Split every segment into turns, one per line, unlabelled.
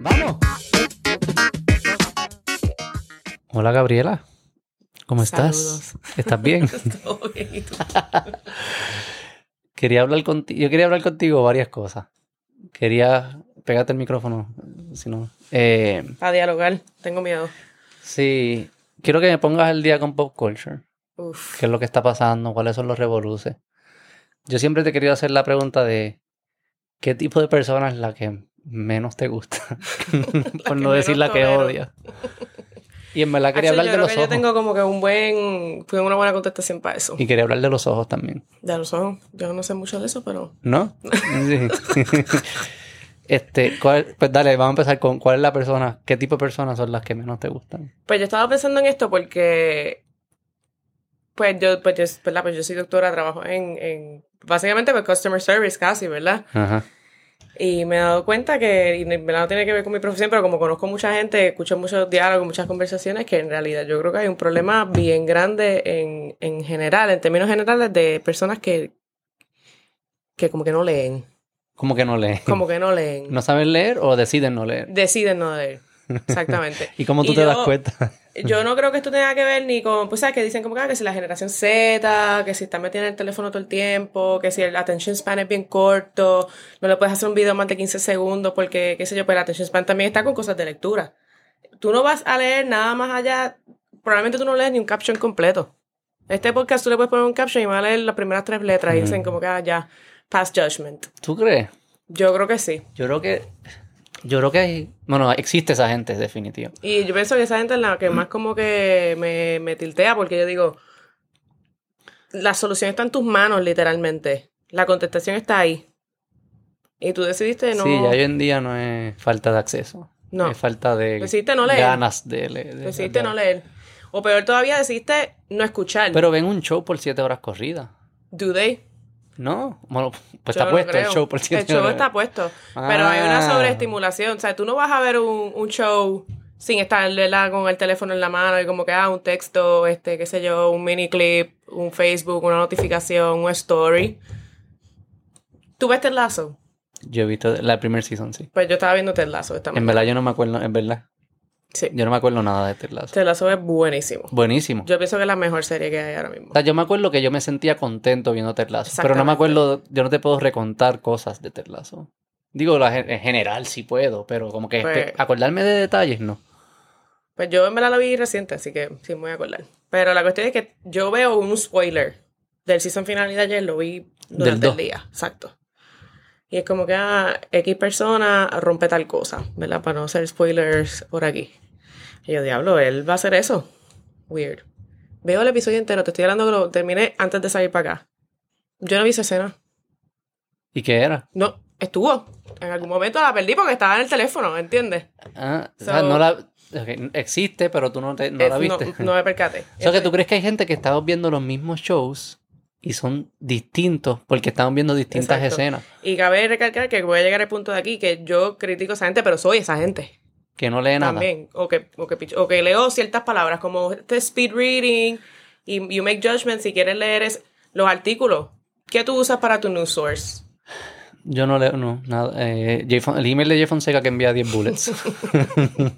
Vamos. Hola Gabriela, ¿cómo estás?
Saludos.
¿Estás bien? Quería hablar contigo, yo quería hablar contigo varias cosas. Quería pegarte el micrófono, si no. Eh,
A dialogar, tengo miedo.
sí, quiero que me pongas el día con pop culture.
Uf.
qué es lo que está pasando, cuáles son los revoluces. Yo siempre te he querido hacer la pregunta de qué tipo de persona es la que menos te gusta, por no decir la que
tolero.
odia. Y en verdad quería hablar
yo
de los
que
ojos.
Yo tengo como que un buen, fue una buena contestación para eso.
Y quería hablar de los ojos también.
De los ojos, yo no sé mucho de eso, pero
¿No? Sí. este, ¿cuál- pues dale, vamos a empezar con cuál es la persona, qué tipo de personas son las que menos te gustan.
Pues yo estaba pensando en esto porque, pues yo, pues yo, ¿verdad? Pues yo soy doctora, trabajo en, en básicamente pues customer service casi, ¿verdad?
Ajá.
Y me he dado cuenta que, y no tiene que ver con mi profesión, pero como conozco mucha gente, escucho muchos diálogos, muchas conversaciones, que en realidad yo creo que hay un problema bien grande en, en general, en términos generales, de personas que, que como que no leen,
Como que no leen.
como que no leen,
¿No saben leer o deciden no leer?
deciden no leer. Exactamente.
¿Y cómo tú
Y
te das cuenta?
Yo no creo que esto tenga que ver ni con, pues sabes que dicen como que, ah, que si la generación Z, que si está metida en el teléfono todo el tiempo, que si el attention span es bien corto, no le puedes hacer un video más de 15 segundos porque, qué sé yo, pero el attention span también está con cosas de lectura. Tú no vas a leer nada más allá, probablemente tú no lees ni un caption completo. Este podcast tú le puedes poner un caption y va a leer las primeras tres letras y dicen como que, ah, ya, past judgment.
¿Tú crees?
Yo creo que sí.
Yo creo que. Yo creo que hay. Bueno, existe esa gente, definitivo.
Y yo pienso que esa gente es la que más como que me, me tiltea porque yo digo, la solución está en tus manos literalmente. La contestación está ahí. Y tú decidiste no...
Sí, ya hoy en día no es falta de acceso.
No.
Es falta de
Decidiste no leer.
ganas de leer. de-
decidiste
de-
no leer. O peor todavía, decidiste no escuchar.
Pero ven un show por siete horas corridas.
Do they?
No, bueno, pues
Yo
está
no
puesto el show por
El show
horas.
está puesto. Pero hay una
Ah.
sobreestimulación. O sea, tú no vas a ver un, un show sin estar ¿verdad? con el teléfono en la mano y como que, ah, un texto, este, qué sé yo, un mini clip, un Facebook, una notificación, un story. ¿Tú ves Ted Lasso?
Yo he visto la primer season, sí.
Pues yo estaba viendo Ted Lasso esta
En verdad yo no me acuerdo, en verdad.
Sí.
Yo no me acuerdo nada de Ted Lasso.
Ted Lasso es buenísimo.
Buenísimo.
Yo pienso que es la mejor serie que hay ahora mismo.
O sea, yo me acuerdo que yo me sentía contento viendo Ted Lasso, pero no me acuerdo, yo no te puedo recontar cosas de Ted Lasso. Digo, en general sí puedo, pero como que
Pues-
acordarme de detalles, no.
Pues yo en verdad la vi reciente, así que sí me voy a acordar. Pero la cuestión es que yo veo un spoiler del season final de ayer, lo vi durante el día. Exacto. Y es como que ah, X persona rompe tal cosa, ¿verdad? Para no hacer spoilers por aquí. Y yo, diablo, él va a hacer eso. Weird. Veo el episodio entero, te estoy hablando que lo terminé antes de salir para acá. Yo no vi esa escena.
¿Y qué era?
No, estuvo. En algún momento la perdí porque estaba en el teléfono, ¿entiendes?
Ah, o sea, no la existe, pero tú no, te, no la
Eh,
viste.
No, me percaté.
O sea, que tú crees que hay gente que estamos viendo los mismos shows y son distintos porque estamos viendo distintas
Exacto.
escenas
Y cabe recalcar que voy a llegar al punto de aquí que yo critico a esa gente, pero soy esa gente
que no lee nada.
también. O que, o, que, o que leo ciertas palabras como este speed reading y you make judgments si quieres leer es, los artículos. ¿Qué tú usas para tu news source?
Yo no leo, no, nada. Eh, el email de Jay Fonseca que envía 10 bullets.
Eso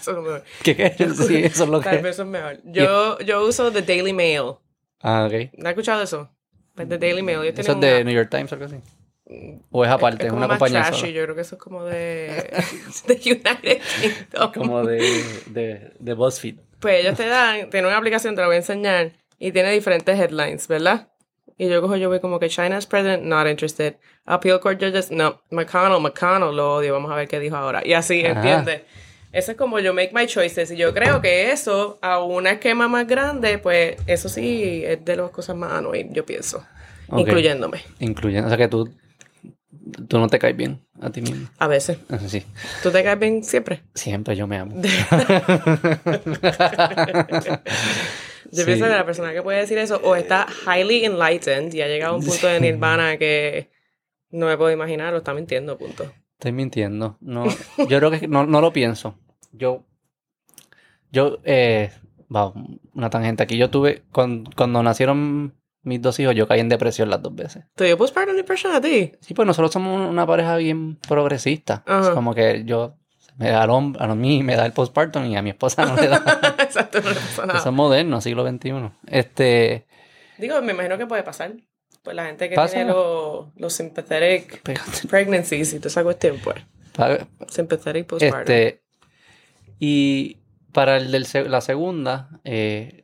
es lo mejor.
¿Qué? Sí, eso es lo
Tal
que...
vez eso es mejor. Yo, yo uso The Daily Mail.
Ah, ok.
¿No has escuchado eso? Pues The Daily Mail. Ellos
¿Eso es de
una-
New York Times o algo así? ¿O es aparte?
es
una compañía
trashy, yo creo que eso es como de, de United Kingdom.
Como de, de, de BuzzFeed.
Pues ellos te dan, tienen una aplicación, te la voy a enseñar, y tiene diferentes headlines, ¿verdad? Y yo cojo, yo voy como que China's president, not interested. Appeal court judges, no. McConnell, McConnell, lo odio, vamos a ver qué dijo ahora. Y así. ¿entiendes? Eso es como yo make my choices. Y yo creo que eso, a un esquema más grande, pues eso sí es de las cosas más annoying, yo pienso. Incluyéndome,
Incluyendo, o sea que tú, tú no te caes bien a ti mismo.
a veces.
Ah, Sí,
¿Tú te caes bien siempre?
siempre yo me amo.
Yo
Sí.
pienso que la persona que puede decir eso o está highly enlightened y ha llegado a un punto de nirvana que no me puedo imaginar o está mintiendo, punto.
Estoy mintiendo. No, yo creo que no, no lo pienso. Yo, yo, eh, va, una tangente aquí. Yo tuve, cuando, cuando nacieron mis dos hijos, yo caí en depresión las dos veces.
¿Te dio postpartum depression a ti?
Sí, pues nosotros somos una pareja bien progresista. Es como que yo, me da al a mí me da el postpartum y a mi esposa no le da.
Exacto, no le pasa nada.
Eso es moderno, siglo XXI. Este,
Digo, me imagino que puede pasar. Pues la gente que
Pasa.
tiene los, los sympathetic
pégate,
pregnancies y toda esa cuestión, pues.
pa-
Sympathetic postpartum.
Este, y para el del la segunda, eh,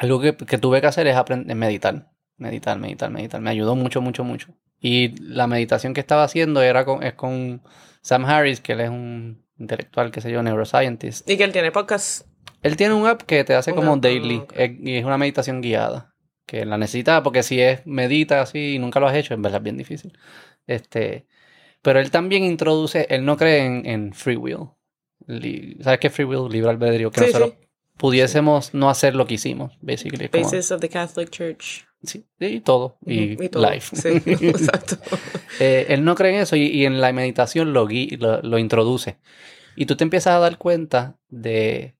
algo que, que tuve que hacer es aprender meditar. Meditar, meditar, meditar. Me ayudó mucho, mucho, mucho. Y la meditación que estaba haciendo era con, es con Sam Harris, que él es un intelectual, qué sé yo, neuroscientist.
Y que él tiene podcast.
Él tiene un app que te hace
Un
como
app,
daily,
ok.
eh, y es una meditación guiada. Que la necesitas porque si es medita así y nunca lo has hecho, en verdad es bien difícil. Este, pero él también introduce, él no cree en, en free will. Li- ¿Sabes qué es free will? Libre albedrío. Que
Sí,
nosotros
sí.
Pudiésemos no hacer lo que hicimos, basically. es como-
Basis of the Catholic Church.
sí, y todo. Y,
Ujú, todo.
life.
Sí, exacto.
Eh, él no cree en eso y, y en la meditación lo, gui- lo, lo introduce. Y tú te empiezas a dar cuenta de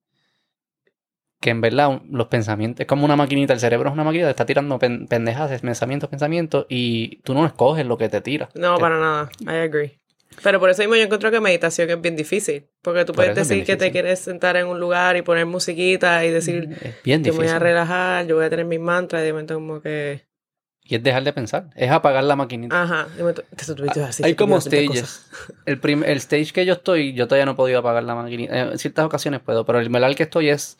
que en verdad los pensamientos, es como una maquinita, el cerebro es una maquinita, está tirando pen- pendejas, pensamientos, pensamientos, y tú no escoges lo que te tira.
No,
Te-
para nada. I agree. Pero por eso mismo yo encuentro que meditación es bien difícil. Porque tú
Por
puedes decir que te quieres sentar en un lugar y poner musiquita y decir
Es bien
que me voy a relajar, yo voy a tener mis mantras y de momento como que...
Y es dejar de pensar, es apagar la maquinita.
Ajá. De momento, te estuviste así,
Hay como stages. El, prim- el stage que yo estoy, yo todavía no he podido apagar la maquinita. En ciertas ocasiones puedo, pero el melal que estoy es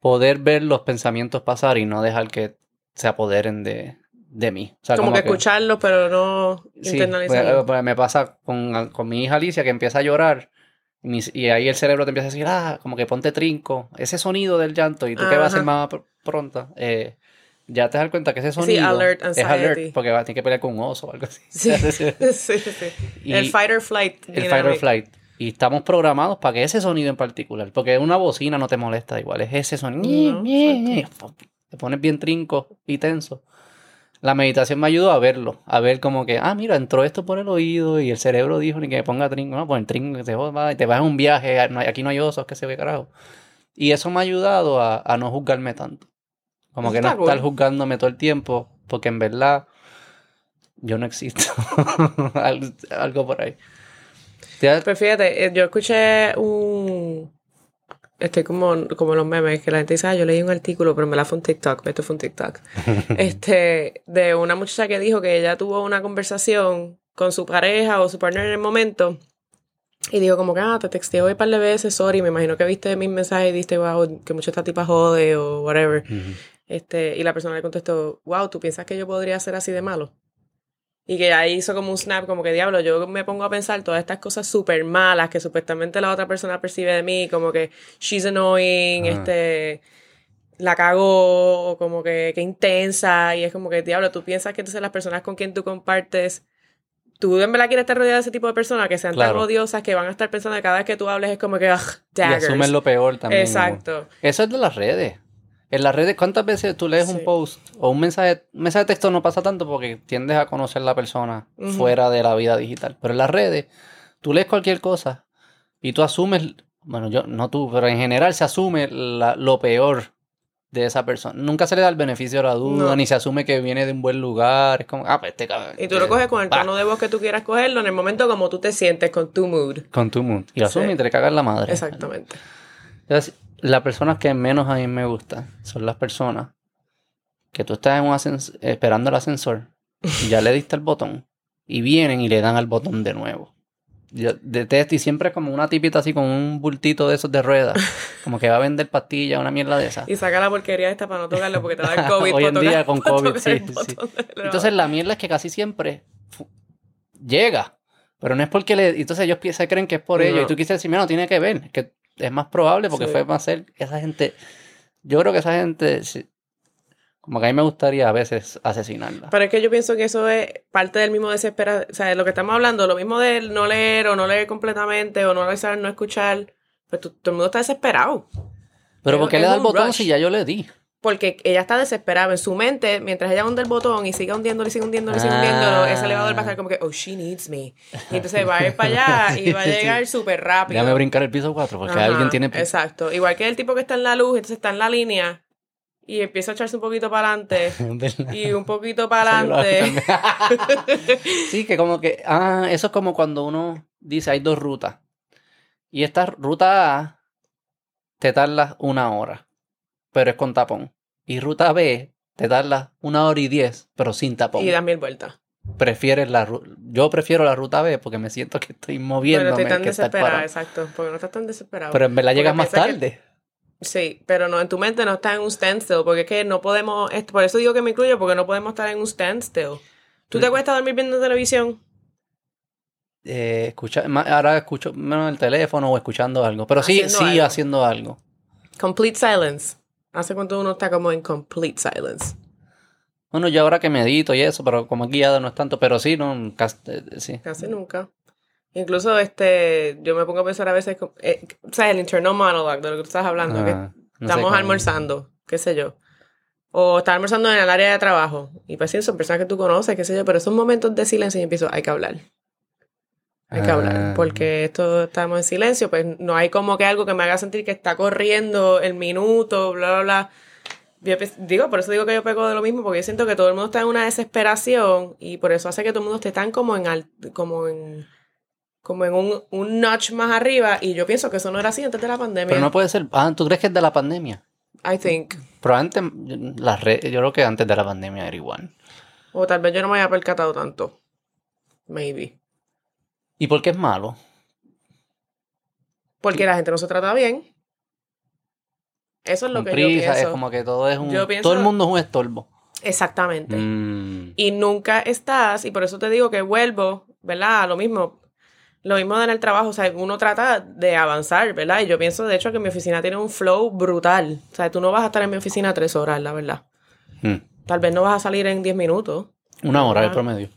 poder ver los pensamientos pasar y no dejar que se apoderen de, de mí. O sea,
como, que, escucharlos, pero no
Sí,
internalizarlos.
pues, pues, me pasa con, con mi hija Alicia que empieza a llorar y, ahí el cerebro te empieza a decir, ah, como que ponte trinco, ese sonido del llanto y tú que vas a ser
Ajá.
más pr- pronta, eh, ya te das cuenta que ese
Sí,
sonido
alert,
es alert porque va a tener que pelear con un oso o algo así.
Sí, sí, sí.
Y
el fight or flight.
el fight or flight. Y estamos programados para que ese sonido en particular, porque una bocina no te molesta igual, es ese sonido.
No,
Te pones bien trinco y tenso. La meditación me ayudó a verlo, a ver como que, ah, mira, entró esto por el oído y el cerebro dijo ni que me ponga trinco, no, pues el trinco que te joda, y te vas a un viaje, aquí no hay osos, que se ve carajo. Y eso me ha ayudado a, a no juzgarme tanto. Como
Eso
que no estar juzgándome todo el tiempo, porque en verdad yo no existo. Al- Algo por ahí. ¿Te has-
Pues fíjate, eh, yo escuché un... Estoy como, como los memes, que la gente dice, ah, yo leí un artículo, pero me la fue un TikTok, esto fue un TikTok. este, de una muchacha que dijo que ella tuvo una conversación con su pareja o su partner en el momento y dijo como que, ah, te texteé hoy un par de veces, sorry, me imagino que viste mis mensajes y diste, wow, que mucho esta tipa jode o whatever. Este, y la persona le contestó, wow, ¿tú piensas que yo podría ser así de malo? Y que ahí hizo como un snap, como que diablo, yo me pongo a pensar todas estas cosas súper malas que supuestamente la otra persona percibe de mí, como que she's annoying,
Ajá.
este, la cago, o como que, que intensa, y es como que diablo, tú piensas que entonces las personas con quien tú compartes, tú en verdad quieres estar rodeada de ese tipo de personas que sean tan odiosas que van a estar pensando que cada vez que tú hables es como que, ugh,
Y
daggers.
asumen lo peor también.
Exacto.
Eso es de las redes. En las redes, ¿cuántas veces tú lees
Sí.
un post o un mensaje? Un mensaje de texto no pasa tanto porque tiendes a conocer la persona fuera de la vida digital. Pero en las redes, tú lees cualquier cosa y tú asumes, bueno, yo, no tú, pero en general se asume la- lo peor de esa persona. Nunca se le da el beneficio de la duda,
No.
ni se asume que viene de un buen lugar. Es como, ah, pues este cabrón.
Y tú lo coges con el tono de voz que tú quieras cogerlo en el momento como tú te sientes con tu mood.
Con tu mood. Y lo asumes
Sí.
y te le cagas la madre.
Exactamente.
Entonces, las personas que menos a mí me gustan son las personas que tú estás en un esperando el ascensor, y ya le diste el botón y vienen y le dan al botón de nuevo. Yo detesto y siempre es como una tipita así con un bultito de esos de ruedas, como que va a vender pastillas, una mierda de esas.
Y saca la porquería esta para no tocarlo porque te da el COVID.
Hoy en
tocar-
día con COVID, sí, Entonces la mierda es que casi siempre llega, pero no es porque le... Entonces ellos se creen que es por ello y
No.
tú quisieras decir, mira, no tiene que ver, que es más probable porque
Sí.
fue más ser esa gente... Yo creo que esa gente, como que a mí me gustaría a veces asesinarla.
Pero es que yo pienso que eso es parte del mismo desesperación. O sea, de lo que estamos hablando, lo mismo de no leer o no leer completamente o no leer, no escuchar. Pues todo el mundo está desesperado.
Pero ¿por qué le da el botón
rush.
si ya yo le di?
Porque ella está desesperada en su mente, mientras ella hunde el botón y sigue hundiéndolo y sigue hundiéndolo y sigue hundiéndolo,
Ah.
ese elevador va a estar como que, oh, she needs me. Y entonces va a ir para allá y va a
Sí, sí.
llegar súper rápido.
Déjame brincar el piso 4 porque
Ajá,
alguien tiene...
Exacto. Igual que el tipo que está en la luz, entonces está en la línea y empieza a echarse un poquito para adelante y un poquito para adelante.
sí, que como que... Ah, eso es como cuando uno dice hay dos rutas. Y esta ruta A te tarda una hora, pero es con tapón. Y ruta B te tarda una hora y diez, pero sin tapón.
Y das mil vueltas.
Prefieres la Yo prefiero la ruta B porque me siento que estoy
Pero
moviéndome.
estoy tan desesperada, exacto. Porque no estás tan desesperado.
Pero en verdad llegas más
que-
tarde.
Sí, pero no, en tu mente no está en un standstill, porque es que no podemos, por eso digo que me incluyo, porque no podemos estar en un standstill. ¿Tú te
Mm.
acuestas a dormir viendo televisión?
Eh, escucha, ahora escucho menos el teléfono o escuchando algo. Pero sí,
Haciendo
sí
algo.
haciendo algo.
Complete silence. ¿Hace cuánto uno está como en complete silence?
Bueno, yo ahora que medito y eso, pero como guiado no es tanto, pero sí, no, eh, sí.
Casi nunca. Incluso este, yo me pongo a pensar a veces, eh, o sea, el internal monologue de lo que tú estás hablando, que
Ah, no
estamos
cómo-
almorzando, qué sé yo. O estar almorzando en el área de trabajo. Y pues sí, son personas que tú conoces, qué sé yo, pero esos momentos de silencio y empiezo, hay que hablar. Hay que hablar,
Ah.
porque esto estamos en silencio, pues no hay como que algo que me haga sentir que está corriendo el minuto, bla, bla, bla. Yo digo, por eso digo que yo pego de lo mismo, porque yo siento que todo el mundo está en una desesperación y por eso hace que todo el mundo esté tan como en al- como en como en un, un notch más arriba y yo pienso que eso no era así antes de la pandemia.
Pero no puede ser. Ah, ¿tú crees que es de la pandemia?
I think.
Pero antes, redes, yo creo que antes de la pandemia era igual.
O tal vez yo no me haya percatado tanto. Maybe.
¿Y por qué es malo?
Porque la gente no se trata bien. Eso es lo
Con
que yo
prisa, es
pienso.
como que todo es un.
Yo pienso-
Todo el mundo es un estorbo.
Exactamente.
Mm.
y nunca estás, y por eso te digo que vuelvo, ¿verdad? A lo mismo, lo mismo en el trabajo, o sea, uno trata de avanzar, ¿verdad? Y yo pienso, de hecho, que mi oficina tiene un flow brutal, o sea, tú no vas a estar en mi oficina tres horas, la verdad.
Mm.
Tal vez no vas a salir en diez minutos,
Una hora de
Ah.
promedio.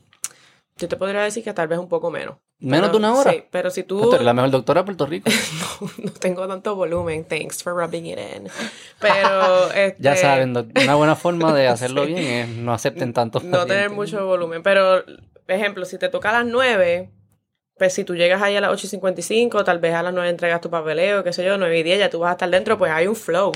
yo te podría decir que tal vez un poco menos.
Menos
Pero-
de una hora.
Sí, pero si tú...
Eres la mejor doctora de Puerto Rico.
no, no tengo tanto volumen, thanks for rubbing it in. Pero, este,
Ya saben, una buena forma de hacerlo bien es no acepten tantos
no tener mucho volumen. Pero, ejemplo, si te toca a las 9, pues si tú llegas ahí a las 8 y 55, tal vez a las 9 entregas tu papeleo, qué sé yo, 9 y 10, ya tú vas a estar dentro, pues hay un flow.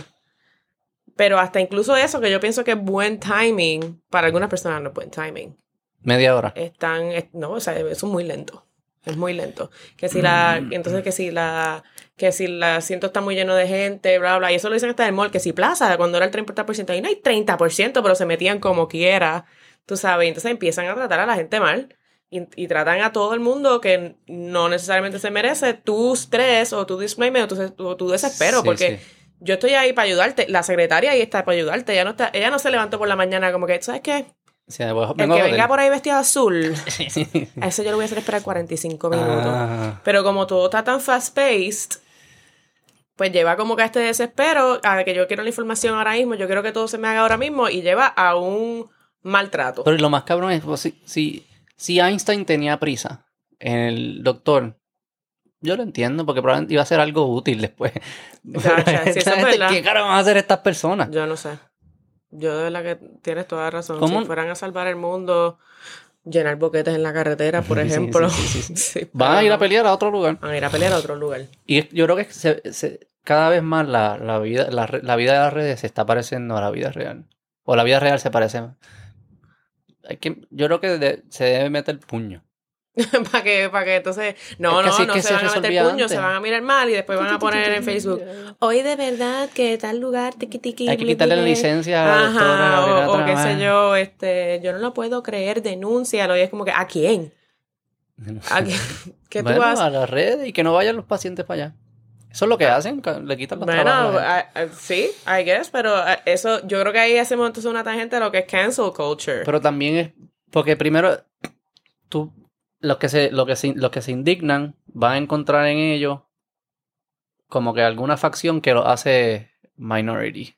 Pero hasta incluso eso, que yo pienso que es buen timing, para algunas personas no es buen timing.
Media hora.
Están, es- no, o sea, eso es muy lento. Es muy lento. Que si la,
Mm.
entonces que si la, que si el asiento está muy lleno de gente, bla, bla, y eso lo dicen hasta en el mall, que si plaza, cuando era el 30%, ahí no hay 30%, pero se metían como quiera, tú sabes, y entonces empiezan a tratar a la gente mal. Y, y tratan a todo el mundo que no necesariamente se merece tu estrés o tu dismayment o tu, o tu desespero,
Sí,
porque
sí.
yo estoy ahí para ayudarte, la secretaria ahí está para ayudarte, ella no, está, ella no se levantó por la mañana como que, ¿sabes qué?
Sí, vengo-
El que venga por ahí vestido azul, a eso yo lo voy a hacer esperar 45 minutos.
Ah,
Pero como todo está tan fast-paced, pues lleva como que a este desespero, a que yo quiero la información ahora mismo, yo quiero que todo se me haga ahora mismo y lleva a un maltrato.
pero lo más cabrón es, pues, si, si, si Einstein tenía prisa en el doctor, yo lo entiendo, porque probablemente iba a ser algo útil después. ¿Qué caro van a hacer estas personas?
Yo no sé. Yo de verdad que tienes toda la razón.
¿Cómo?
Si fueran a salvar el mundo, llenar boquetes en la carretera, por
Sí,
ejemplo.
sí, sí, Van a ir a pelear a otro lugar.
Van a ir a pelear a otro lugar.
Y yo creo que se- se- cada vez más la, la vida, la, la vida de las redes se está pareciendo a la vida real. O la vida real se parece. Hay que, yo creo que de- se debe meter puño.
para que, para que entonces. No,
Es que
no, no se,
se
van a meter puños,
antes.
se van a mirar mal y después van a poner en Facebook. Hoy de verdad que tal lugar, tiqui tiqui.
Hay que quitarle la
bli, bli".
licencia a la doctora
Ajá,
Gabriela
o, o qué sé yo, este, yo no lo puedo creer, denúncialo. Y es como que, ¿a quién? ¿A quién? ¿Qué tú vas?
a las redes y que no vayan los pacientes para allá. Eso es lo que hacen, ca- le quitan los
Bueno,
trabajos. a la gente.
a- a- sí, I guess, pero eso, yo creo que ahí hacemos entonces una tangente a lo que es cancel culture.
Pero también es porque primero tú los que se los que se, los que se indignan van a encontrar en ellos como que alguna facción que lo hace minority.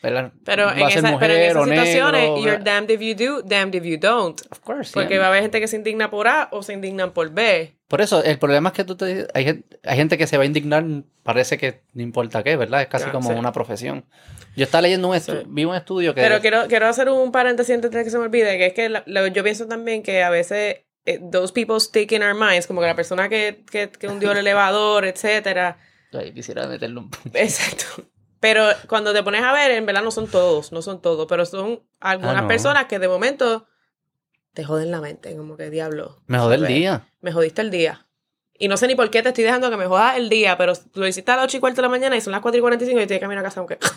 ¿verdad?
Pero
Va
en,
a ser
esa- pero en
mujer
esas
o negro,
situaciones, you're damned if you do, damned if you don't.
Of course,
Porque
yeah.
va a haber gente que se indigna por A o se indignan por B.
Por eso, el problema es que tú te, hay, hay gente que se va a indignar, parece que no importa qué, ¿verdad? Es casi
Ah,
como
sí.
una profesión. Yo estaba leyendo un estudio,
Sí.
vi un estudio que...
Pero quiero, quiero hacer un paréntesis antes de que se me olvide, que es que la- yo pienso también que a veces those people stick in our minds, como que la persona que, que, que hundió el elevador, etcétera.
Ay, quisiera meterle un punto.
Exacto. Pero cuando te pones a ver, en verdad no son todos, no son todos, pero son algunas
Ah, no.
personas que de momento te joden la mente, como que diablo.
Me jode el día.
Me jodiste el día. Y no sé ni por qué te estoy dejando que me jodas el día, pero lo hiciste a las 8 y cuarto de la mañana y son las 4 y 45 y estoy de camino a casa, aunque.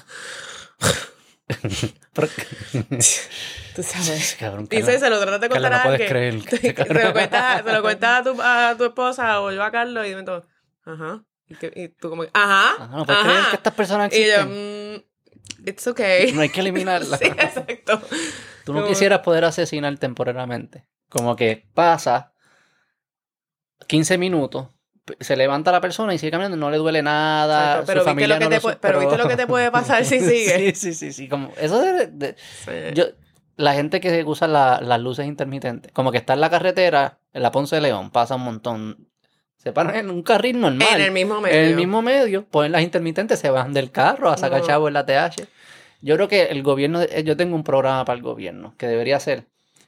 Tú sabes.
Cabrón,
Y
Carla,
se lo tratas de
Carla,
contar
no
a alguien.
creer.
se lo cuentas se lo cuentas a tu, a tu esposa o yo a Carlos y de momento, ajá. Y, que- y tú como, ajá.
Ajá, no puedes creer
ajá.
que estas personas
Y yo,
existen.
mm, it's okay.
No hay que eliminarlas.
sí, exacto.
Tú no
como-
quisieras poder asesinar temporalmente. Como que pasa 15 minutos, se levanta la persona y sigue caminando, no le duele nada.
Exacto,
su
pero viste lo que
no
te
lo
pero viste lo que te puede pasar si sigue.
sí, sí, sí, sí. Como, eso de, de-
Sí.
yo, la gente que usa la- las luces intermitentes, como que está en la carretera, en la Ponce de León, pasa un montón. Se paran en un carril normal.
en el mismo medio.
En el mismo medio, ponen las intermitentes, se van del carro a sacar
No.
chavo en la TH. Yo creo que el gobierno, eh, yo tengo un programa para el gobierno que debería ser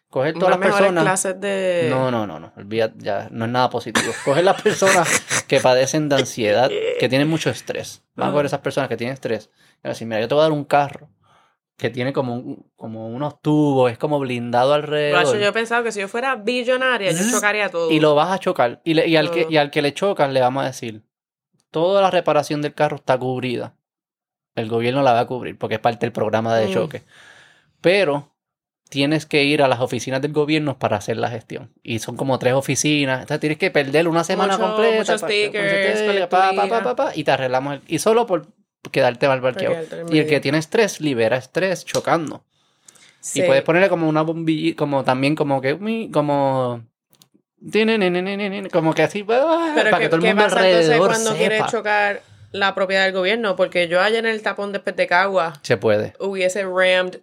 coger todas las personas.
clases de...
No, no, no, no, olvida, ya no es nada positivo. Coger las personas que padecen de ansiedad, que tienen mucho estrés. Van a coger esas personas que tienen estrés. Y decir, mira, yo te voy a dar un carro que tiene como, un- como unos tubos, es como blindado alrededor.
Guacho, yo he pensado que si yo fuera billonaria, yo chocaría todo.
Y lo vas a chocar. Y, le- y al que, y al que le chocan le vamos a decir, toda la reparación del carro está cubrida. El gobierno la va a cubrir porque es parte del programa de
Mm.
choque. Pero tienes que ir a las oficinas del gobierno para hacer la gestión. Y son como tres oficinas. Entonces tienes que perder una semana
Mucho-
completa.
muchos
pa-
stickers,
pa- pa- pa-
colecturía.
pa- pa, y te arreglamos el... Y solo por quedarte mal parqueado. Y el que tiene estrés libera estrés chocando.
Sí.
Y puedes ponerle como una bombilla, como también como que, como... Como que así, ah,
Pero
para
¿qué,
que todo el mundo
pasa entonces
alrededor
cuando quieres chocar la propiedad del gobierno? Porque yo allá en el tapón de Cagua
Se puede,
hubiese rammed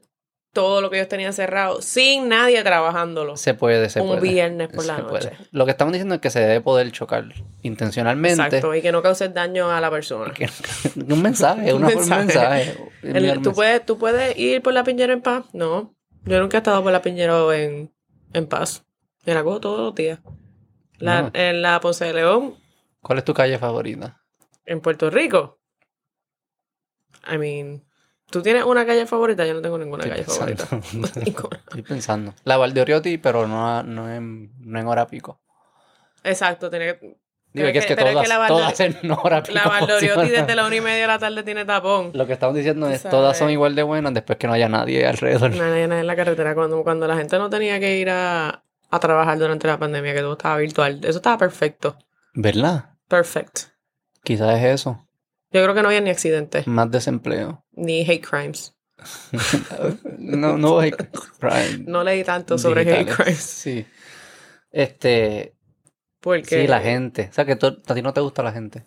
todo lo que ellos tenían cerrado sin nadie trabajándolo.
se puede, se
un
puede.
viernes por
Se
la noche.
puede. Lo que estamos diciendo es que se debe poder chocar intencionalmente.
Exacto, y que no causes daño a la persona.
Que- un mensaje,
Un
una, un
mensaje. El-
un
¿tú,
mensaje.
puedes, ¿Tú puedes ir por la Piñera en paz? No. Yo nunca he estado por la Piñera en, en paz. Me la cojo todos los días. La-
No.
En la Ponce de León,
¿Cuál es tu calle favorita?
en Puerto Rico. I mean, ¿tú tienes una calle favorita? Yo no tengo ninguna
Estoy
calle favorita. Ninguna.
Estoy pensando. La Valdeoriotti, pero no, no, en, no en hora pico.
Exacto, tiene que... Pero
que
es que- es
todas,
que la
todas en hora pico.
La Valdoriotti desde la una y media de la tarde tiene tapón.
Lo que estamos diciendo es, todas son
sabes.
igual de buenas después que no haya nadie alrededor.
No hay nadie en la carretera. Cuando, cuando la gente no tenía que ir a, a trabajar durante la pandemia, que todo estaba virtual. Eso estaba perfecto.
¿Verdad?
Perfect.
Quizás es eso.
Yo creo que no había ni accidentes,
Más desempleo.
Ni hate crimes.
No, no hay crime.
No leí tanto sobre hate crimes.
Sí. Este,
Porque...
sí, la gente. O sea, que tú- a ti no te gusta la gente.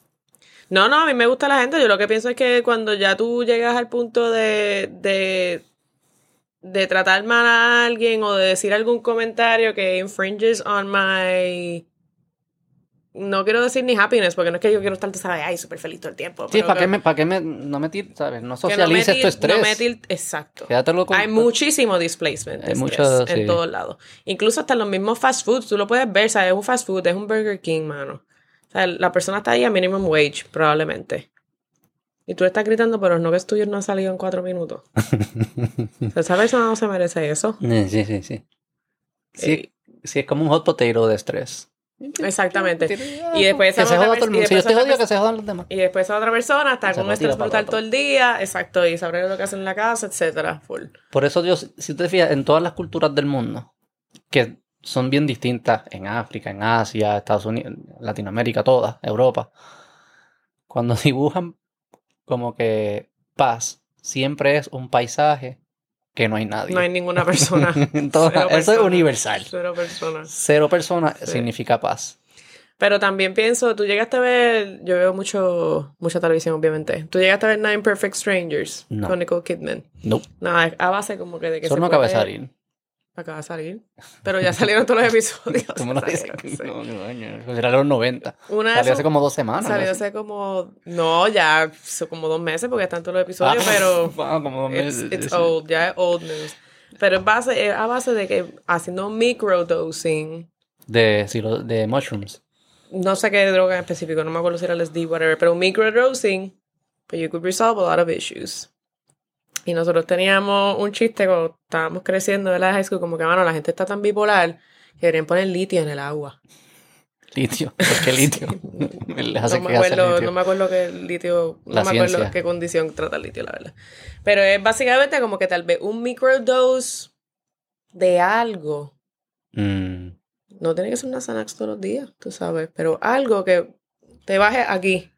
No, no, a mí me gusta la gente. Yo lo que pienso es que cuando ya tú llegas al punto de, de, de tratar mal a alguien o de decir algún comentario que infringes on my... No quiero decir ni happiness, porque no es que yo quiero estar, sabes, ay, súper feliz todo el tiempo.
Sí, ¿para qué me, para qué me, no me tir- sabes? No
no
socialices tu estrés.
no me exacto.
Con...
Hay muchísimo displacement
Hay
en
sí.
todos lados. Incluso hasta los mismos fast foods, tú lo puedes ver, ¿sabes? Es un fast food, es un Burger King, mano. O sea, la persona está ahí a minimum wage, probablemente. Y tú le estás gritando, pero no que tuyos no han salido en cuatro minutos. O esa persona no se merece eso.
Eh, Sí, sí, sí. Sí,
Eh,
sí, es como un hot potato de estrés.
Exactamente. Y después
que
esa
se
otra
joda todo el
pers- y
mundo. Si yo
después
te
otra
odio,
pers-
que se jodan los demás.
Y después esa otra persona está con un estrés brutal todo el día, exacto, y sabrá lo que hacen en la casa, etcétera, full.
Por eso yo, si te fijas, en todas las culturas del mundo, que son bien distintas en África, en Asia, Estados Unidos, Latinoamérica, todas, Europa, cuando dibujan como que paz, siempre es un paisaje que no hay nadie.
No hay ninguna persona.
En todas-
Cero
eso es universal.
Cero personas.
Cero personas
Sí.
significa paz.
Pero también pienso, tú llegaste a ver, yo veo mucho, mucha televisión obviamente. Tú llegaste a ver Nine Perfect Strangers
No.
con Nicole Kidman.
No,
No, es a base como que de que
eso
se
no
puede-. Acaba de salir. Pero ya salieron todos los episodios.
Me lo dices.
no.
No, Era los 90.
Una
Salió hace como dos semanas.
Salió hace como, no, ya son como dos meses porque están todos los episodios,
Ah,
pero
ah, como dos
it's,
meses,
it's old, ya es old news. Pero es, base, es a base de que haciendo microdosing,
De, sí, lo- de mushrooms.
no sé qué droga en específico, no me acuerdo si era LSD, whatever, pero microdosing, pues you could resolve a lot of issues. Y nosotros teníamos un chiste cuando estábamos creciendo de la high school, como que, mano, la gente está tan bipolar que deberían poner litio en el agua.
Litio. ¿Por qué litio? Hace
no, me acuerdo,
litio.
no me acuerdo qué litio, no
La
me acuerdo
ciencia.
qué condición trata el litio, la verdad. Pero es básicamente como que tal vez un microdose de algo.
Mm,
No tiene que ser una Xanax todos los días, tú sabes, pero algo que te baje aquí.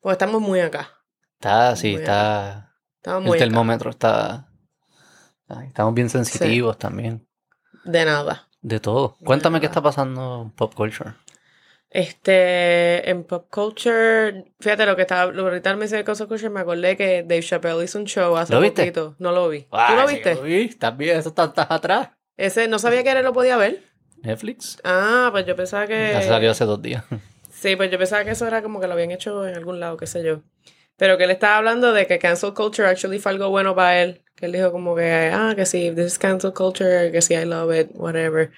Porque estamos muy acá.
está, sí,
Muy
está.
Estamos
El
acá.
termómetro está. Estamos bien sensitivos también.
De nada.
De todo. Cuéntame qué está pasando en pop culture.
Este, en pop culture, fíjate lo que estaba, lo ahorita me dice pop culture, me acordé que Dave Chappelle hizo un show hace
¿Lo viste?
poquito. No lo vi. ¿Tú
Ay,
lo viste?
lo vi. Estás bien, eso está, estás atrás.
Ese, no sabía que él lo podía ver.
Netflix.
Ah, pues yo pensaba que.
Ya salió hace dos días.
Sí, pues yo pensaba que eso era como que lo habían hecho en algún lado, qué sé yo. Pero que él estaba hablando de que cancel culture actually fue algo bueno para él. Que él dijo como que, ah, que sí, this is cancel culture, que sí, I love it, whatever.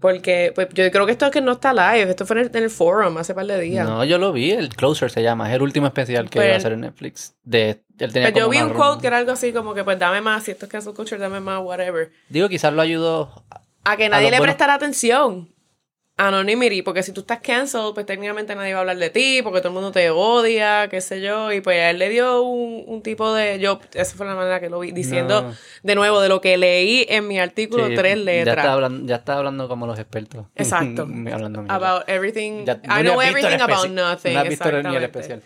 Porque, pues yo creo que esto es que no está live, esto fue en el, en el forum hace par de días.
No, yo lo vi, el Closer se llama, es el último especial que
Pues-
iba a hacer en Netflix. De, él tenía
Pues yo vi un
ronda.
quote que era algo así como que, pues dame más, si esto es cancel culture, dame más, whatever.
Digo, quizás lo ayudó.
A que nadie le
buenos-
prestara atención. Anonymity, porque si tú estás cancelled, pues técnicamente nadie va a hablar de ti, porque todo el mundo te odia, qué sé yo, y pues a él le dio un, un tipo de, yo, esa fue la manera que lo vi, diciendo
No.
de nuevo de lo que leí en mi artículo,
Sí,
tres
Ya
letras.
está hablando, ya está hablando como los expertos.
Exacto.
hablando.
About everything,
Ya-
I
no
know everything about nothing.
No has visto ni el
exactamente.
especial.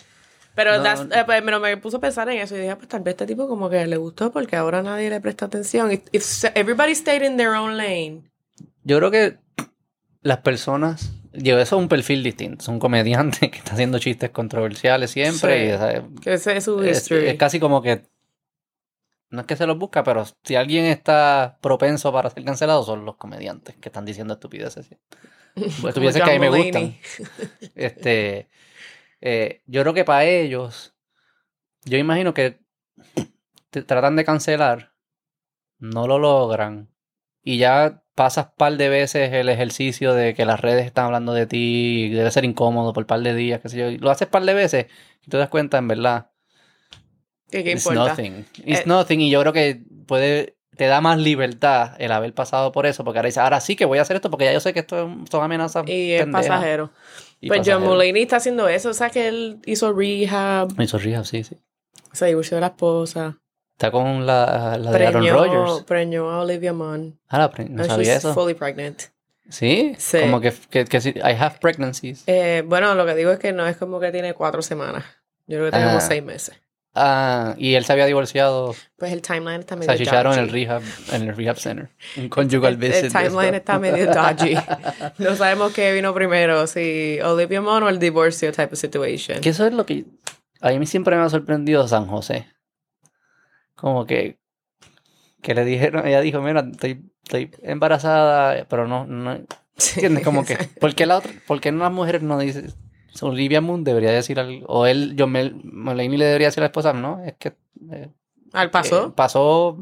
Pero
No, no.
eh, pues, pero me puso a pensar en eso y dije, ah, pues tal vez este tipo como que le gustó porque ahora nadie le presta atención. If, if everybody stayed in their own lane.
Yo creo que las personas. Digo, eso es un perfil distinto. Es un comediante que está haciendo chistes controversiales siempre.
Sí.
y, ¿sabes?
Que ese es su
es, casi como que. No es que se los busca, pero si alguien está propenso para ser cancelado, son los comediantes que están diciendo estupideces. Pues estupideces que a mí me gustan. Este, eh, yo creo que para ellos, yo imagino que tratan de cancelar, no lo logran, y ya pasas par de veces el ejercicio de que las redes están hablando de ti, y debe ser incómodo por par de días, qué sé yo, y lo haces par de veces, y te das cuenta, en verdad,
¿Qué, qué
it's
importa?
nothing, it's
Eh,
nothing, y yo creo que puede, te da más libertad el haber pasado por eso, porque ahora dices, ahora sí que voy a hacer esto, porque ya yo sé que esto son amenazas
Y es
pendejas
pasajero.
y
Pues John
pasajeras.
Mulaney está haciendo eso. O sea, que él hizo rehab,
Hizo rehab, sí, sí.
se divorció de la esposa,
Está con la, la de Aaron Rodgers.
preñó a Olivia Munn.
Ah, la pre- no sabía
she's
eso.
fully pregnant.
¿Sí?
Sí.
Como que, que, que sí, I have pregnancies.
Eh, bueno, lo que digo es que no es como que tiene cuatro semanas. Yo creo que tiene como
Ah.
seis meses.
Ah, y él se había divorciado.
Pues el timeline está
Se
medio
achicharon en el
dodgy.
rehab, en el rehab center. Un conjugal visit.
el timeline está medio dodgy. No sabemos qué vino primero, si Olivia Munn o el divorcio type of situation.
Que eso es lo que a mí siempre me ha sorprendido San José. Como que que le dijeron, ella dijo, mira, estoy, estoy embarazada, pero no, no ¿entiendes? Como que, ¿por qué la otra, por qué las mujeres no dicen, Olivia Moon debería decir algo, o él, John Mel, Mulaney le debería decir a la esposa, no, es que eh,
¿Al pasó?
eh, pasó,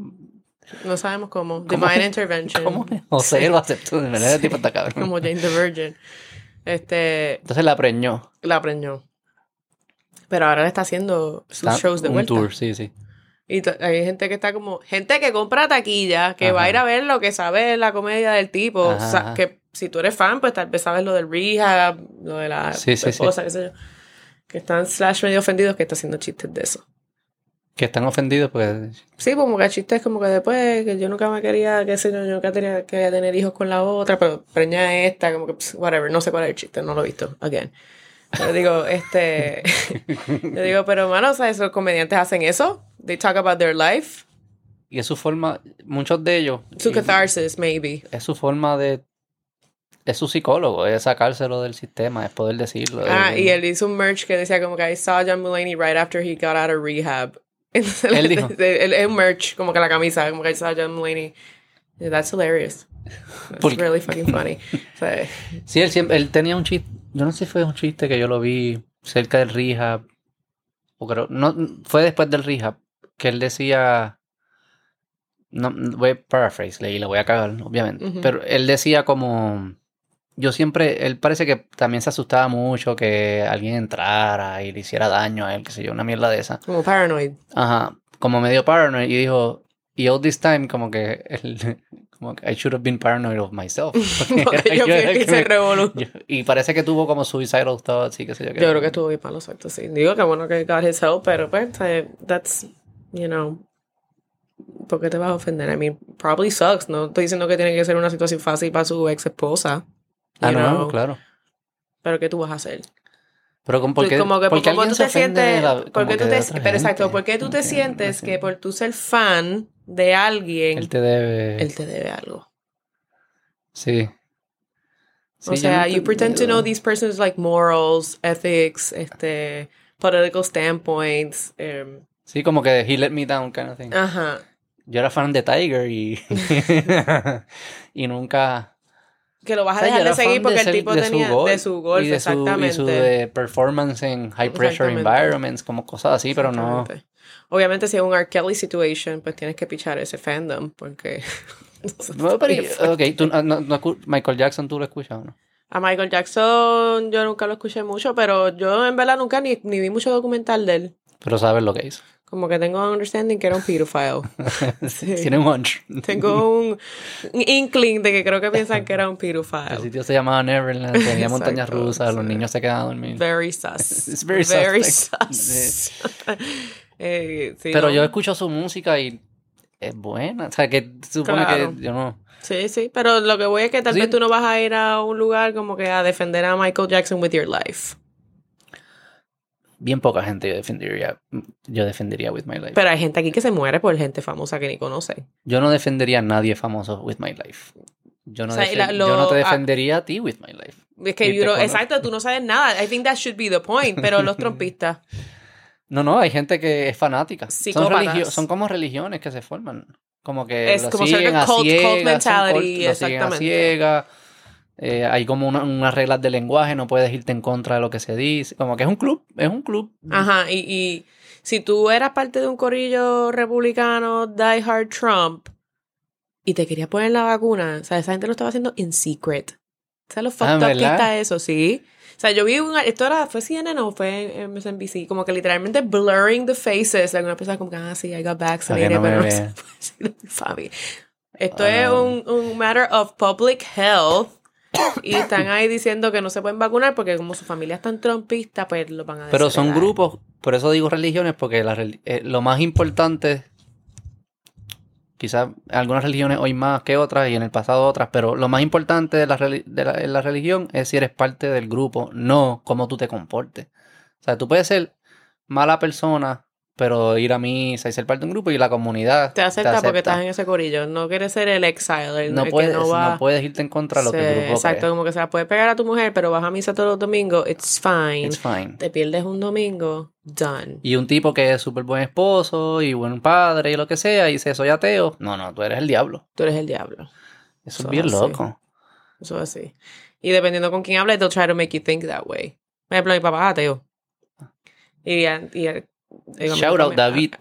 no sabemos cómo.
¿cómo?
Divine Intervention.
¿cómo? José lo aceptó, de verdad, el tipo está cabrón.
Como Jane the Virgin. Este,
Entonces la preñó.
la preñó. Pero ahora le está haciendo sus
Está-
shows de
un
vuelta.
tour, sí, sí.
Y hay gente que está como, gente que compra taquilla, que va a
Ajá.
ir a ver lo que sabe la comedia del tipo. O sea,
Ajá.
que si tú eres fan, pues tal vez sabes lo del rehab, lo de la
Sí, sí, sí.
esposa, qué sé yo. Que están slash medio ofendidos que está haciendo chistes de eso.
Que están ofendidos, pues.
Sí, como que chistes como que después, que yo nunca me quería, que sé yo, yo nunca tenía, quería tener hijos con la otra, pero preña esta, como que, pss, whatever, no sé cuál es el chiste, no lo he visto, again. Yo digo, este, yo digo, pero mano, o sea, esos comediantes hacen eso, they talk about their life,
Y es su forma, muchos de ellos.
su catharsis, maybe.
es su forma de es su psicólogo, es sacárselo del sistema, es poder decirlo.
Ah,
es-
y él hizo un merch que decía como que I saw John Mulaney right after he got out of rehab. Entonces,
Él dijo.
Es un merch, como que la camisa, como que I saw John Mulaney. Yeah, That's hilarious. That's really fucking funny. O sea,
Sí, él siempre, él tenía un chiste, yo no sé si fue un chiste que yo lo vi cerca del rehab, o creo, no, fue después del rehab, que él decía, no, voy a paraphrase, le, y le voy a cagar, obviamente,
Ujú.
pero él decía como, yo siempre, él parece que también se asustaba mucho que alguien entrara y le hiciera daño a él, que sé yo, una mierda de esa.
como paranoid.
Ajá, como medio paranoid y dijo, y all this time como que él, como que I should have been paranoid of myself.
Porque yo el que se
me- yo- y parece que tuvo como suicidal thoughts y qué sé yo. qué.
Yo creo que estuvo bien malo, exacto, sí. Digo que bueno que got his help, pero pues, that's, you know, ¿por qué te vas a ofender? I mean, probably sucks. No estoy diciendo que tiene que ser una situación fácil para su ex esposa.
Ah, no, claro.
Pero ¿qué tú vas a hacer?
Pero como, ¿por qué,
como que
por
como
alguien
tú te sientes,
la-
¿por tú te, pero exacto? ¿por qué tú te sientes que por tú ser fan de alguien,
Él te debe...
él te debe algo?
Sí. Sí,
o sea,
no
you pretend to know these persons like morals, ethics, este, political standpoints, um,
Sí, como que he let me down kind of thing.
ajá.
Yo era fan de Tiger y... y nunca...
Que lo vas a
O sea,
dejar de seguir porque
de
el tipo
de su
tenía
golf
de su golf,
y de su,
exactamente.
y su de performance en high pressure environments, como cosas así, pero no...
Obviamente, si es un R. Kelly situation, pues tienes que pichar ese fandom, porque...
No, pero, ok, tú, no- no Michael Jackson tú lo escuchas, ¿o ¿no?
A Michael Jackson yo nunca lo escuché mucho, pero yo en verdad nunca ni, ni vi mucho documental de él.
Pero sabes lo que hizo.
Como que tengo un understanding que era un pedophile. Sí.
Tiene un hunch.
Tengo un, un inkling de que creo que piensan que era un
El
pedophile.
sitio se llamaba Neverland, tenía montañas rusas, los niños se quedaban a dormir.
Very sus.
It's very sus, like,
sus. Eh, sí,
Pero
no.
yo escucho su música y es buena. O sea, que supone
Claro.
que yo no.
Sí, sí, pero lo que voy es que tal
Sí.
vez tú no vas a ir a un lugar como que a defender a Michael Jackson with your life.
Bien poca gente yo defendería. Yo defendería With My Life.
Pero hay gente aquí que se muere por gente famosa que ni conoce.
yo no defendería a nadie famoso With My Life. Yo no,
O sea, la- lo-
yo no te
ah-
defendería a ti With My Life.
Es que you know- exacto, tú no sabes nada. I think that should be the point. Pero los trompistas.
No, no, hay gente que es fanática. Son, son como religiones que se forman. Como que
Es
lo
como
siguen a
cult- cult
ciegas, son
mentality,
cult- lo siguen a
exactamente.
Eh, hay como una- unas reglas de lenguaje, no puedes irte en contra de lo que se dice. Como que es un club, es un club.
Ajá, y, y si tú eras parte de un corillo republicano, Die Hard Trump, y te querías poner la vacuna, o sea, esa gente lo estaba haciendo in secret. ¿Sabes lo fucked up que
Ah,
está eso? Sí. O sea, yo vi un... Esto era... ¿Fue CNN o fue en MSNBC? Como que literalmente blurring the faces de alguna persona como que, ah, sí, I got vaccinated,
no
pero no se puede decir, Fabi. Esto
Ah.
es un, un matter of public health. Y están ahí diciendo que no se pueden vacunar porque como su familia es tan trompista, pues lo van a
Pero son grupos, por eso digo religiones, porque la eh, lo más importante, quizás algunas religiones hoy más que otras y en el pasado otras, pero lo más importante de la, de la, en la religión es si eres parte del grupo, no cómo tú te comportes. O sea, tú puedes ser mala persona, pero ir a misa y ser parte de un grupo y la comunidad
Te acepta, porque
acepta.
estás en ese corillo. No quieres ser el exile, el,
no
el
puedes,
que no va...
no puedes irte en contra de lo que el
Sí,
grupo
Exacto,
cree.
como que se la puede pegar a tu mujer, pero vas a misa todos los domingos, it's fine.
It's fine.
Te pierdes un domingo, done.
Y un tipo que es súper buen esposo y buen padre y lo que sea, y dice, soy ateo. No, no, tú eres el diablo.
Tú eres el diablo.
Eso
Eso
es bien
así.
loco.
Eso es así. Y dependiendo con quién hables, they'll try to make you think that way. Por ejemplo, mi papá es ateo. Y, y,
Shout out, David.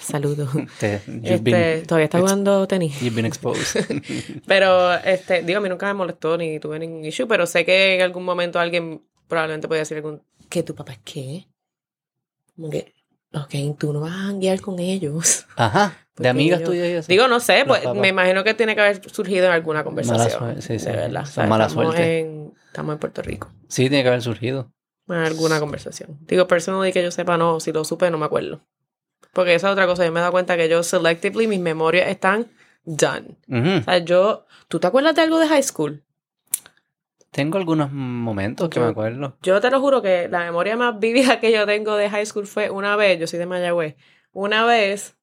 Saludos.
Te- you've,
Este,
been,
todavía está jugando tenis.
you've been exposed.
Pero, este, digo, a mí nunca me molestó ni tuve ningún issue, pero sé que en algún momento alguien probablemente puede decir algún, ¿que tu papá es qué? Como que, ok, tú no vas a guiar con ellos.
Ajá.
Porque
De amigas tuyas y eso.
Digo, no sé, pues
papás.
me imagino que tiene que haber surgido en alguna conversación.
suerte, sí, sí.
De verdad.
Mala
estamos
suerte.
En, estamos en Puerto Rico.
Sí, tiene que haber surgido.
En alguna conversación. Digo, personally que yo sepa, no, si lo supe, no me acuerdo. Porque esa es otra cosa, yo me he dado cuenta que yo selectively, mis memorias están done. O sea, yo, ¿tú te acuerdas de algo de high school?
Tengo algunos momentos que me acuerdo.
Yo te lo juro que la memoria más vívida que yo tengo de high school fue una vez, yo soy de Mayagüez, una vez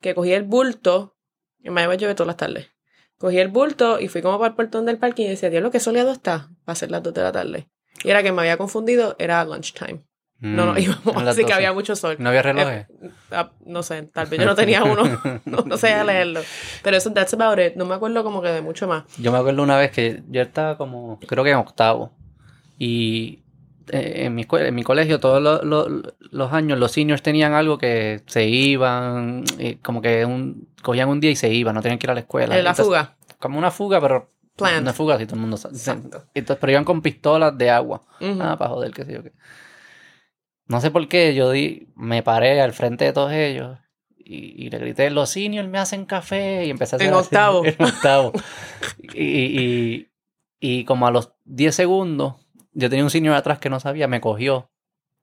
que cogí el bulto, en Mayagüez llueve todas las tardes, Cogí el bulto y fui como para el portón del parking y decía, Dios, lo que soleado está. Va a ser las 2 de la tarde. Y era que me había confundido, era lunchtime. No, no,
Mm,
íbamos, así que
12.
había mucho sol.
No había relojes.
Ah, no sé, tal vez yo no tenía uno, no, no sé leerlo. Pero eso, that's about it. No me acuerdo como que de mucho más.
Yo me acuerdo una vez que yo estaba como, creo que en octavo. Y eh, en, mi, en mi colegio todos lo- lo- los años los seniors tenían algo que se iban, y como que un, cogían un día y se iban, no tenían que ir a la escuela.
En la
Entonces,
fuga.
Como una fuga, pero
Planned.
una fuga, si todo el mundo sabe.
Exacto.
Entonces, pero iban con pistolas de agua.
Ujú.
Ah, para joder, qué sé yo qué. No sé por qué, yo di, me paré al frente de todos ellos y, y le grité, los seniors me hacen café y empecé a hacer
En octavo.
En octavo. y, y, y como a los 10 segundos, yo tenía un senior atrás que no sabía, me cogió,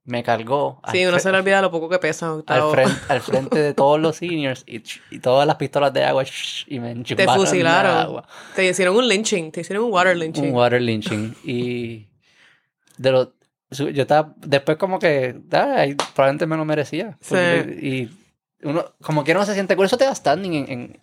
me cargó
Sí, uno se le olvida lo poco que pesa
al, frente, al frente de todos los seniors y, y todas las pistolas de agua y me
Te
enchufaron de
fusilaron.
agua.
Te hicieron un lynching, te hicieron un water lynching.
Un water lynching. Y de lo, yo estaba, después como que, ah, probablemente me lo merecía.
Sí.
Y uno, como que no se siente, por eso te da standing en, en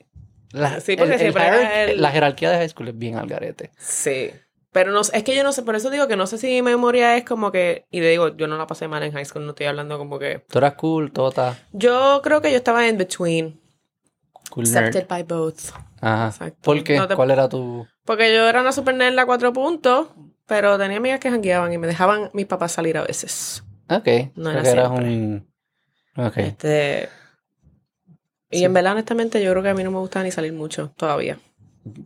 la,
Sí, porque
el- el
siempre
hierarchy-
era el-
la jerarquía de high school es bien al garete.
Sí. Pero no, es que yo no sé, por eso digo que no sé si mi memoria es como que, y le digo, yo no la pasé mal en high school, no estoy hablando como que...
Tú eras cool, tota,
Yo creo que yo estaba in between,
cool nerd.
accepted by both.
Ajá.
Exacto.
¿Por qué?
No te-
¿Cuál era tu...?
Porque yo era una super nerd a cuatro puntos, pero tenía amigas que jangueaban y me dejaban mis papás salir a veces.
Ok.
No era
eras un... Ok.
Este... Y
Sí.
en verdad, honestamente, yo creo que a mí no me gusta ni salir mucho todavía.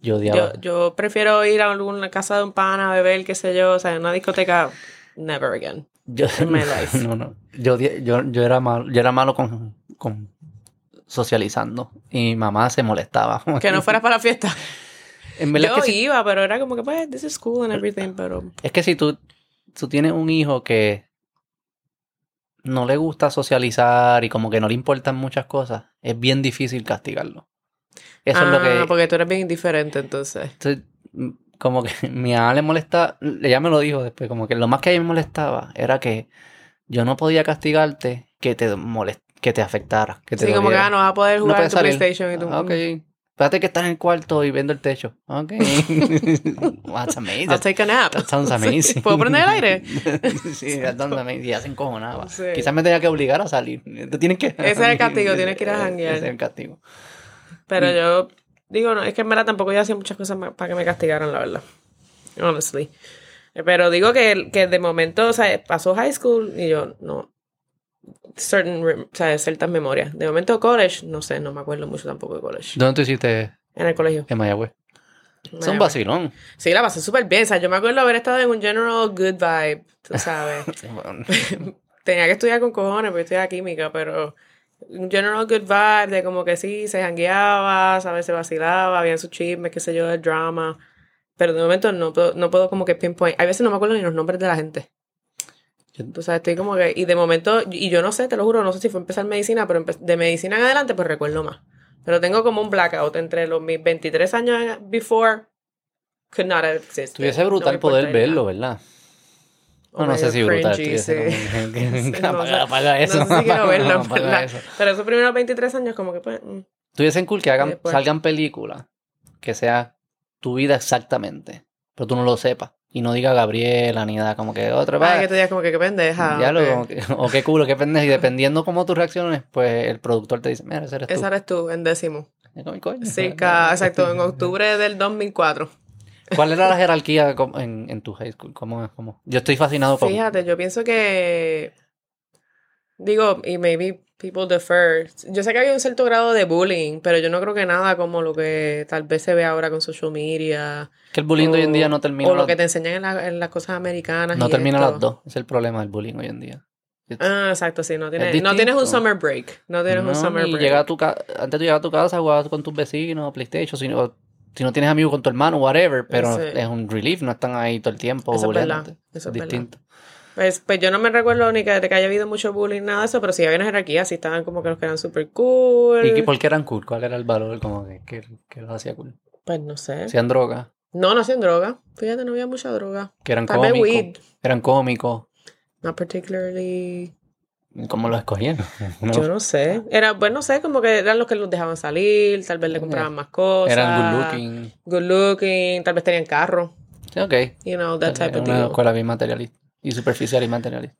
Yo odiaba.
Yo, yo prefiero ir a alguna casa de un pana a beber, qué sé yo, o sea, en una discoteca, never again.
Yo,
in my life.
no, no. Yo, yo, yo era malo, yo era malo con, con socializando. Y mi mamá se molestaba.
Que no fueras para la fiesta.
En
Yo
es que, si,
iba, pero era como que, pues, this is cool and everything, pero...
es que si tú, tú tienes un hijo que no le gusta socializar y como que no le importan muchas cosas, es bien difícil castigarlo. Eso es lo
Ah,
que...
porque tú eres bien indiferente, entonces.
Entonces, mm, como que mi mamá le molesta, ella me lo dijo después, como que lo más que a ella me molestaba era que yo no podía castigarte que te molest que te afectara, que te
Sí, como que, ah, no vas a poder jugar en
puedes
tu. PlayStation y tú...
Ah, Ok. Espérate que estás en el cuarto y viendo el techo. Ok. That's amazing.
I'll take a nap.
That sounds amazing.
¿Puedo prender el aire?
sí, that sounds amazing. Ya se encojonaba.
Sí.
Quizás me tenía que obligar a salir. Tú tienes que...
Ese es el castigo, tienes que ir a janguear.
Ese es el castigo.
Pero yo digo, no, es que en verdad tampoco yo hacía muchas cosas para que me castigaran, la verdad. Honestly. Eh, Pero digo que, que de momento, o sea, pasó high school y yo, no. Certain, o sea, ciertas memorias. De momento college, no sé, no me acuerdo mucho tampoco de college.
¿Dónde tú hiciste
En el colegio.
en Mayagüez? Es un vacilón.
Sí, la pasé súper bien. O sea, yo me acuerdo haber estado en un general good vibe, tú sabes. Tenía que estudiar con cojones porque estudiaba química, pero general good vibe de como que sí, se jangueaba, ¿sabes? Se vacilaba, había sus chismes, qué sé yo, de drama. Pero de momento no puedo, no puedo como que pinpoint. Hay veces no me acuerdo ni los nombres de la gente. Tú sabes, estoy como que... Y de momento, y yo no sé, te lo juro, no sé si fue empezar medicina, pero de medicina en adelante pues recuerdo más. Pero tengo como un blackout entre los mis 23 años before could not have existed. Me
brutal poder verlo,
nada.
¿verdad?
O
No, no sé si brutal.
cringy, sí. Sí, no
eso.
No sé si quiero
apaga-
verlo, ¿verdad?
eso.
Pero esos primeros 23 años como que pues... mm.
Estuviesen cool que hagan,
Después.
salgan películas que sea tu vida exactamente, pero tú no lo sepas. Y no diga Gabriela ni nada, como que otra
Ay,
vez.
que tú digas como que qué pendeja.
ya lo, que- o qué culo, qué pendejo. Y dependiendo cómo tú reacciones, pues el productor te dice, mira, ese eres tú.
Esa eres tú, en décimo.
"Coño".
Circa, exacto, en octubre del 2004.
¿Cuál era la jerarquía en, en tu high school? ¿Cómo, es? cómo? Yo estoy fascinado con...
Fíjate, yo pienso que... Digo, y maybe people defer. Yo sé que había un cierto grado de bullying, pero yo no creo que nada como lo que tal vez se ve ahora con social media.
Que el bullying de hoy en día no termina,
O lo
las-
que te enseñan en, la- en las cosas americanas.
no
y
termina
esto.
las dos. Es el problema del bullying hoy en día.
Ah, exacto, sí. No tienes,
Es
no tienes un summer break. No tienes un summer break.
llega a tu ca- Antes tú llegabas a tu casa, jugabas con tus vecinos, PlayStation, si no, si no tienes amigos con tu hermano, whatever, pero
Sí.
es un relief, no están ahí todo el tiempo.
Eso es eso
distinto.
Pues, pues yo no me recuerdo ni que, que haya habido mucho bullying, nada de eso, pero sí había una jerarquía, sí estaban como que los que eran super cool.
¿Y por qué eran cool? ¿Cuál era el valor como que, que, que los hacía cool?
Pues no sé.
Hacían droga,
No, no hacían droga. Fíjate, no había mucha droga.
que eran cómicos. Eran cómicos.
Not particularly.
¿Cómo lo escogieron? No,
Yo no sé. Era, pues no sé, como que eran los que los dejaban salir, tal vez le compraban más cosas.
Eran good looking.
Good looking, tal vez tenían carro.
Sí, ok.
You know, that type
Era
of
una
deal.
escuela bien materialista. Y superficial y materialista.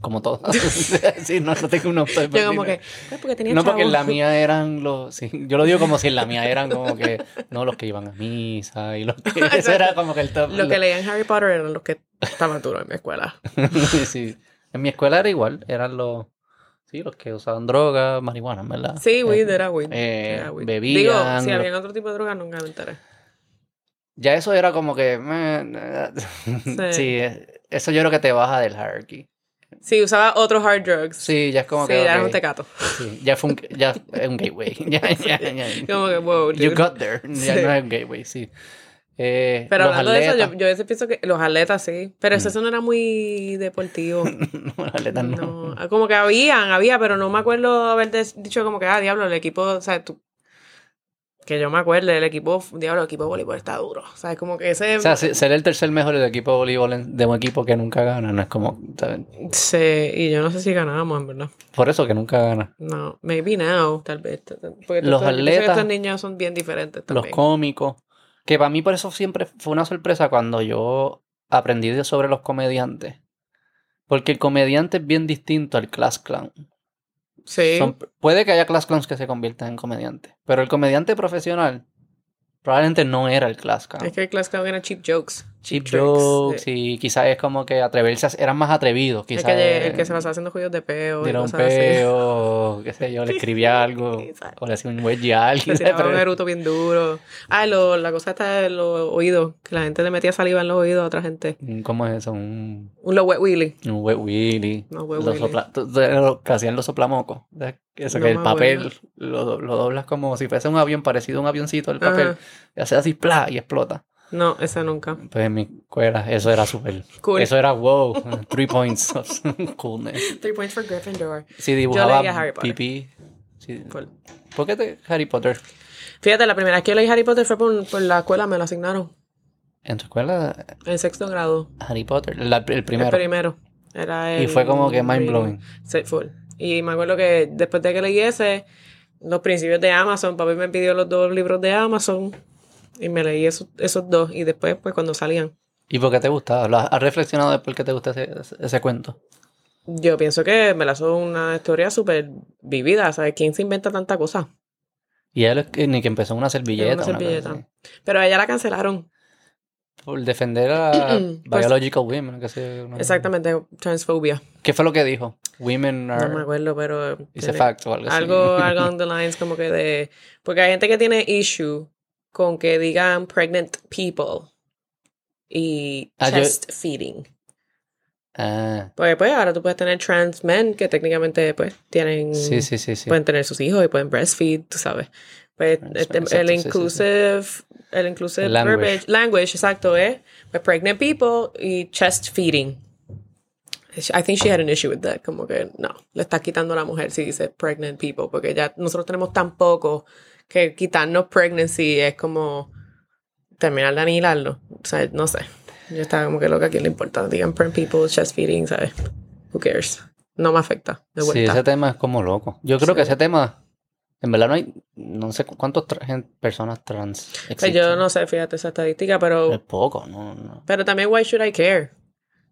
Como todo. sí, no, no tengo una
Yo como que, pues porque tenía
No, porque en la mía eran los. Sí, yo lo digo como si en la mía eran como que. No, los que iban a misa y los que. Eso era como que el top.
Los que leían Harry Potter eran los que estaban duros en mi escuela.
sí. En mi escuela era igual. Eran los. Sí, los que usaban droga, marihuana, ¿verdad?
Sí, weed
Eh,
era weed.
eh,
Era weed.
bebían,
Digo, si
lo-
había otro tipo de droga, nunca me enteré.
Ya eso era como que. meh, sí. eh, eso yo creo que te baja del hierarchy.
Sí, usaba otros hard drugs.
Sí, ya es como
sí,
que.
ya era
ok,
un tecato.
sí, ya fue un, ya es un gateway. ya, ya, ya.
Como que, wow,
You got there. Ya
Sí.
no es un gateway, sí. Eh,
Pero
los
hablando de eso, yo, yo a veces pienso que los atletas sí. Pero
Mm.
eso no era muy deportivo.
No, los atletas no.
No, como que habían, había, pero no me acuerdo haber dicho como que, ah, diablo, el equipo, o sea, tú, que yo me acuerdo, el equipo, diablo, el equipo de voleibol está duro, o sea, es como que ese,
O sea, se- ser el tercer mejor del equipo de voleibol de un equipo que nunca gana, no es como. ¿sabes?
sí, y yo no sé si ganábamos, en verdad,
Por eso que nunca gana.
no, maybe now, tal vez, porque
Los atletas,
estos niños son bien diferentes
Los
también,
cómicos. Que para mí por eso siempre fue una sorpresa cuando yo aprendí sobre los comediantes. Porque el comediante es bien distinto al class clown.
sí,
Son- puede que haya class clowns que se conviertan en comediantes. Pero el comediante profesional probablemente no era el class clown.
es que el class clown era cheap jokes,
Cheap
tricks,
jokes y quizás es como que atreverse a, eran más atrevidos.
el
Quizás
que, el que se pasaba haciendo juegos de peo,
Tira un peo, qué sé yo, le escribía algo, o le hacía un wedgie a alguien.
Se tiraba un eruto bien duro. Ah, lo, la cosa está de los oídos, que la gente le metía saliva en los oídos a otra gente.
¿Cómo es eso? Un,
Un low wet willy.
un wet willy.
No, wet
Los sopla- lo que hacían los soplamocos. Eso
No
que el papel lo, lo doblas como si fuese un avión parecido a un avioncito el papel. Y hace así, ¡plá! y explota.
No, ese nunca.
Pues en mi escuela eso era súper.
Cool.
Eso era wow. Three points of coolness.
Three points for Gryffindor.
Si dibujaba
leía Harry Potter.
pipí. sí. ¿Por qué te Harry Potter?
Fíjate, la primera vez que yo leí Harry Potter fue por, por la escuela, me lo asignaron.
En tu escuela,
En sexto grado.
Harry Potter, la- el primero.
El primero. Era el
Y fue como que mind blowing.
Sí, full. Y me acuerdo que después de que leí ese, los principios de Amazon, papi me pidió los dos libros de Amazon. Y me leí esos, esos dos. Y después, pues cuando salían.
¿Y por qué te gustaba? ¿Lo has reflexionado de por qué te gusta ese, ese- cuento?
Yo pienso que me la son una historia súper vivida, ¿sabes? ¿Quién se inventa tanta cosa?
Y que ni que empezó una servilleta.
Una servilleta. Pero a ella la cancelaron.
Por defender a
Pues-
biological women. sé yo, no-
Exactamente, transfobia.
¿Qué fue lo que dijo? Women are...
No me acuerdo, pero...
It's a
tiene
fact o algo así.
Algo, algo on the lines como que de... Porque hay gente que tiene issue con que digan pregnant people y
Ah, yo-
chest feeding.
Ah,
pues ahora tú puedes tener trans men que técnicamente pues tienen...
sí, sí, sí, sí.
pueden tener sus hijos y pueden breastfeed, tú sabes. Pues este, el inclusive, el inclusive
Language.
verbiage, language, exacto, ¿eh? Pues pregnant people y chest feeding. I think she had an issue with that, como que no, le está quitando a la mujer si dice pregnant people, porque ya nosotros tenemos tan poco que quitarnos pregnancy es como terminar de aniquilarlo. O sea, no sé. Yo estaba como que loca, ¿a quién le importa? Digan pregnant people, chest feeding, ¿sabes? Who cares? No me afecta, de
Sí, ese tema es como loco. Yo creo que ese tema, en verdad no hay, no sé cu- cuántas tra- personas trans
sea,
existen.
yo no sé, fíjate esa estadística, pero,
Es poco, no, no.
pero también, why should I care?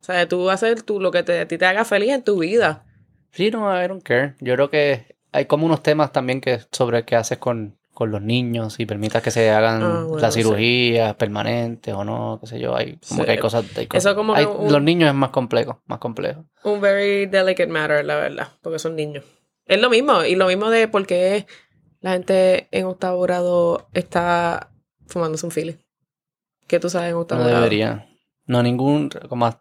O sea, tú hacer tú lo que te, a ti te haga feliz en tu vida.
Sí, no, I don't care. Yo creo que hay como unos temas también que sobre qué haces con, con los niños y permitas que se hagan
Ah, bueno,
las
sí.
cirugías permanentes o no, qué sé yo. Hay como
Sí.
que hay cosas. hay cosas-
como que
hay-
un-
Los niños es más complejo, más complejo.
Un very delicate matter, la verdad, porque son niños. Es lo mismo, y lo mismo de por qué la gente en octavo grado está fumándose un fili. ¿Qué tú sabes en octavo
No
grado?
debería. No, ningún. Como,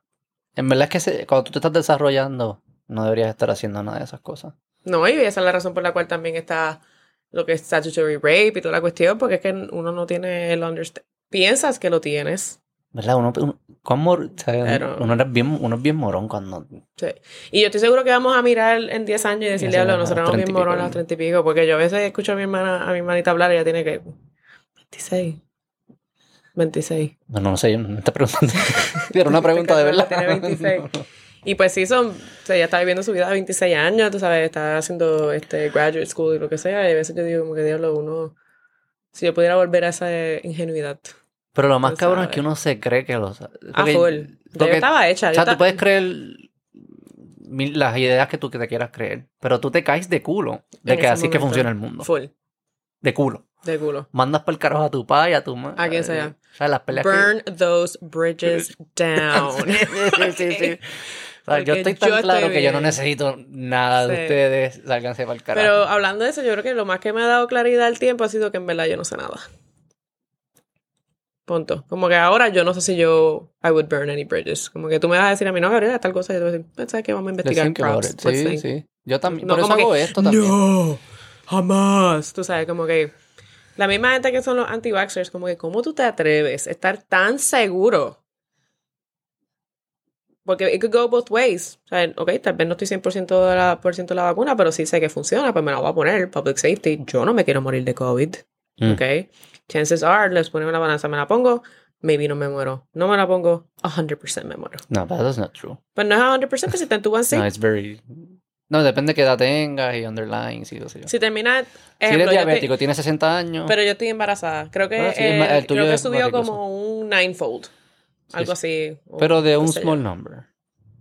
en verdad es que se- cuando tú te estás desarrollando, no deberías estar haciendo nada de esas cosas.
No, y esa es la razón por la cual también está lo que es statutory rape y toda la cuestión, porque es que uno no tiene el understand. Piensas que lo tienes,
¿Verdad? Uno, uno, ¿cómo, o sea,
Pero-
uno, es bien, uno es bien morón cuando.
Sí. Y yo estoy seguro que vamos a mirar en 10 años y decirle, diablo, nosotros éramos bien
30 y pico.
morones a los 30 y pico, porque yo a veces escucho a mi hermana, a mi hermanita hablar y ella tiene que 26. 26.
Bueno, no sé, yo no te pregunto. Era una pregunta de verdad.
Tiene 26. Y pues sí, son, o sea, ella está viviendo su vida a 26 años, tú sabes, está haciendo este graduate school y lo que sea, y a veces yo digo como que diablo, uno, si yo pudiera volver a esa ingenuidad.
Pero lo más
Tú
cabrón es
sabes.
que uno se cree que lo sabe.
A
Porque-
full. Yo
porque-
estaba hecha.
O
yo
sea, tú puedes creer mil- las ideas que tú que te quieras creer, pero tú te caes de culo de
En
que así es que
momento.
funciona el mundo.
Full,
De culo.
de culo.
Mandas por el carajo a tu pa y a tu madre.
A quien sea.
O sea, las peleas que-
Burn those bridges down.
sí, sí, sí. Yo estoy tan
yo
claro
estoy
que yo no necesito nada de ustedes. Sálganse para el carajo.
Pero hablando de eso, yo creo que lo más que me ha dado claridad al tiempo ha sido que en verdad yo no sé nada. Punto. Como que ahora yo no sé si yo I would burn any bridges. Como que tú me vas a decir a mí, no, Gabriela, tal cosa. Yo te voy a decir, "Pues, ¿sabes qué? Vamos a investigar props.
Sí,
think".
sí. Yo también.
No
por eso hago
que,
esto también.
No, jamás. Tú sabes, como que la misma gente que son los anti-vaxxers, como que, ¿cómo tú te atreves a estar tan seguro? Porque it could go both ways. O sea, ok, tal vez no estoy 100% de la, por ciento de la vacuna, pero sí sé que funciona, pues me la voy a poner. Public safety. Yo no me quiero morir de COVID.
Mm.
Ok. Chances are, les ponemos la balanza, me la pongo, maybe no me muero. No me la pongo, 100% me muero.
No, but that's not true.
Pues no es 100%, pues si está en tu one
No, it's very... No, depende de qué edad tengas y underlying, sí, qué sé yo.
Si termina,
si eres diabético,
estoy-
tienes 60 años...
pero yo estoy embarazada. Creo que,
Ah, sí, el ma-
eh,
el tuyo
creo que subió como un ninefold. Algo así. o
pero de un
sé
small number.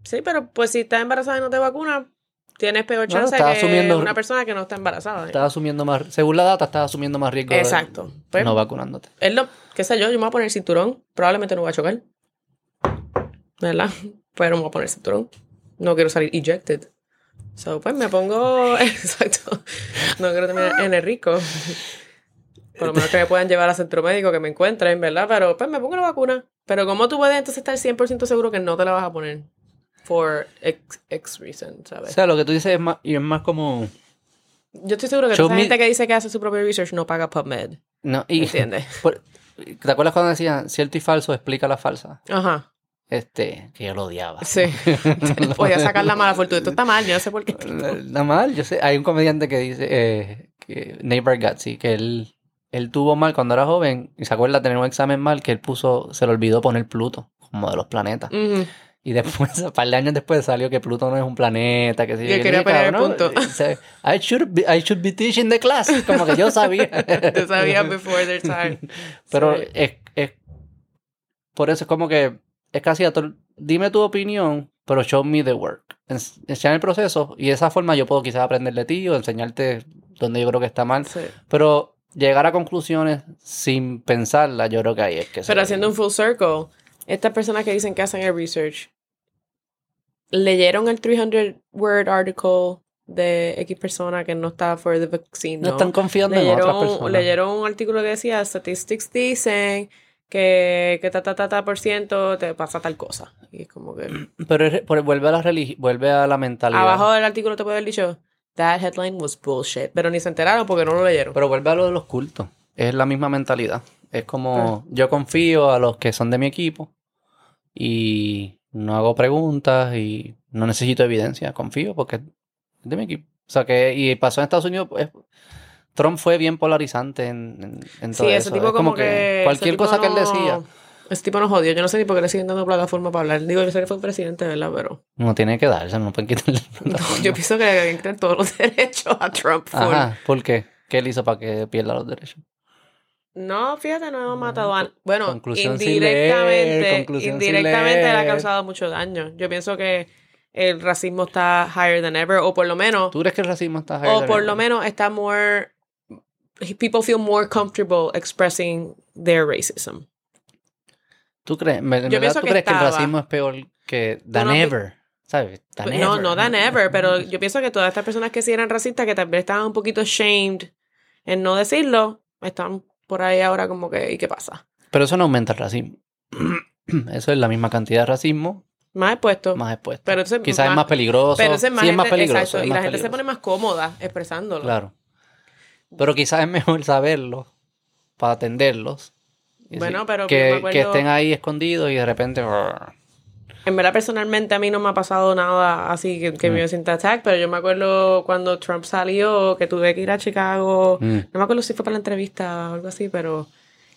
Sí, pero pues si estás embarazada y no te vacunas, tienes peor
No,
chance
estás
que una persona que no está embarazada.
Estás asumiendo más... Según la data, estás asumiendo más riesgo de
Exacto. Pues,
no vacunándote.
él no, qué sé yo, yo me voy a poner el cinturón. Probablemente no voy a chocar. ¿Verdad? Pero me voy a poner el cinturón. No quiero salir ejected. So, pues me pongo. Exacto. No quiero terminar en el rico. Por lo menos que me puedan llevar al centro médico, que me encuentren, ¿verdad? Pero pues me pongo la vacuna. Pero ¿cómo tú puedes entonces estar 100% seguro que no te la vas a poner? For X, X reason,
O
¿sabes?
sea, lo que tú dices es más... Y es más como...
Yo estoy seguro que
Show
esa
me-
gente que dice que hace su propio research no paga PubMed.
No, y...
¿Entiendes?
por- ¿Te acuerdas cuando decían cierto y falso explica la falsa?
Ajá.
Este, que yo lo odiaba.
Sí. Voy a sacar la mala fortuna. Esto está mal, yo no sé por qué.
Nada mal, yo sé. Hay un comediante que dice, eh, que, Nate Bargatze, que él, él tuvo mal cuando era joven y se acuerda tener un examen mal que él puso, se le olvidó poner Pluto como de los planetas.
Ujú.
Y después, un par de años después salió que Pluto no es un planeta, que sí.
Y él quería poner el punto.
I should, be, I should be teaching the class. Como que yo sabía.
Tú sabías before their time.
Pero
Sí.
es, es. Por eso es como que. Es casi a todo- Dime tu opinión, pero show me the work. Ens- Enseñar el proceso y de esa forma yo puedo quizás aprender de ti o enseñarte donde yo creo que está mal.
Sí.
Pero llegar a conclusiones sin pensarla, yo creo que ahí es que
Pero haciendo un full circle, estas personas que dicen que hacen el research, leyeron el 300 word article de X persona que no está for the vaccine.
no
No,
están confiando en otras
leyeron,
personas.
leyeron un artículo que decía statistics dicen que, que ta ta ta ta por ciento te pasa tal cosa. Y es como que
Pero pero vuelve a la religi- vuelve a la mentalidad.
abajo del artículo te puede haber dicho that headline was bullshit, pero ni se enteraron porque no lo leyeron.
Pero vuelve a lo de los cultos. Es la misma mentalidad. Es como
Ah.
yo confío a los que son de mi equipo y no hago preguntas y no necesito evidencia. Confío porque es de mi equipo. O sea que, y pasó en Estados Unidos, pues, Trump fue bien polarizante en, en, en todo
Sí,
eso.
ese tipo
Es
como, que...
cualquier
tipo
cosa que él decía,
Ese tipo nos jodió. Yo no sé ni por qué le siguen dando plataforma para hablar. Digo, yo sé que fue presidente, ¿verdad? Pero
no tiene que darse, no pueden quitarle.
yo pienso que le deben quitar todos los derechos a Trump. full.
Ajá, ¿por qué? ¿Qué él hizo para que pierda los derechos?
No, fíjate, no hemos matado a... Bueno,
Conclusión
indirectamente,
leer,
indirectamente le ha causado mucho daño. Yo pienso que el racismo está higher than ever, o por lo menos,
¿Tú crees que el racismo está higher
o
than
por
ever?
lo menos está more... People feel more comfortable expressing their racism.
¿Tú crees, en verdad,
pienso
¿tú
que
crees que el
estaba.
racismo es peor que than
no pi-
ever? ¿Sabes? Than
no,
ever.
no than ever, pero yo pienso que todas estas personas que sí eran racistas, que tal vez estaban un poquito shamed en no decirlo, están por ahí ahora como que, ¿y qué pasa?
Pero eso no aumenta el racismo. Eso es la misma cantidad de racismo
Más expuesto.
más expuesto.
Pero entonces
Quizás
más-
es más peligroso.
Pero ese es más,
sí, es más
gente-
peligroso.
exacto,
es
y
más
la gente se
peligroso.
pone más cómoda expresándolo.
Claro. Pero quizás es mejor saberlo para atenderlos. Y
Bueno,
sí,
pero
que,
acuerdo-
que estén ahí escondidos y de repente.
En verdad, personalmente, a mí no me ha pasado nada así que, que
Mm.
me sienta attack, pero yo me acuerdo cuando Trump salió, que tuve que ir a Chicago,
Mm.
no me acuerdo si fue para la entrevista o algo así, pero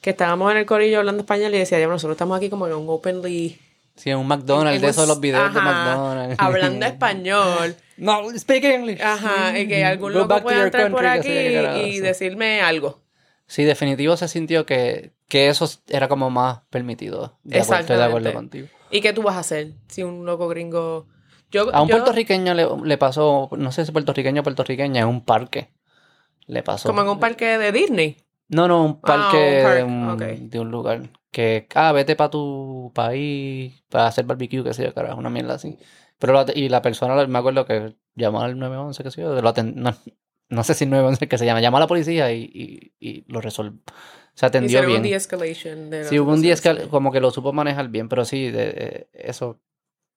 que estábamos en el corillo hablando español y decía, "Diablo, nosotros estamos aquí como en un openly
Sí, un McDonald's, de esos de los videos de
ajá,
McDonald's.
hablando español.
No, speak English.
Ajá, y que algún
Go
loco pueda entrar por
country,
aquí
qué carajo,
y
sí.
decirme algo.
Sí, definitivo se sintió que, que eso era como más permitido. De acuerdo, estoy de acuerdo contigo.
¿Y qué tú vas a hacer si un loco gringo... Yo,
A un
yo-
puertorriqueño le, le pasó, no sé si puertorriqueño o puertorriqueña, en un parque. Le pasó.
Como en un parque de Disney.
No, no, un parque
un parque,
de, un,
ok.
de un lugar. Que, ah, vete para tu país para hacer barbecue, qué sé yo, carajo, una mierda así. Pero lo at- y la persona, me acuerdo que llamó al 911, qué sé yo, lo no, no sé si 911 que se llama, llamó a la policía y, y, y lo resolvió. Se atendió bien.
de
Sí, hubo un
situación.
como que lo supo manejar bien, pero sí, de, de- eso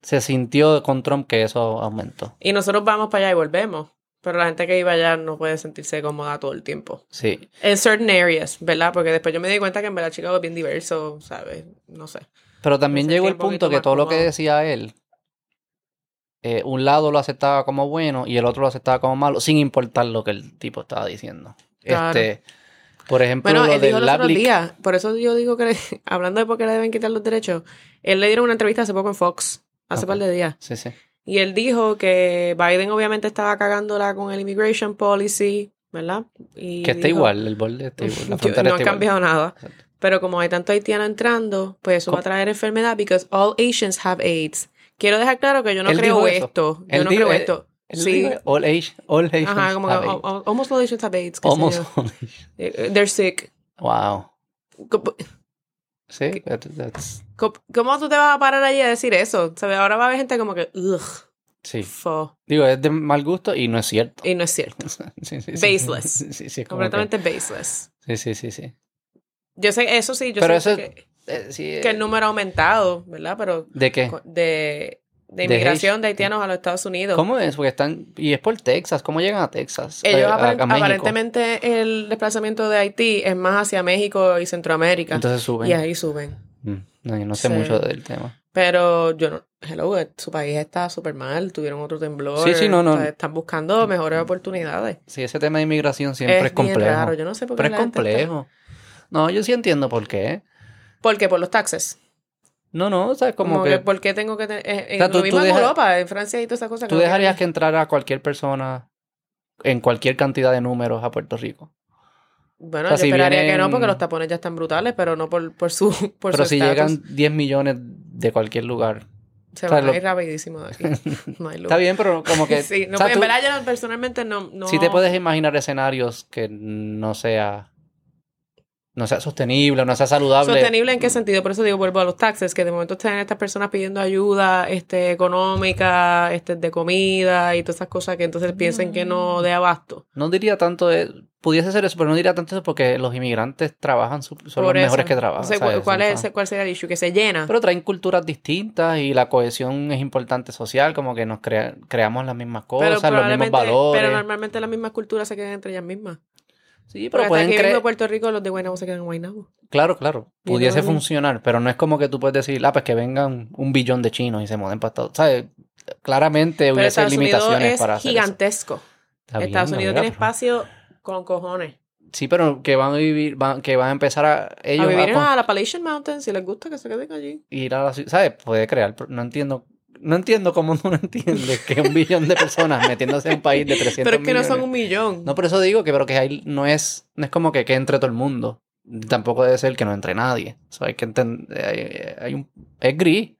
se sintió con Trump que eso aumentó.
Y nosotros vamos para allá y volvemos. Pero la gente que iba allá no puede sentirse cómoda todo el tiempo.
Sí,
En certain areas, ¿verdad? Porque después yo me di cuenta que en verdad Chicago es bien diverso, ¿sabes? No sé.
pero también llegó el punto que todo lo que decía él, eh, un lado lo aceptaba como bueno y el otro lo aceptaba como malo, sin importar lo que el tipo estaba diciendo.
Claro.
Este, por ejemplo,
Bueno,
lo
él dijo
del
los otros
Lablik-
días, por eso yo digo que, le- hablando de por qué le deben quitar los derechos, él le dieron una entrevista hace poco en Fox, hace
Ok.
par de días,
Sí, sí.
y él dijo que Biden obviamente estaba cagándola con el immigration policy, ¿verdad? Y
Que está
dijo-
igual, el borde está igual, la
Yo-
frontera
no
está
ha
igual.
cambiado nada.
Exacto.
Pero como hay tanto haitiano entrando, pues eso va a traer enfermedad because all Asians have AIDS. Quiero dejar claro que yo no
Él
creo
dijo
esto. Yo
Él
no
dijo-
creo
él-
esto. Sí.
all, Asian, all Asians
Ajá, como que almost AIDS. qué sé
Almost all Asians.
Eh, eh, They're sick.
Wow.
¿Cómo-
Sí, that- that's-
¿Cómo, tú te vas a parar allí a decir eso? ¿Sabes? Ahora va a haber gente como que, ugh,
sí.
fo.
Digo, es de mal gusto y no es cierto.
Y no es cierto.
Sí, sí, sí.
Baseless.
Sí, sí, es como que-
Completamente baseless.
Sí, sí, sí, sí.
Yo sé, eso sí, yo
Pero
sé
eso-
que,
Eh, sí,
que
eh,
el número ha aumentado, ¿verdad? Pero
¿De qué?
de, de inmigración de haitianos a los Estados Unidos.
¿Cómo es? Porque están... Y es por Texas. ¿Cómo llegan a Texas?
Ellos
Eh, a-
aparent- aparentemente el desplazamiento de Haití es más hacia México y Centroamérica.
Entonces suben.
y ahí suben.
Mm, No, yo no sé
Sí.
mucho del tema.
Pero yo no, hello, eh, su país está súper mal, tuvieron otro temblor.
Sí, sí, no, no.
o sea, están buscando mejores oportunidades.
Sí, ese tema de inmigración siempre es,
es bien
complejo.
raro, yo no sé por qué
Pero es
está-
complejo. No, yo sí entiendo por qué.
¿Por qué? Por los taxes.
No, no, o sea, como,
Como,
que,
que, ¿por qué tengo que tener? eh, eh,
O sea, tú-
lo mismo
tú
en
deja-
Europa, en Francia y todas esas cosas.
tú dejarías que entrara cualquier persona en cualquier cantidad de números a Puerto Rico.
Bueno,
o sea,
yo
si
esperaría que no, porque los tapones ya están brutales, pero no por, por su por
Pero
su
si llegan 10 millones de cualquier lugar.
Se
o sea,
van a ir rapidísimo de aquí. No hay.
Está bien, pero como que...
Sí, no, en
tú-
verdad yo personalmente no... no
Si te puedes imaginar escenarios que no sea... No sea sostenible, no sea saludable.
¿Sostenible en qué sentido? Por eso digo, vuelvo a los taxes, que de momento están estas personas pidiendo ayuda este, económica, este, de comida y todas esas cosas que entonces piensen que no de abasto.
No diría tanto de... Pudiese ser eso, pero no diría tanto eso porque los inmigrantes trabajan, su- son
Por
los mejores que trabajan.
¿cuál, es, cuál sería el issue? Que se llena.
Pero traen culturas distintas y la cohesión es importante social, como que nos crea- creamos las mismas
Pero
cosas, los mismos
probablemente-
valores.
Pero normalmente las mismas culturas se quedan entre ellas mismas.
Sí,
Pero
pero
hasta
pueden
aquí mismo
creer...
Puerto Rico los de Guaynabo se quedan en Guaynabo.
Claro, claro. Pudiese funcionar, pero no es como que tú puedes decir, ah, pues que vengan un billón de chinos y se muden para Estados ¿Sabes? Claramente
Pero
hubiese
Estados Unidos
limitaciones
es
para hacer
gigantesco.
Bien,
Estados Unidos
mira,
tiene
pero-
espacio con cojones.
Sí, pero que van a vivir, van, que van a empezar a ellos
a vivir
con-
la Appalachian Mountains, si les gusta que se queden allí.
ir a la ¿sabes? Puede crear, no entiendo, no entiendo cómo no entiende que un billón de personas metiéndose en un país de 300
Pero es que no
millones.
son un millón.
No, por eso digo que, pero que ahí no es, no es como que, que entre todo el mundo. Tampoco debe ser que no entre nadie. O sea, hay que entender, hay, hay un, es gris.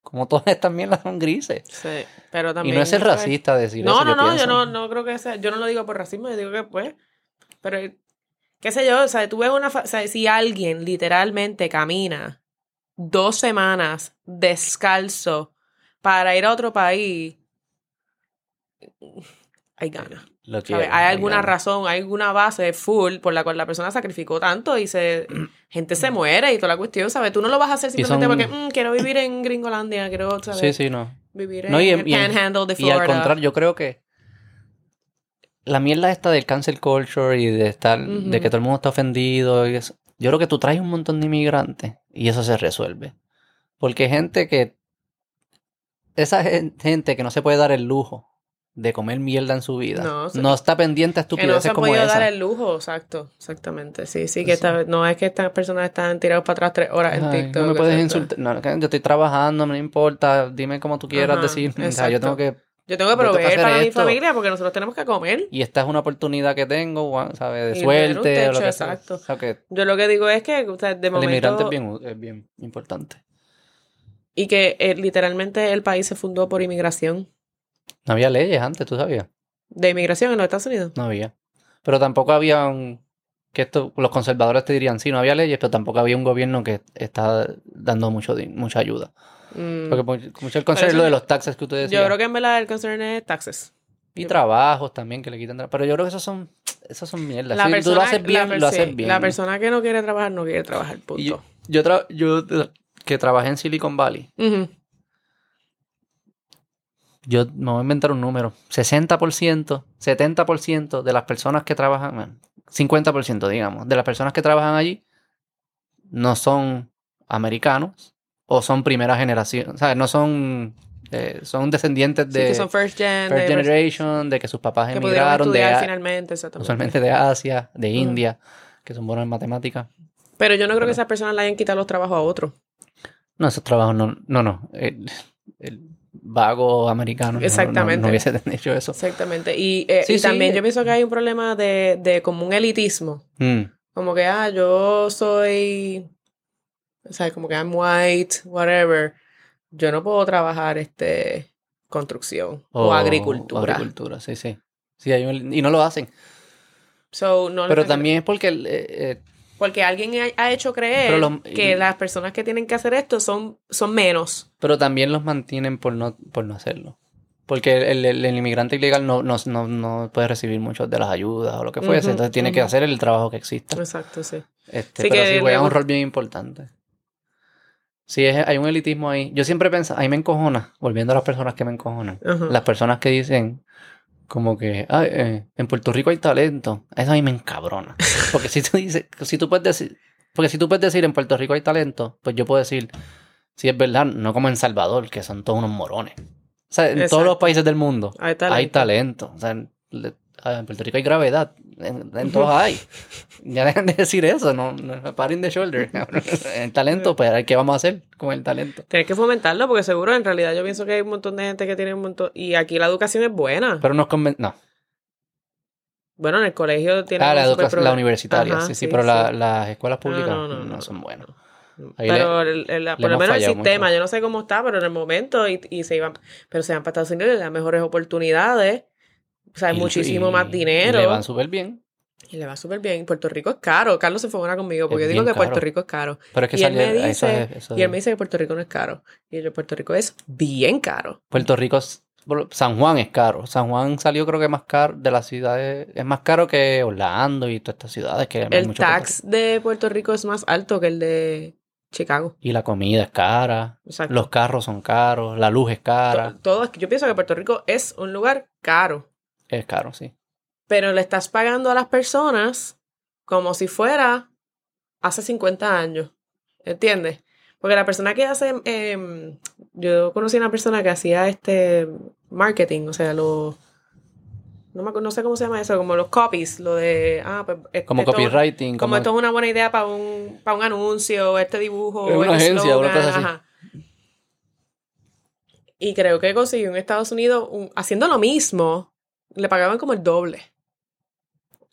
Como todas estas mierdas son grises.
Sí, pero
Y
también.
no es
pues,
racista decir
No,
eso.
no, no,
pienso.
yo no, no creo que sea. Yo no lo digo por racismo, yo digo que pues. Pero, qué sé yo, o sea, tú ves una. O sea, si alguien literalmente camina dos semanas descalzo para ir a otro país, hay ganas.
Hay,
alguna
ganas.
razón, hay alguna base full por la cual la persona sacrificó tanto y se gente se muere y toda la cuestión, ¿sabes? Tú no lo vas a hacer
Y
simplemente
son-
porque "Mm, quiero vivir en Gringolandia, quiero, ¿sabes?
Sí, sí, no.
Vivir en
y,
el
y-
Panhandle de
y
Florida.
al contrario, yo creo que la mierda esta del cancel culture y de estar, de que todo el mundo está ofendido y eso, yo creo que tú traes un montón de inmigrantes y eso se resuelve. Porque gente que, esa gen- gente que no se puede dar el lujo de comer mierda en su vida.
No,
está pendiente a
Que no se
estupideces como esa.
dar el lujo, exacto, exactamente. Sí, sí, que esta- no es que estas personas están tirados para atrás tres horas en
Ay,
TikTok.
no me puedes
exacto.
insultar. No, yo estoy trabajando, no me importa. Dime como tú quieras
Ajá,
decir. O sea, yo
exacto.
tengo que.
Yo tengo que proveer para mi familia porque nosotros tenemos que comer.
Y esta es una oportunidad que tengo, ¿sabes? De
Y
suerte o lo
techo,
sea.
exacto.
O sea, que
Yo lo que digo es que, o sea, de
el inmigrante
momento,
es bien, es bien importante.
Y que eh, literalmente el país se fundó por inmigración,
No había leyes antes, ¿tú sabías?
de inmigración en los Estados Unidos.
No había. Pero tampoco había un... Que esto, los conservadores te dirían, sí, no había leyes, pero tampoco había un gobierno que está dando mucho, mucha ayuda.
Mm,
Porque mu- mucho el concern es lo de los taxes que usted decía.
yo creo que en verdad el concern es taxes.
Y trabajos también que le quitan. Pero yo creo que esos son, esos son mierdas.
La
Si tú
persona,
lo haces bien, lo haces bien.
la persona que no quiere trabajar, no quiere trabajar, punto.
Y yo, yo, tra- yo, que trabajé en Silicon Valley, yo me voy a inventar un número. 60%, 70% de las personas que trabajan, bueno, 50% digamos, de las personas que trabajan allí no son americanos o son primera generación. O sea, no son, eh, son descendientes
Sí,
de
que son first gen,
first
de-
generation, de que sus papás
que
emigraron de,
finalmente,
usualmente de Asia, de. India, que son buenos en matemáticas.
Pero yo no creo
Pero-
que esas personas le hayan quitado los trabajos a otros.
No, esos trabajos no, no, no. El, el vago americano no- no-
Exactamente.
No, hubiese hecho eso.
Exactamente. Y, eh,
Sí,
y
sí.
también yo pienso que hay un problema de, de como un elitismo.
Mm.
Como que, ah, yo soy, o sea, como que I'm white, whatever. Yo no puedo trabajar, este, construcción o, agricultura.
o agricultura, sí, sí. Sí, hay un- y no lo hacen.
So, no
Pero también es porque eh, eh,
Porque alguien ha, hecho creer
los-
que las personas que tienen que hacer esto son, son menos.
pero también los mantienen por no, por no hacerlo. Porque el, el- el inmigrante ilegal no, no, no, no puede recibir muchas de las ayudas o lo que fuese. Entonces tiene que hacer el trabajo que exista.
Exacto, sí.
Este,
Sí,
pero
que
sí juega un rol bien importante. Sí, es- hay un elitismo ahí. Yo siempre pienso, ahí me encojona, volviendo a las personas que me encojonan. Las personas que dicen como que "Ay, eh, en Puerto Rico hay talento. Eso a mí me encabrona. Porque si tú dices, si tú puedes decir, porque si tú puedes decir en Puerto Rico hay talento, pues yo puedo decir, si es verdad, no como en Salvador, que son todos unos morones. O sea, en todos los países del mundo
Hay talento.
hay talento. O sea, le- ah, en Puerto Rico hay gravedad. En, en todos hay. Ya dejan de decir eso, no, no paren de shoulder. el talento, pues, ¿qué vamos a hacer con el talento?
Tienes que fomentarlo porque seguro en realidad yo pienso que hay un montón de gente que tiene un montón... Y aquí la educación es buena.
Pero nos conven... No.
bueno, en el colegio tiene...
Ah, la, educación, la universitaria,
Ajá,
sí, sí, pero la- las escuelas públicas
no,
no,
no, no,
son buenas. Ahí
Pero el- el- por lo menos el sistema, yo no sé cómo está, pero en el momento y, y se iban, pero se van para Estados Unidos y dan mejores oportunidades, o sea, hay
Y-
muchísimo
y-
más dinero
Y le van súper bien.
y le va súper bien. Puerto Rico es caro, Carlos se fue conmigo porque yo digo que Puerto. Rico es caro
Pero es que
y él
salió-
me
eso
dice
es- eso
y él me dice que Puerto Rico no es caro y yo Puerto Rico es bien caro.
Puerto Rico, es- San Juan es caro. San Juan salió creo que más caro de las ciudades, es más caro que Orlando y todas estas ciudades que
El
mucho Puerto
tax de Puerto Rico es más alto que el de Chicago.
Y la comida es cara,
Exacto.
los carros son caros, la luz es cara.
To- todo que yo pienso que Puerto Rico es un lugar caro.
Es caro, sí.
pero le estás pagando a las personas como si fuera hace 50 años. ¿Entiendes? Porque la persona que hace, em, yo conocí a una persona que hacía este marketing, o sea, los, no, me no sé cómo se llama eso, como los copies, lo de, ah, pues, es-
Como
esto-
copywriting,
como
como,
esto es una buena idea para un, para un anuncio, este dibujo,
Es una
este
agencia, una cosa así.
ajá. Y creo que consiguió en Estados Unidos, un- haciendo lo mismo, le pagaban como el doble.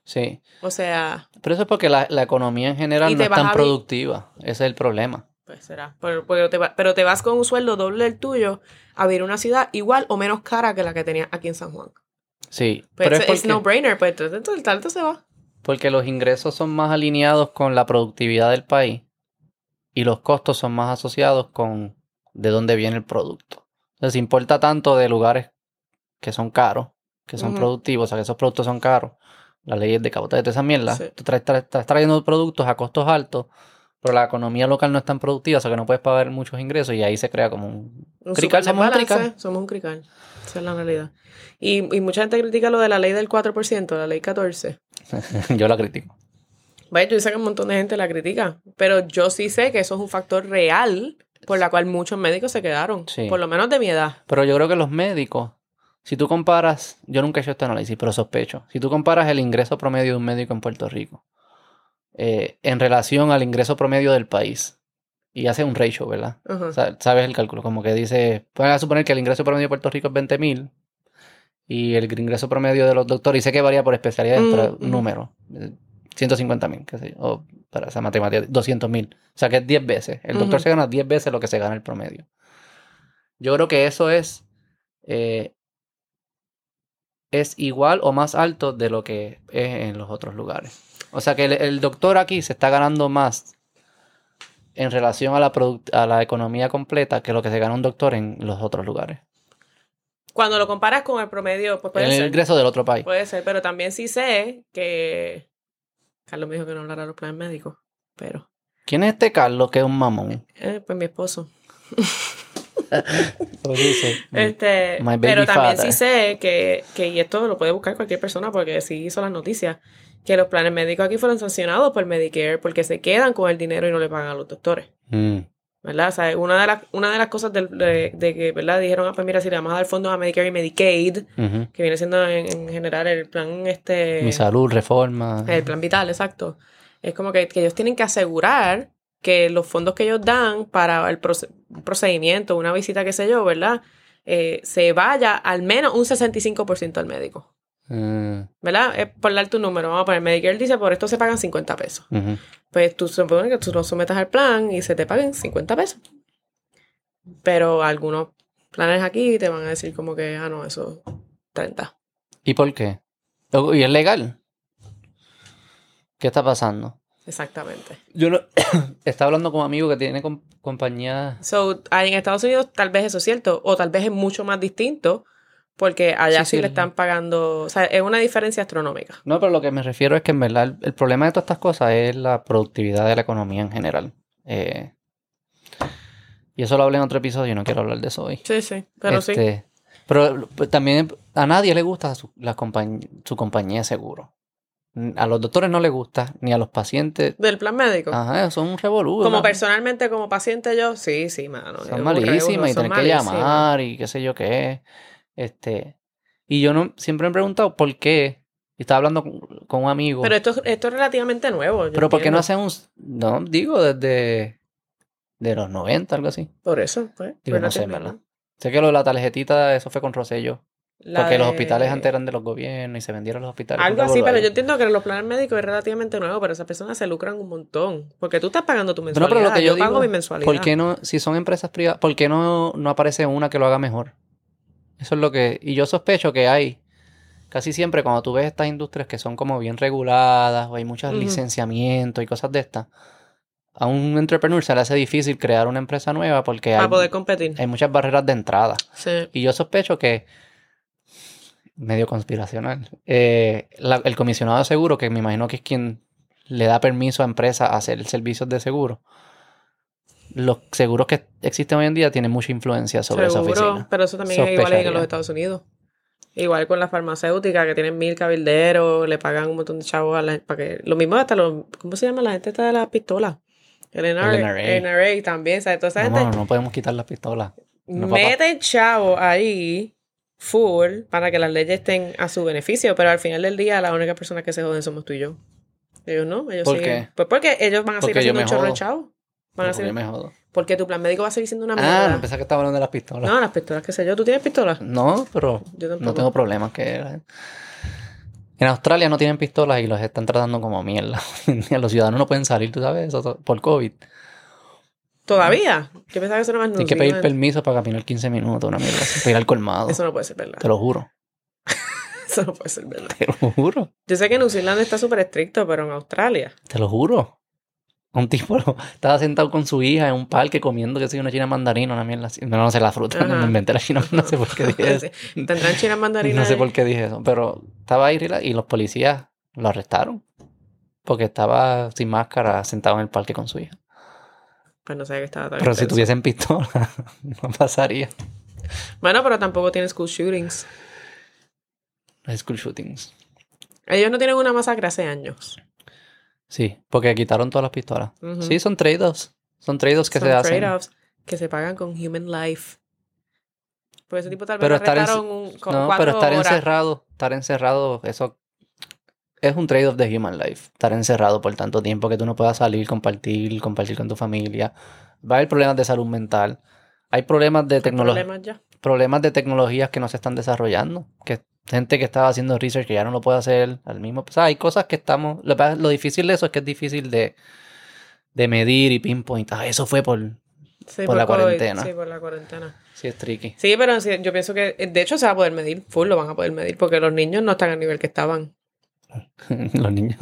Sí.
O sea,
Pero eso es porque la, la economía en general no es tan productiva. Ese es el problema.
pues será. Pero, pero te va- pero te vas con un sueldo doble del tuyo a vivir una ciudad igual o menos cara que la que tenías aquí en San Juan.
Sí.
Pues
pero
es, no-brainer, pues entonces el talento se va.
porque los ingresos son más alineados con la productividad del país y los costos son más asociados con de dónde viene el producto. Entonces importa tanto de lugares que son caros, que son productivos, o sea que esos productos son caros. Las leyes de cabotaje de esa mierda.
Sí.
Tú traes- traes- estás trayendo productos a costos altos, pero la economía local no es tan productiva, o sea que no puedes pagar muchos ingresos y ahí se crea como un...
Un
Crical, somos un
desbalance,
crical.
Somos un crical. Esa es la realidad. Y, y mucha gente critica lo de la ley del 4%, la ley 14.
Yo la critico.
Vaya, yo sé que un montón de gente la critica, pero yo sí sé que eso es un factor real por la cual muchos médicos se quedaron.
Sí.
Por lo menos de mi edad.
Pero yo creo que los médicos Si tú comparas, yo nunca he hecho este análisis, pero sospecho. Si tú comparas el ingreso promedio de un médico en Puerto Rico eh, en relación al ingreso promedio del país, y hace un ratio, ¿verdad? Sabes el cálculo, como que dice, pueden suponer que el ingreso promedio de Puerto Rico es 20 mil y el ingreso promedio de los doctores, y sé que varía por especialidades,
Mm,
pero
mm.
número, 150 mil, qué sé yo, o para esa matemática, 200 mil. O sea que es 10 veces. El doctor se gana 10 veces lo que se gana el promedio. Yo creo que eso es, eh, es igual o más alto de lo que es en los otros lugares. O sea que el, el doctor aquí se está ganando más en relación a la, a la economía completa que lo que se gana un doctor en los otros lugares.
Cuando lo comparas con el promedio, pues puede
el
ser.
ingreso del otro país.
Puede ser, pero también sí sé que. Carlos me dijo que no hablara de los planes médicos, pero.
¿Quién es este Carlos que es un mamón?
Eh, pues mi esposo. Este, pero también
father.
sí sé que, que, y esto lo puede buscar cualquier persona porque sí hizo las noticias, que los planes médicos aquí fueron sancionados por Medicare porque se quedan con el dinero y no le pagan a los doctores.
Mm.
¿Verdad? O sea, una de las, una de las cosas de, de que, ¿verdad? Dijeron, ah, pues mira, si le vamos a dar fondos a Medicare y Medicaid, que viene siendo en, en general el plan este...
Mi salud, reforma.
El plan vital, exacto. Es como que, que ellos tienen que asegurar que los fondos que ellos dan para el proce- procedimiento, una visita, qué sé yo, ¿verdad? Eh, se vaya al menos un 65% al médico.
Mm,
¿Verdad? Es por dar tu número. Vamos a poner Medicare dice, por esto se pagan 50 pesos. Pues tú supones que tú lo sometas al plan y se te paguen 50 pesos. Pero algunos planes aquí te van a decir como que, ah, no, eso 30.
¿Y por qué? ¿Y es legal? ¿Qué está pasando?
Exactamente.
Yo no... Estaba hablando con un amigo que tiene com- compañía...
So, en Estados Unidos tal vez eso es cierto, o tal vez es mucho más distinto, porque allá
Sí,
sí,
sí,
le están pagando, o sea, es una diferencia astronómica.
No, pero lo que me refiero es que en verdad el, el problema de todas estas cosas es la productividad de la economía en general. Eh, y eso lo hablé en otro episodio, no quiero hablar de eso hoy.
Sí, sí, pero sí.
Este, Pero pues, también a nadie le gusta su, la compañ- su compañía de seguro. A los doctores no les gusta, ni a los pacientes.
Del plan médico.
Ajá, son un revolú.
como personalmente, como paciente yo, sí, sí, mano.
Son malísimas y tener que llamar y qué sé yo qué. Este, y yo no siempre me he preguntado por qué. Y estaba hablando con, con un amigo.
Pero esto, esto es relativamente nuevo. yo
Pero ¿por qué no hacen un... No, digo desde... De los 90, algo así.
Por eso, pues.
Digo, no sé. ¿verdad? Sé que lo de la tarjetita, eso fue con Rosello.
La
Porque los hospitales antes eran de los gobiernos y se vendieron los hospitales.
Algo así, pero yo entiendo que los planes médicos es relativamente nuevo, pero esas personas se lucran un montón. Porque tú estás pagando tu
No,
mensualidad.
pero lo que yo,
pago
digo,
mi mensualidad.
¿por qué no, si son empresas privadas, por qué no, no aparece una que lo haga mejor? Eso es lo que, y yo sospecho que hay, casi siempre cuando tú ves estas industrias que son como bien reguladas, o hay muchos licenciamientos y cosas de estas, a un entrepreneur se le hace difícil crear una empresa nueva porque
Para
hay,
poder competir.
hay muchas barreras de entrada.
Sí.
Y yo sospecho que, medio conspiracional, eh, la- el comisionado de seguro, que me imagino que es quien le da permiso a empresas a hacer servicios de seguro, los seguros que existen hoy en día tienen mucha influencia sobre esa oficina.
pero eso también es igual en los Estados Unidos. Igual con las farmacéuticas que tienen mil cabilderos, le pagan un montón de chavos a la para que Lo mismo hasta los... ¿Cómo se llama la gente esta de las pistolas? El NRA,
El NRA.
NRA también, ¿sabes? Toda esa
No,
gente
no, no podemos quitar las pistolas. no,
meten chavos ahí full para que las leyes estén a su beneficio, pero al final del día la única persona que se joden somos tú y yo. Ellos no, ellos
¿Por
siguen-
qué?
Pues porque ellos van a
Porque
seguir haciendo un chorro de. Van a
Porque yo
seguir-
me jodo.
Porque tu plan médico va a seguir siendo una
Ah,
mierda.
no pensaba que estaba hablando de las pistolas.
No, las pistolas, qué sé yo. ¿Tú tienes pistolas?
No, pero
Yo
no tengo problemas que en Australia no tienen pistolas y los están tratando como mierda. Los ciudadanos no pueden salir, tú sabes, eso por COVID.
¿Todavía? Yo pensaba que eso era más
Tienes que pedir permiso para caminar 15 minutos, una mierda. así, Para ir al colmado.
Eso no puede ser verdad.
Te lo juro.
Eso no puede ser verdad.
Te lo juro.
Yo sé que New Zealand está súper estricto, pero en Australia.
Te lo juro. Un tipo estaba sentado con su hija en un parque comiendo, que sé, yo, una china mandarina, una mierda así. No, no sé la fruta,
Ajá.
me inventé la china, no sé por qué dije eso.
Tendrán chinas mandarinas.
No sé por qué dije eso, pero estaba ahí rela- y los policías lo arrestaron. Porque estaba sin máscara sentado en el parque con su hija.
Pues no sé que estaba tan
Pero si tuviesen pistola, no pasaría.
Bueno, pero tampoco tienen school shootings.
Los school shootings.
Ellos no tienen una masacre hace años.
Sí, porque quitaron todas las pistolas. Sí, son trade-offs. Son trade-offs que
Son
se hacen.
trade-offs que se pagan con human life. Porque ese tipo tal vez
Pero estar en-
un, co-
No, pero estar
horas.
encerrado, estar encerrado, eso es un trade-off de human life. Estar encerrado por tanto tiempo que tú no puedas salir, compartir, compartir con tu familia. Va a haber problemas de salud mental. Hay problemas de tecnología,
Problemas
de tecnologías que no se están desarrollando. Que gente que estaba haciendo research que ya no lo puede hacer al mismo. O sea, hay cosas que estamos. Lo, lo difícil de eso es que es difícil de, de medir y pinpoint. Ah, eso fue por.
Sí,
Por la
COVID,
cuarentena.
Sí, por la cuarentena.
Sí, es tricky.
Sí, pero sí, yo pienso que, de hecho, se va a poder medir, full lo van a poder medir, porque los niños no están al nivel que estaban.
Los niños.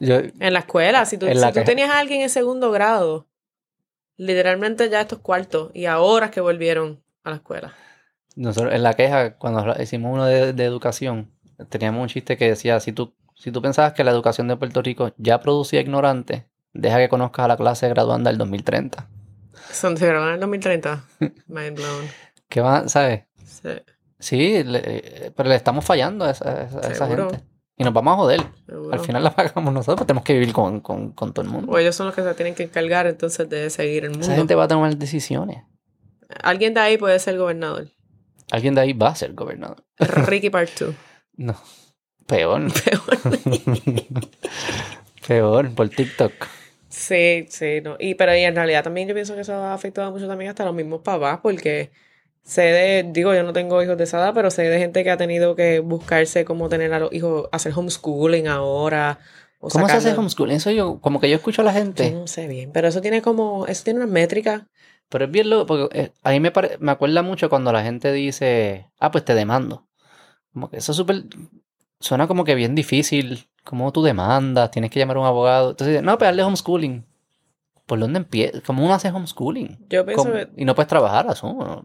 Yo,
En la escuela, si tú, si tú tenías a alguien en segundo grado, literalmente ya estos cuartos, y ahora es que volvieron a la escuela.
Nosotros en la queja, cuando hicimos uno de, de educación, teníamos un chiste que decía, si tú, si tú pensabas que la educación de Puerto Rico ya producía ignorantes, deja que conozcas a la clase graduanda del 2030.
Son se grabaron en el 2030. Mind blown.
¿Qué va, sabes?
Sí,
Sí, le- eh, pero le estamos fallando a esa, a esa- gente. Y nos vamos a joder.
seguro.
Al final la pagamos nosotros, pero tenemos que vivir con, con, con todo el mundo.
O ellos son los que se tienen que encargar entonces de seguir el mundo.
Esa gente va a tomar decisiones.
Alguien de ahí puede ser gobernador.
Alguien de ahí va a ser gobernador.
Ricky Part 2.
No. Peor. Peor, por TikTok.
Sí, sí, no. Y, pero y en realidad también yo pienso que eso ha afectado mucho también hasta los mismos papás, porque sé de, digo, yo no tengo hijos de esa edad, pero sé de gente que ha tenido que buscarse cómo tener a los hijos, hacer homeschooling ahora. O
¿Cómo se hace homeschooling? Eso yo, como que yo escucho a la
Yo
gente.
no sé bien, pero eso tiene como, eso tiene unas métricas.
Pero es bien loco, porque eh, a mí me, pare- me acuerda mucho cuando la gente dice, ah, pues te demando. Como que eso es súper, suena como que bien difícil. ¿Cómo tú demandas? Tienes que llamar a un abogado. Entonces, no, pues hazle homeschooling. ¿Por dónde empieza? ¿Cómo uno hace homeschooling?
Yo pienso que,
Y no puedes trabajar, asumo. ¿no?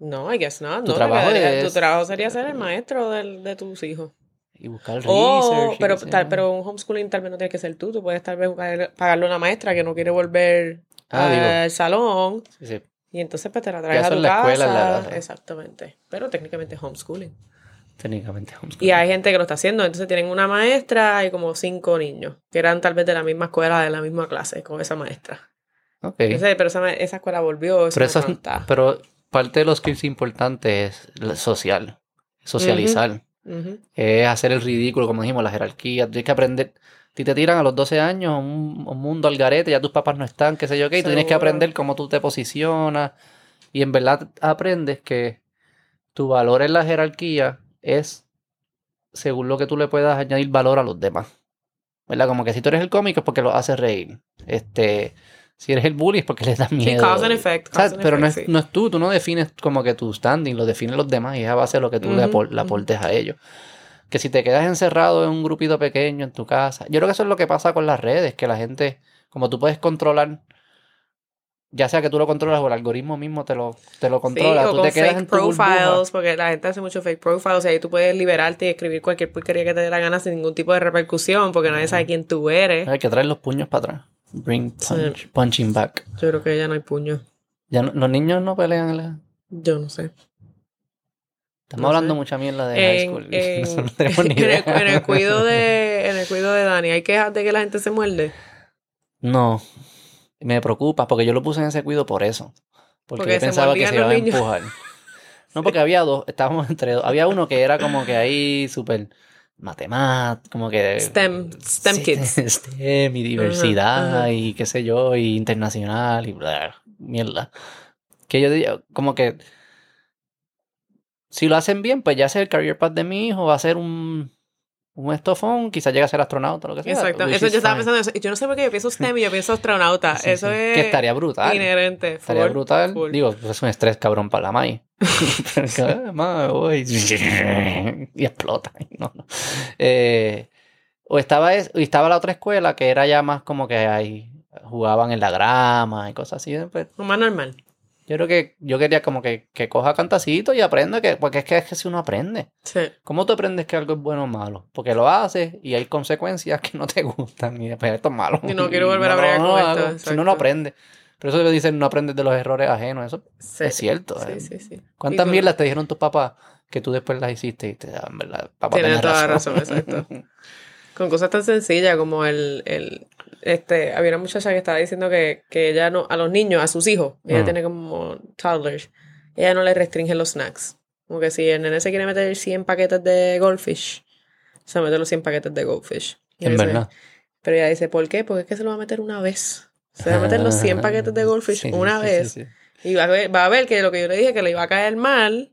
No, I guess not.
Tu
no,
trabajo
debería-
es-
Tu trabajo sería ser el maestro del- de tus hijos.
Y buscar el
O,
research. y
pero, tal, pero un homeschooling tal vez no tiene que ser tú. Tú puedes tal vez pagarle a una maestra que no quiere volver
Ah,
al salón.
Sí, sí.
Y entonces pues te la traes a tu
en la escuela, en la-
casa. Exactamente. Pero técnicamente es homeschooling.
Técnicamente homeschooling.
Y hay gente que lo está haciendo. Entonces tienen una maestra y como cinco niños que eran tal vez de la misma escuela, de la misma clase con esa maestra.
Ok.
Entonces, pero esa, esa escuela volvió. Eso
Pero,
no
eso es-
está.
pero parte de los skills importantes es social. Socializar. Es hacer el ridículo, como dijimos, la jerarquía. Tienes que aprender. Si te tiran a los 12 años un, un mundo al garete, ya tus papás no están, qué sé yo qué, y tú tienes que aprender cómo tú te posicionas. Y en verdad aprendes que tu valor en la jerarquía es según lo que tú le puedas añadir valor a los demás. ¿Verdad? Como que si tú eres el cómico es porque lo haces reír. Este, si eres el bully es porque les das
Sí,
miedo.
cause and effect.
O sea,
cause and
pero no es,
sí.
no es tú, tú no defines como que tu standing, lo definen los demás y es a base de lo que tú le, apor- le aportes a ellos. Que si te quedas encerrado en un grupito pequeño en tu casa, yo creo que eso es lo que pasa con las redes, que la gente, como tú puedes controlar, ya sea que tú lo controlas o el algoritmo mismo te lo, te lo
Sí,
controla,
o
tú
con
te quedas
fake
en tu burbuja.
profiles, porque la gente hace mucho fake profiles y ahí tú puedes liberarte y escribir cualquier porquería que te dé la gana sin ningún tipo de repercusión, porque nadie sabe quién tú eres.
Hay que traer los puños para atrás. Bring punch, punching back.
Yo creo que ya no hay puño.
Ya no- los niños no pelean. en la-
Yo no sé.
Estamos
No
hablando
sé.
mucha mierda de high
En,
school.
en-
Eso no tenemos ni
en el, en el cuido de, en el cuido de Dani, ¿hay quejas de que la gente se muerde?
No, me preocupa porque yo lo puse en ese cuido por eso. Porque,
Porque
yo pensaba que se iba a
niños.
empujar. No, porque había dos, estábamos entre dos. Había uno que era como que ahí súper matemático, como que...
STEM, STEM
Sí,
kids.
STEM y diversidad
ajá.
y qué sé yo, y internacional y bla, mierda. Que yo diría, como que... Si lo hacen bien, pues ya sea el career path de mi hijo, va a ser un, un estofón, quizás llegue a ser astronauta o lo que sea.
Exacto. Eso yo estaba
fine.
pensando eso. Yo no sé por qué yo pienso STEM y yo pienso astronauta.
Sí,
eso
sí.
es
Que estaría brutal.
inherente.
Estaría
full,
brutal.
full.
Digo, pues es un estrés cabrón para la Mai. Y explota. No, no. Eh, o estaba, es- o estaba la otra escuela que era ya más como que ahí jugaban en la grama y cosas así. pues,
Lo más normal.
yo creo que yo quería como que, que coja cantacito y aprenda, que, porque es que, es que si uno aprende.
Sí.
¿Cómo tú aprendes que algo es bueno o malo? Porque lo haces y hay consecuencias que no te gustan y después esto es malo.
Y no quiero volver a bregar
no
con
lo
esto.
Si no, no
exacto.
Pero eso que dicen no aprendes de los errores ajenos. Eso
Sí.
es cierto.
Sí,
eh.
sí, sí.
¿Cuántas
tú-
mierdas te dijeron tus papás que tú después las hiciste y te daban, verdad? Papá
Tienes toda la razón, exacto. Con cosas tan sencillas como el, el este, había una muchacha que estaba diciendo que, que ella no, a los niños, a sus hijos, ella
Mm.
tiene como toddlers, ella no le restringe los snacks. Como que si el nene se quiere meter 100 paquetes de goldfish, se mete los 100 paquetes de goldfish.
En verdad.
Pero ella dice, ¿por qué? Porque es que se lo va a meter una vez. Se va a meter los 100 paquetes de goldfish
Sí,
una
sí,
vez.
sí.
Y va a, ver, va a ver que lo que yo le dije que le iba a caer mal.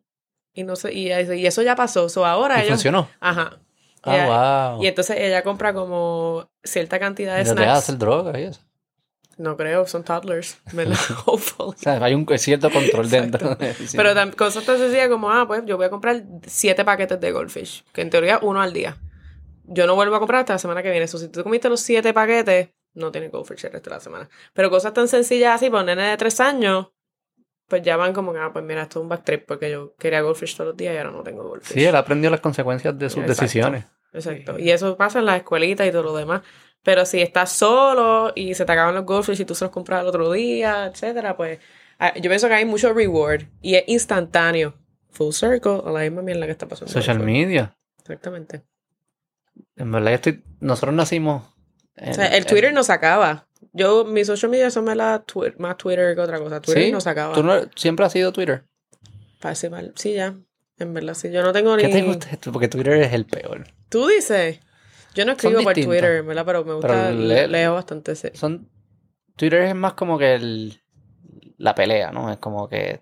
Y no sé, y, ella eso ya pasó. So ahora
Y
ellos.
funcionó.
Ajá. Ella-
Ah, wow.
Y entonces ella compra como cierta cantidad de snacks.
hacer y eso.
No creo, son toddlers. ¿verdad? Hopefully.
O sea, hay un cierto control dentro. de-.
Pero cosas tan sencillas como, ah, pues yo voy a comprar siete paquetes de Goldfish, que en teoría uno al día. Yo no vuelvo a comprar hasta la semana que viene. Eso, si tú comiste los siete paquetes, no tienes Goldfish el resto de la semana. Pero cosas tan sencillas así, para un nene de tres años, pues ya van como que, ah, pues mira, esto es un backtrip porque yo quería Goldfish todos los días y ahora no tengo Goldfish.
Sí, él aprendió las consecuencias de sus
Exacto.
decisiones.
Exacto. Y eso pasa en las escuelitas y todo lo demás. Pero si estás solo y se te acaban los goldfish y tú se los compras el otro día, etcétera, pues ah, yo pienso que hay mucho reward y es instantáneo. Full circle, a la misma mierda que está pasando.
Social media.
Exactamente.
En verdad, yo estoy... nosotros nacimos. En-
O sea, el Twitter no se acaba. Yo, mis social media son más, twi- más Twitter que otra cosa. Twitter
¿Sí?
no se acaba.
¿Tú no- siempre has sido Twitter?
Mal. Sí, ya. En verdad, sí. Yo no tengo ni...
¿Qué te gusta esto? Porque Twitter es el peor.
Tú dices. Yo no escribo por. Twitter, ¿verdad? Pero me gusta,
Pero
leo bastante. Sí.
Son... Twitter es más como que el... la pelea, ¿no? Es como que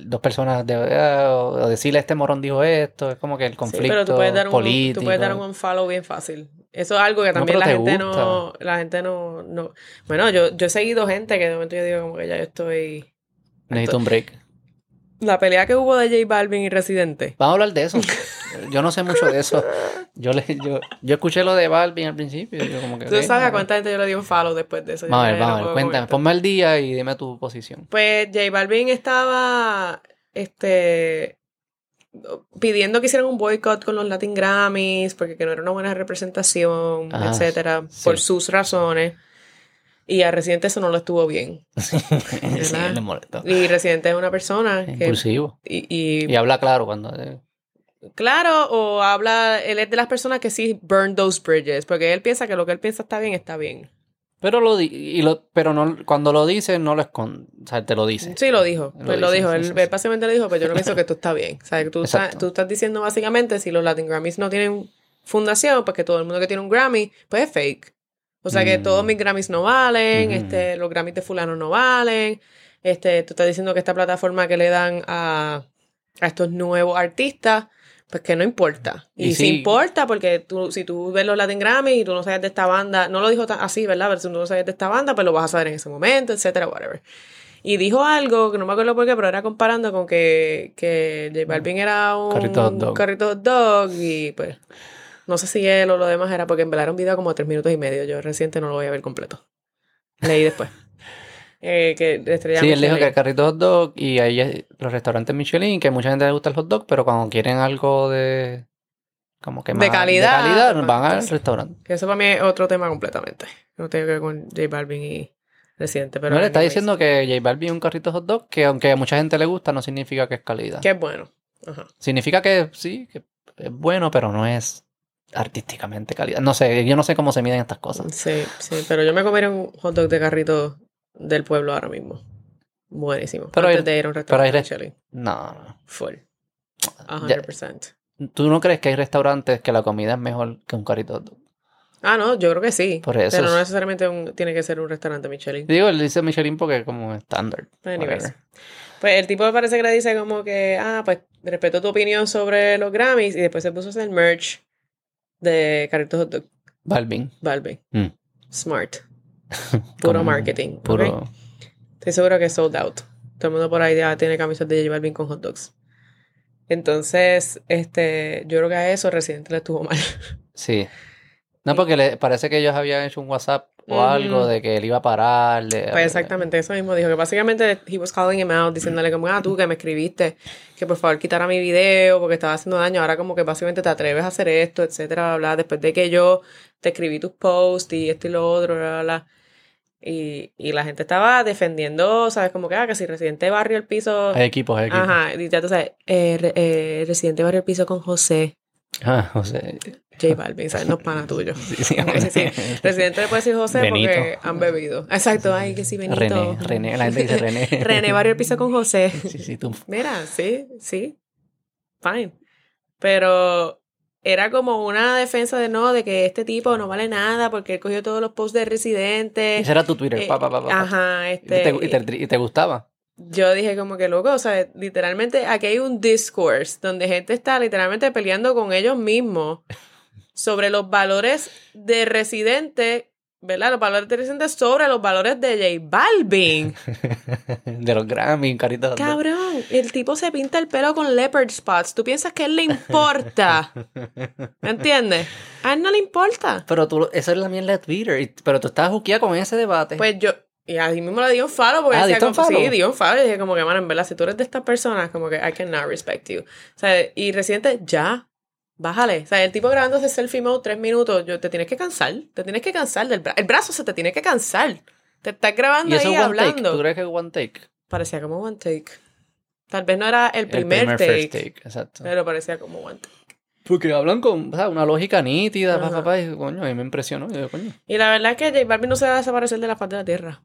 dos personas de, ah, o decirle este morón dijo esto, es como que el
Sí,
conflicto
pero tú puedes dar un,
político.
tú puedes dar un unfollow bien fácil. Eso es algo que también la
te
gente no, la gente no, no. Bueno, yo, yo he seguido gente que de momento yo digo como que ya yo estoy.
Necesito un break.
La pelea que hubo de J Balvin y Residente.
Vamos a hablar de eso. Yo no sé mucho de eso. Yo le, yo, yo escuché lo de Balvin al principio. yo como que,
Tú sabes a cuánta gente yo le di un follow después de eso.
Vamos a ver, vamos a ver. Cuéntame, ponme al día y dime tu posición.
Pues J Balvin estaba este pidiendo que hicieran un boicot con los Latin Grammys porque que no era una buena representación,
Ah,
etcétera,
sí.
por sus razones. Y a Residente eso no lo estuvo bien.
sí, le molestó.
Y Residente es una persona que
Impulsivo.
y, y-
Y habla claro cuando. eh,
claro o habla él es de las personas que sí burn those bridges porque él piensa que lo que él piensa está bien está bien.
Pero lo di- y lo, pero no cuando lo dice no lo esconde, o sea, te lo dice.
Sí, lo dijo.
Lo
Pues lo
dice,
dijo.
sí,
él,
sí,
él
sí.
básicamente le dijo, pues yo no pienso que esto está bien. O sea, tú, estás,
Exacto.
tú estás diciendo básicamente si los Latin Grammys no tienen fundación, pues que todo el mundo que tiene un Grammy, pues es fake. O sea que
Mm.
todos mis Grammys no valen,
Ujú.
este, los Grammys de fulano no valen. Este, tú estás diciendo que esta plataforma que le dan a, a estos nuevos artistas, pues que no importa. Y,
Y
sí
sí.
importa porque tú, si tú ves los Latin Grammys y tú no sabes de esta banda, no lo dijo tan- así, ¿verdad? Pero si tú no sabes de esta banda, pues lo vas a saber en ese momento, etcétera, whatever. Y dijo algo que no me acuerdo por qué, pero era comparando con que, que J Balvin era un
Carrito hot dog.
carrito dog y pues no sé si él o lo demás era porque en verdad era un video como de tres minutos y medio. Yo reciente no lo voy a ver completo. Leí después. Eh, que Estrella
Sí, él dijo que el carrito hot dog y ahí los restaurantes Michelin, que mucha gente le gusta el hot dog, pero cuando quieren algo de como que
De
más
calidad,
de calidad
pues,
van al restaurante.
Que eso para mí es otro tema completamente. No tiene que ver con J Balvin y Residente. Pero
no le está diciendo que J Balvin es un carrito hot dog, que aunque a mucha gente le gusta, no significa que es calidad.
Que es bueno. Ajá.
Significa que sí, que es bueno, pero no es artísticamente calidad. No sé, yo no sé cómo se miden estas cosas.
Sí, sí, pero yo me comería un hot dog de carrito del pueblo ahora mismo. Buenísimo.
Pero
antes
hay-
de ir a un
pero hay
restaurante
re-
Michelin.
No, no.
Full. A
Ya.
100%.
¿Tú no crees que hay restaurantes que la comida es mejor que un carrito hot dog?
Ah, no, yo creo que sí.
Por eso
Pero no
es-
necesariamente un- tiene que ser un restaurante Michelin.
Digo, él dice Michelin porque es como estándar.
Pues el tipo me parece que le dice como que, ah, pues respeto tu opinión sobre los Grammys y después se puso a hacer merch de carritos hot dog.
Balvin.
Balvin.
Mm.
Smart. Puro
Como
marketing.
Puro.
¿ok? Estoy seguro que es sold out. Todo el mundo por ahí ya tiene camisas de J Balvin con hot dogs. Entonces, este, yo creo que a eso Residente le estuvo mal.
Sí. No, porque le parece que ellos habían hecho un WhatsApp o algo de que él iba a parar. de-
Pues exactamente eso mismo dijo, que básicamente he was calling him out, diciéndole como, ah, tú que me escribiste, que por favor quitara mi video porque estaba haciendo daño, ahora como que básicamente te atreves a hacer esto, etcétera, bla, bla, después de que yo te escribí tus posts y esto y lo otro, bla, bla, bla. Y, y la gente estaba defendiendo, ¿sabes? Como que, ah, que si Residente barrio el piso...
Hay equipos, hay equipos.
Ajá, y ya tú sabes, eh, eh, Residente barrio el piso con José.
Ah, sea,
J Balvin, ¿sabes? No es pana tuyo.
Sí, sí,
Sí, sí. Residente le puede decir José porque han bebido. Exacto, ay, que sí, Benito.
René, René, la gente dice René.
René Barrio el piso con José.
Sí, sí, tú.
Mira, sí, sí. Fine. Pero era como una defensa de no, de que este tipo no vale nada porque él cogió todos los posts de residente.
Ese era tu Twitter,
Eh,
pa, pa, pa, pa, pa.
Ajá,
¿Y
este.
te, y te- y te gustaba?
Yo dije como que loco, o sea, literalmente aquí hay un discourse donde gente está literalmente peleando con ellos mismos sobre los valores de residente, ¿verdad? Los valores de residente sobre los valores de J Balvin.
de los Grammy, caritas.
Cabrón, el tipo se pinta el pelo con leopard spots. ¿Tú piensas que a él le importa? ¿Me entiendes? A él no le importa.
Pero tú, eso es la mierda de Twitter. pero tú estabas juqueada con ese debate.
Pues yo, y así mismo le di un follow porque
Ah,
decía
¿diste un
como, sí,
follow?
di un follow y dije como que, man, en verdad, si tú eres de estas personas, como que I cannot respect you. O sea, y Residente, ya, bájale. O sea, el tipo grabándose selfie mode tres minutos, yo, te tienes que cansar, te tienes que cansar del brazo. El brazo se te tiene que cansar. Te estás grabando
¿Y eso
ahí
one take?
hablando.
¿Tú crees que es one take?
Parecía como one take. Tal vez no era el primer,
el primer
take,
first take, exacto.
pero parecía como one take.
Porque hablan con o sea, una lógica nítida, papá, papá, y coño, a mí me impresionó. y yo, coño.
Y la verdad es que J Balvin no se va a desaparecer de la faz de la tierra.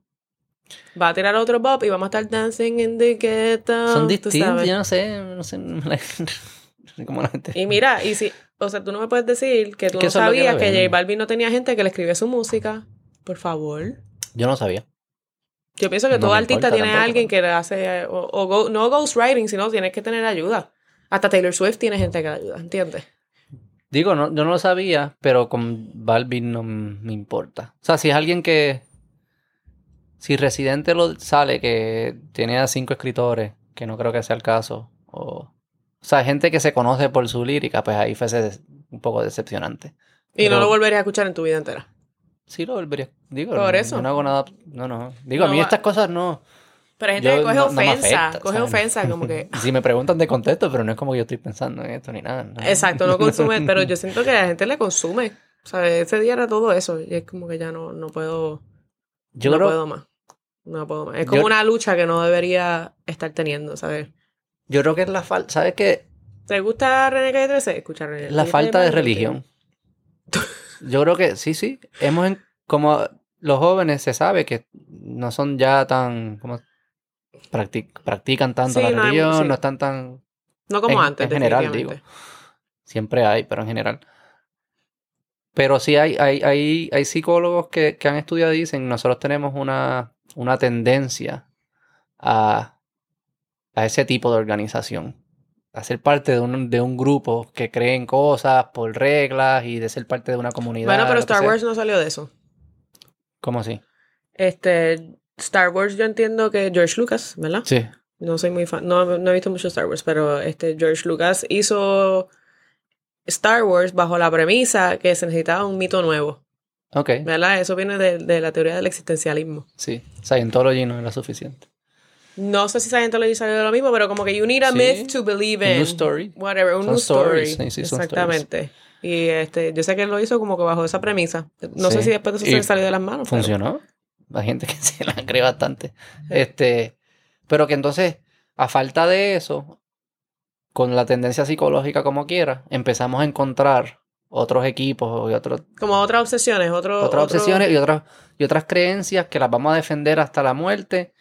Va a tirar otro bob y vamos a estar dancing in the ghetto.
Son distintos, yo no sé, no sé, cómo la gente...
Y mira, y si, o sea, tú no me puedes decir que tú
que
no
que
sabías que,
ven.
J Balvin no tenía gente que le escribía su música. Por favor.
Yo no sabía.
Yo pienso que
No
todo artista
importa
tiene a alguien que le hace, o, o go- no ghostwriting, sino tienes que tener ayuda. Hasta Taylor Swift tiene gente que le ayuda, ¿entiendes?
Digo, no, yo no lo sabía, pero con Balvin no me importa. O sea, si es alguien que... Si Residente lo sale, que tiene a cinco escritores, que no creo que sea el caso, o... O sea, gente que se conoce por su lírica, pues ahí des- un poco decepcionante.
Y
Pero-
no lo volverías a escuchar en tu vida entera.
Sí lo volvería. Digo,
Por
no-
eso.
yo no hago nada. No, no. Digo, a mí
va-
estas cosas no.
Pero hay gente
Yo
que coge
no- no me
ofensa,
afecta,
coge
¿sabes?
ofensa, como que...
Si me preguntan de contexto, pero no es como que yo estoy pensando en esto ni nada. ¿no?
Exacto, no consume, pero yo siento que la gente le consume. O sea, ese día era todo eso y es como que ya no, no puedo,
Yo
no
creo,
puedo más. No puedo más. Es como
Yo-
una lucha que no debería estar teniendo, ¿sabes?
Yo creo que es la falta. ¿Sabes qué?
¿Te gusta René Calle 13? Escucha René.
La falta de
Calle 13.
religión. Yo creo que sí, sí. Hemos, en- como los jóvenes se sabe que no son ya tan. Como, practic- practican tanto
Sí,
la
no hay-
religión,
sí.
no están tan.
No como
En-
antes,
en general,
definitivamente.
Siempre hay, pero en general. Pero sí hay, hay, hay, hay psicólogos que, que han estudiado y dicen, nosotros tenemos una, una tendencia a, a ese tipo de organización. A ser parte de un, de un grupo que creen cosas por reglas y de ser parte de una comunidad.
Bueno, pero Star. Wars no salió de eso.
¿Cómo así?
Este, Star Wars yo entiendo que George Lucas, ¿verdad?
Sí.
No soy muy fan, no, no he visto mucho Star Wars, pero este George Lucas hizo Star Wars bajo la premisa que se necesitaba un mito nuevo,
Ok.
¿verdad? Eso viene de, de la teoría del existencialismo.
Sí. Scientology no era suficiente.
No sé si Scientology salió de lo mismo, pero como que you need a
Sí.
myth to believe
Un
in.
new story.
Whatever, un
Son
new story.
sí, sí,
Exactamente. Y este, yo sé que él lo hizo como que bajo esa premisa. No sé si después de eso se le salió de las manos. pero-
Funcionó. Hay gente que se la cree bastante. Este, pero que entonces, a falta de eso, con la tendencia psicológica como quiera, empezamos a encontrar otros equipos y otros,
Como otras obsesiones, otro,
otras
otro-
obsesiones y otras, y otras creencias que las vamos a defender hasta la muerte,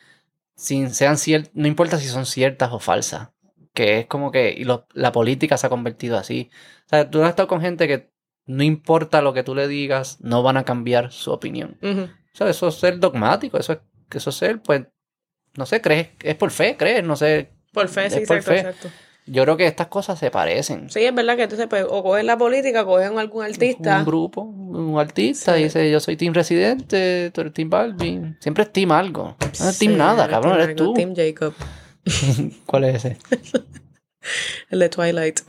sin sean cier- no importa si son ciertas o falsas. Que es como que y lo- la política se ha convertido así. O sea, tú has estado con gente que no importa lo que tú le digas, no van a cambiar su opinión.
Ujú.
O sea, eso es ser dogmático, eso es, eso es ser, pues, no sé, crees, es por fe, crees, no sé.
Por fe, sí, exacto,
fe.
exacto.
Yo creo que estas cosas se parecen.
Sí, es verdad que entonces pues, o cogen la política, cogen algún artista.
Un grupo, un artista,
Sí.
y dice, yo soy Team Residente, tú eres Team Balvin. Siempre es Team algo. No es Team nada, cabrón,
Team
eres tú.
algo, Team Jacob.
¿Cuál es ese?
El de Twilight.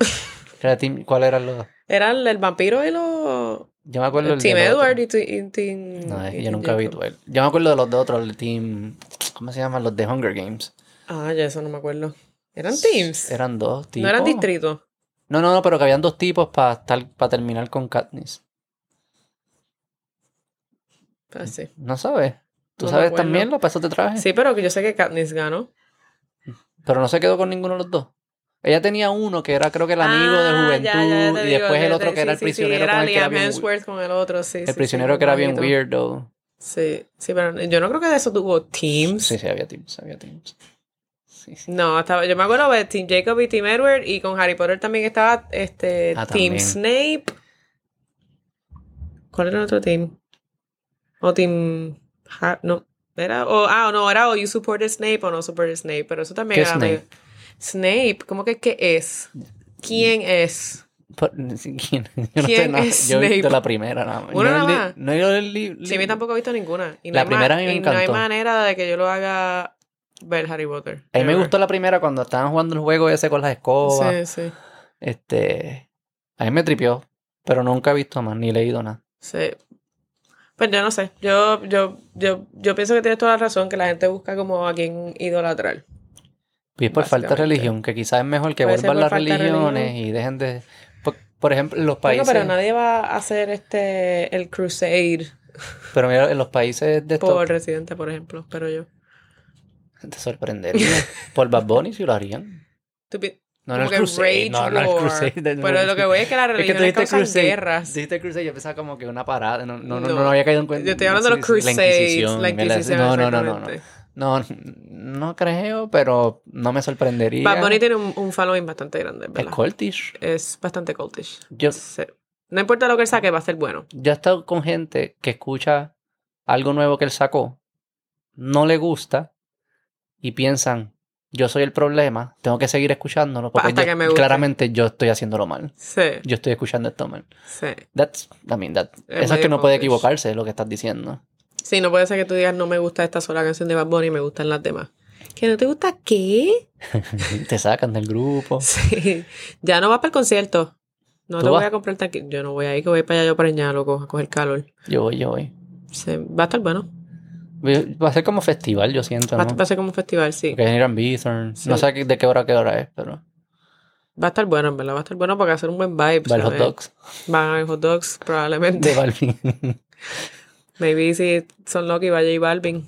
Era team- ¿Cuál era los...?
Era el, el vampiro y los.
Yo me acuerdo el
Team
otro.
Edward y, Team.
No, es que yo nunca vi
Jacob.
Twilight. Yo me acuerdo de los de otros, el Team... ¿Cómo se llaman? Los de Hunger Games.
Ah, ya eso no me acuerdo. ¿Eran teams?
Eran dos tipos.
no eran distritos.
No, no, no, pero que habían dos tipos para para terminar con Katniss.
Ah, sí.
¿No sabes? ¿Tú
No
sabes también lo eso te traje?
Sí, pero que yo sé que Katniss ganó.
Pero no se quedó con ninguno de los dos. Ella tenía uno que era creo que el amigo de
Ah,
juventud
ya, ya te
y
digo,
después el
te-
otro que era el
sí, sí,
prisionero con el que era bien,
Hemsworth con el otro, sí.
el prisionero que era bien weirdo.
Sí, sí, pero yo no creo que de eso tuvo teams.
Sí, sí, había teams, había teams. Sí, sí.
No, estaba, yo me acuerdo de Team Jacob y Team Edward y con Harry Potter también estaba este
Ah,
Team
también.
Snape. ¿Cuál era el otro team? O Team Ha- no, era o ah, no, era o you support Snape o no support Snape, pero eso también
¿Qué
era
Snape?
medio- Snape, ¿cómo que qué es? ¿Quién es?
¿quién? Yo no sé
¿Quién
nada.
es
Yo he visto
Snape?
la primera nada más.
¿Una
No
nada más?
No he ido el li-
Sí, a mí tampoco he visto ninguna. Y no
La primera a mí me
y no hay
encantó.
manera de que yo lo haga ver Harry Potter.
A mí me gustó la primera cuando estaban jugando el juego ese con las escobas.
Sí, sí.
Este, a mí me tripió, pero nunca he visto más ni leído nada.
Sí. Pues yo no sé. Yo, yo, yo, yo pienso que tienes toda la razón, que la gente busca como a quien idolatrar.
Y es por falta de religión, que quizás es mejor que
Puede
vuelvan las religiones y dejen de... Por, por ejemplo, en los
Bueno,
países...
pero nadie va a hacer este el crusade
pero mira, en los países de estos...
por Residente, por ejemplo. Pero yo.
Te sorprendería. por Bad Bunny si lo harían.
Tú
No el
que
Crusade.
Rage
No, no. Crusade.
Pero lo que voy es que las
Es que dijiste
causan
Crusade.
guerras.
Dijiste Crusade, yo pensaba como que una parada. No, no, no,
No.
no había caído en cuenta.
Yo estoy hablando de los
Sí, sí,
crusades, la Inquisición.
No, no, no, no, no. No, no creo, pero no me sorprendería.
Bad Bunny tiene un, un following bastante grande,
Es
¿verdad?
cultish.
Es bastante cultish.
Yo,
Sí. No importa lo que él saque, va a ser bueno.
yo he estado con gente que escucha algo nuevo que él sacó, no le gusta y piensan, yo soy el problema, tengo que seguir escuchándolo porque
Hasta
yo-
que me
claramente yo estoy haciéndolo mal.
Sí,
Yo estoy escuchando esto mal.
sí.
That's, I mean, that-
Es
eso es que no puede equivocarse, es lo que estás diciendo.
Sí, no puede ser que tú digas no me gusta esta sola canción de Bad Bunny, me gustan las demás. ¿Que no te gusta qué?
Te sacan del grupo.
Sí. Ya no vas para el concierto. No
¿Tú
te
vas?
voy a comprar tanque. Yo no voy a ir, que voy para allá yo preñada, loco, a coger calor.
Yo voy, yo voy.
Sí, va a estar bueno.
Va a ser como festival, yo siento,
Va,
¿no?
va a ser como un festival, sí.
Porque Irán Bithorn.
Sí.
No sé de qué hora a qué hora es, pero.
Va a estar bueno, en verdad. Va a estar bueno para hacer un buen vibe.
Va el hot dogs.
Van hot dogs, probablemente.
De Balvin.
Maybe si son Loki, vaya y Balvin.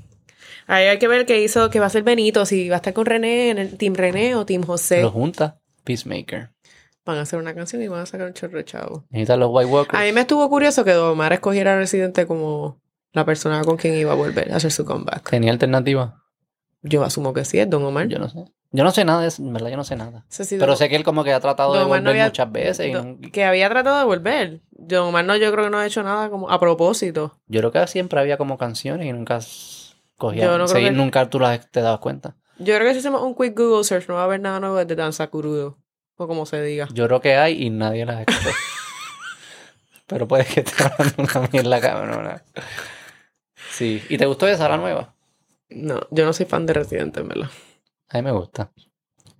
Ahí hay que ver qué hizo, que va a ser Benito, si va a estar con René, en el Team René o Team José.
Lo junta. Peacemaker.
Van a hacer una canción y van a sacar un chorro de chavo.
Necesitan los White Walkers.
A mí me estuvo curioso que Omar escogiera a Residente como la persona con quien iba a volver a hacer su comeback.
¿Tenía alternativa?
Yo asumo que sí, es Don Omar.
Yo no sé. Yo no sé nada de eso, en verdad, yo no sé nada. Pero
Don-
sé que él como que ha tratado de
Don
volver
no había-
muchas veces.
Don- que había tratado de volver. Don Omar no, yo creo que no ha hecho nada como a propósito.
Yo creo que siempre había como canciones y nunca cogía.
Yo no creo que-
Nunca tú las te dabas cuenta.
Yo creo que si hacemos un quick Google search no va a haber nada nuevo de Danza Curudo. O como se diga.
Yo creo que hay y nadie las escuchó. Pero puede que esté hablando una mierda cabrona. Sí. ¿Y te gustó esa, la nueva?
No, yo no soy fan de Residente, en verdad.
A mí me gusta.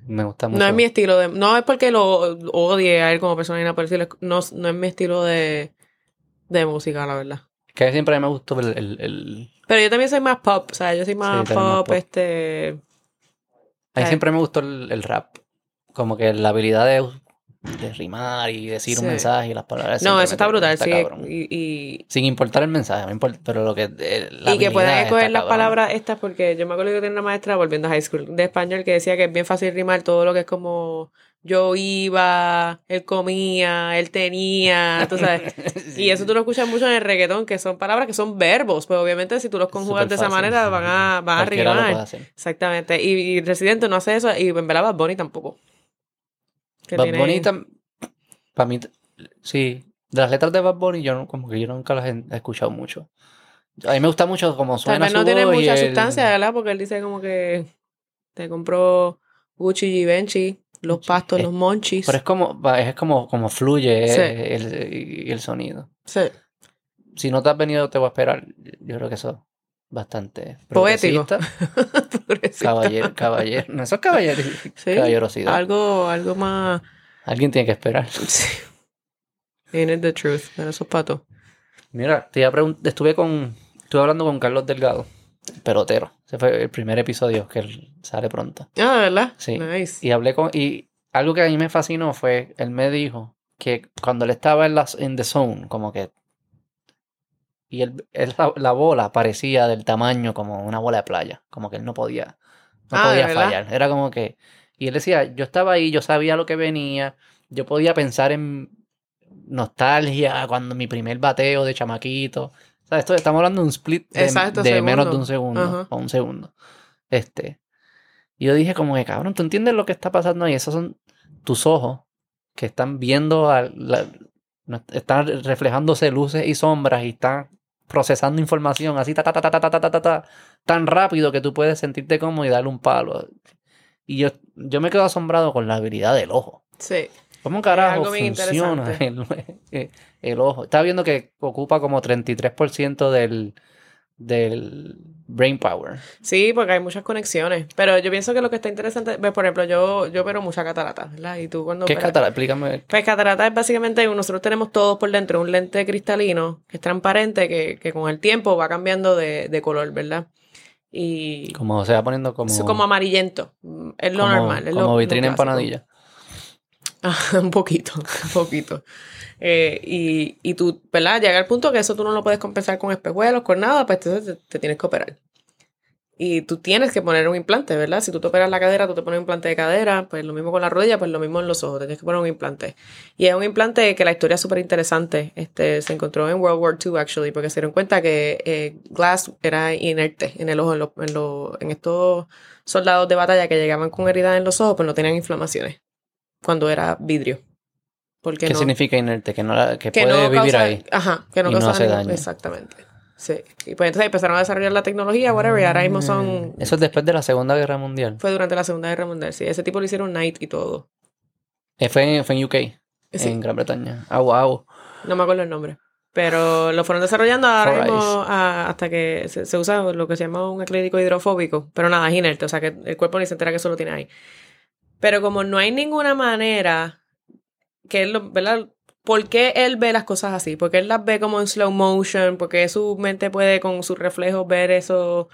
Me gusta mucho.
No es mi estilo de... No es porque lo odie a él como persona estilo, No, no es mi estilo de, de música, la verdad.
Que siempre me gustó el, el- el-
Pero yo también soy más pop. O sea, yo soy más, pop, este...
A mí
Ay.
siempre me gustó el, el rap. Como que la habilidad de, de rimar y decir un mensaje y las palabras.
No, eso está brutal,
está
sí.
cabrón.
Y, y,
Sin importar el mensaje, no importa, pero lo que. eh, la
y que puedan escoger las palabras estas, porque yo me acuerdo que tenía una maestra volviendo a high school de español que decía que es bien fácil rimar todo lo que es como yo iba, él comía, él tenía, tú sabes.
Sí.
Y eso tú lo escuchas mucho en el reggaetón, que son palabras que son verbos, pues obviamente si tú los conjugas de esa manera van a, van a rimar. Exactamente. Y, y Residente no hace eso, y en verdad Bunny tampoco. Que
Bad
tiene-
Bunny, para mí, sí. De las letras de Bad Bunny, yo no- como que yo nunca las he escuchado mucho. A mí me gusta mucho como
Tal
suena
vez
su
no tiene mucha
el-
sustancia, ¿verdad? Porque él dice como que te compró Gucci y Givenchy, los pastos,
Es-
los monchis.
Pero es como, es como, como fluye
Sí.
eh, el, y el sonido.
Sí.
Si no te has venido, te voy a esperar. Yo creo que eso es bastante
Poético.
Caballero, caballero. No, eso es caballero,
Sí.
caballerosidad.
Algo, algo más.
Alguien tiene que esperar.
Sí. Ain't it the truth? Pero eso es pato.
Mira, te iba a pregun- estuve con, estuve hablando con Carlos Delgado, pelotero. Ese fue el primer episodio que él sale pronto.
Ah, ¿de verdad?
Sí.
Nice.
Y hablé con, y algo que a mí me fascinó fue, él me dijo que cuando él estaba en, las, en the zone, como que, y él, él- la, la bola parecía del tamaño como una bola de playa, como que él no podía, no
Ah, ¿de
podía fallar. Era como que, Y él decía, yo estaba ahí, yo sabía lo que venía, yo podía pensar en nostalgia cuando mi primer bateo de chamaquito. O sea, esto, estamos hablando de un split de,
Exacto,
de menos de un segundo
Ajá.
o un segundo. Este. Y yo dije como que, cabrón, ¿tú entiendes lo que está pasando ahí? Esos son tus ojos que están viendo, a la- están reflejándose luces y sombras y están procesando información así, ta, ta, ta, ta, ta, ta, ta, ta, ta, tan rápido que tú puedes sentirte cómodo y darle un palo. Y yo, yo me quedo asombrado con la habilidad del ojo.
Sí.
¿Cómo carajo funciona el, el ojo? Estaba viendo que ocupa como 33% del, del brain power.
Sí, porque hay muchas conexiones. Pero yo pienso que lo que está interesante, ves, por ejemplo, yo, yo opero mucha catarata, ¿verdad? Y tú cuando
¿Qué es
operas-
catarata? Explícame.
Pues catarata es básicamente, nosotros tenemos todos por dentro un lente cristalino que es transparente, que, que con el tiempo va cambiando de, de color, ¿verdad? Y
Como se va poniendo como...
es como amarillento. Es lo
como-
normal. Es
como
lo,
vitrina
lo
empanadilla.
Un poquito, un poquito. Eh, y, y tú, ¿verdad? Llega el punto que eso tú no lo puedes compensar con espejuelos, con nada, pues entonces te, tienes que operar. Y tú tienes que poner un implante, ¿verdad? Si tú te operas la cadera, tú te pones un implante de cadera, pues lo mismo con la rodilla, pues lo mismo en los ojos, tienes que poner un implante. Y es un implante que la historia es súper interesante. Este, se encontró en World War II, actually, porque se dieron cuenta que eh, Glass era inerte en el ojo, en, los- en, los- en estos soldados de batalla que llegaban con heridas en los ojos, pues no tenían inflamaciones cuando era vidrio. Porque
¿Qué
no,
significa inerte? Que, no la- que
que
puede
no
vivir
causa-
ahí.
Ajá, que no
y no
causa
hace daño.
Exactamente. Sí. Y pues entonces empezaron a desarrollar la tecnología, whatever, y ahora mismo son.
Eso es después de la Segunda Guerra Mundial.
Fue durante la Segunda Guerra Mundial, sí. Ese tipo lo hicieron Night y todo.
Eh, Fue en, fue en UK,
Sí.
en Gran Bretaña. Ah, wow.
No me acuerdo el nombre. Pero lo fueron desarrollando ahora
Four
mismo ah, hasta que se, se usa lo que se llama un acrílico hidrofóbico. Pero nada, es inerte, o sea que el cuerpo ni se entera que eso lo tiene ahí. Pero como no hay ninguna manera que él, lo- ¿verdad? ¿Por qué él ve las cosas así? Porque él las ve como en slow motion, porque su mente puede con sus reflejos ver eso,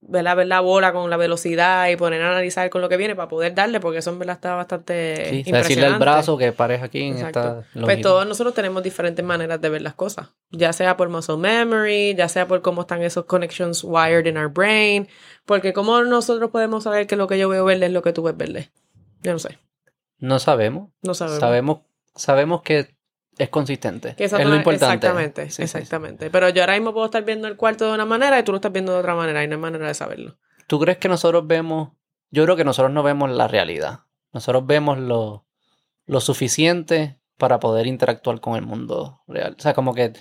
¿verdad? ver la bola con la velocidad y poner a analizar con lo que viene para poder darle, porque eso en verdad está bastante
Sí, sea, decirle al
impresionante.
brazo que pares aquí en esta
Pues todos nosotros tenemos diferentes maneras de ver las cosas, ya sea por muscle memory, ya sea por cómo están esos connections wired in our brain, porque cómo nosotros podemos saber que lo que yo veo verde es lo que tú ves verde. Yo no sé,
No sabemos.
no sabemos.
Sabemos, sabemos que es consistente.
Que
es lo importante.
Exactamente,
Sí, sí, sí.
exactamente. Pero yo ahora mismo puedo estar viendo el cuarto de una manera y tú lo estás viendo de otra manera y no hay manera de saberlo.
¿Tú crees que nosotros vemos? Yo creo que nosotros no vemos la realidad. Nosotros vemos lo, lo suficiente para poder interactuar con el mundo real. O sea, como que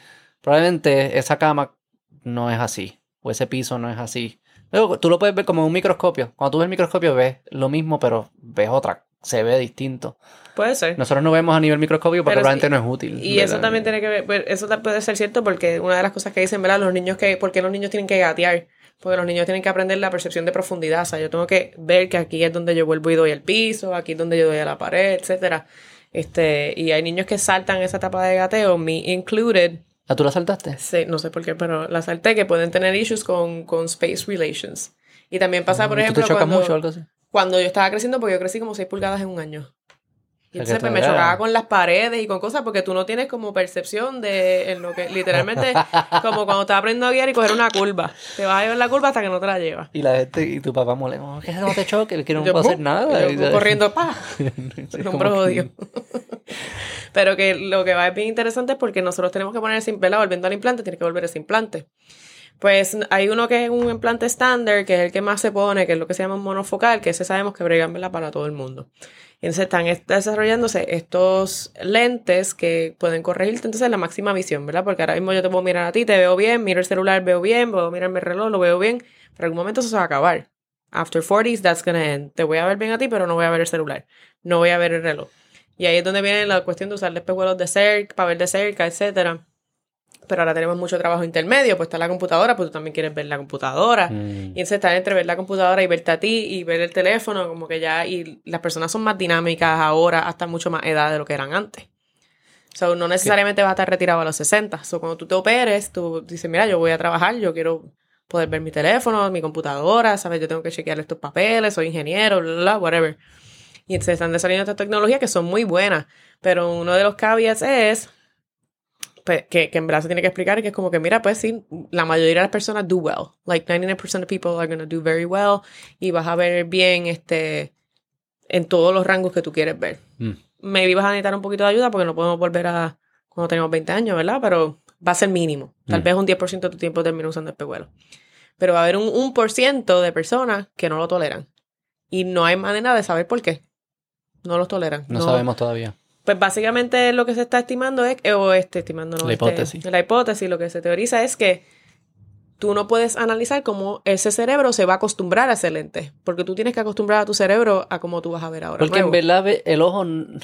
probablemente esa cama no es así. O ese piso no es así. Luego, tú lo puedes ver como un microscopio. Cuando tú ves el microscopio ves lo mismo, pero ves otra. Se ve distinto.
Puede ser.
Nosotros no vemos a nivel microscopio porque
sí,
no es útil.
Y eso también tiene que ver, pues, eso puede ser cierto porque una de las cosas que dicen, ¿verdad? Los niños que, ¿por qué los niños tienen que gatear? Porque los niños tienen que aprender la percepción de profundidad. O sea, yo tengo que ver que aquí es donde yo vuelvo y doy al piso, aquí es donde yo doy a la pared, etcétera. Este, y hay niños que saltan esa etapa de gateo, me included.
¿Ah, tú la saltaste?
Sí, no sé por qué, pero la salté que pueden tener issues con, con space relations. Y también pasa, por
¿Tú
ejemplo,
te chocas
cuando,
mucho o algo así?
cuando yo estaba creciendo, porque yo crecí como 6 pulgadas en un año. Y entonces pues, me chocaba con las paredes y con cosas porque tú no tienes como percepción de en lo que literalmente como cuando estás aprendiendo a guiar y coger una curva. Te vas a llevar la curva hasta que no te la llevas.
Y la gente, y tu papá mole, "Oh, que no te choque, que no puedo hacer nada.
y yo corriendo, pa.
Que-
odio. Pero que lo que va es bien interesante es porque nosotros tenemos que poner ese implante, volviendo al implante, tiene que volver ese implante. Pues hay uno que es un implante estándar, que es el que más se pone, que es lo que se llama monofocal, que ese sabemos que bregan para todo el mundo. Entonces están est- desarrollándose estos lentes que pueden corregirte entonces la máxima visión, ¿verdad? Porque ahora mismo yo te puedo mirar a ti, te veo bien, miro el celular, veo bien, puedo mirarme el reloj, lo veo bien, pero en algún momento eso se va a acabar. After 40s, that's gonna end. Te voy a ver bien a ti, pero no voy a ver el celular. No voy a ver el reloj. Y ahí es donde viene la cuestión de usar espejuelos de cerca, para ver de cerca, etcétera. Pero ahora tenemos mucho trabajo intermedio, pues está la computadora, pues tú también quieres ver la computadora.
Mm.
Y entonces estar entre ver la computadora y verte a ti y ver el teléfono, como que ya, y las personas son más dinámicas ahora, hasta mucho más edad de lo que eran antes. So, no necesariamente vas a estar retirado a los 60. So, cuando tú te operes, tú dices, mira, yo voy a trabajar, yo quiero poder ver mi teléfono, mi computadora, ¿sabes? Yo tengo que chequear estos papeles, soy ingeniero, bla, bla, bla, whatever. Y entonces están desarrollando estas tecnologías que son muy buenas, pero uno de los caveats es que, que en verdad se tiene que explicar que es como que, mira, pues sí, la mayoría de las personas do well. Like 99% of people are going to do very well y vas a ver bien este en todos los rangos que tú quieres ver.
Mm.
Maybe vas a necesitar un poquito de ayuda porque no podemos volver a cuando tenemos 20 años, ¿verdad? Pero va a ser mínimo. Tal
Mm.
vez un 10% de tu tiempo termina usando espejuelos. Pero va a haber un 1% de personas que no lo toleran. Y no hay manera de saber por qué. No los toleran.
No, sabemos todavía.
Pues básicamente lo que se está estimando es, o este, estimando, no,
La
este,
hipótesis.
la hipótesis, lo que se teoriza es que tú no puedes analizar cómo ese cerebro se va a acostumbrar a ese lente. Porque tú tienes que acostumbrar a tu cerebro a cómo tú vas a ver ahora.
Porque en verdad ve- el ojo, el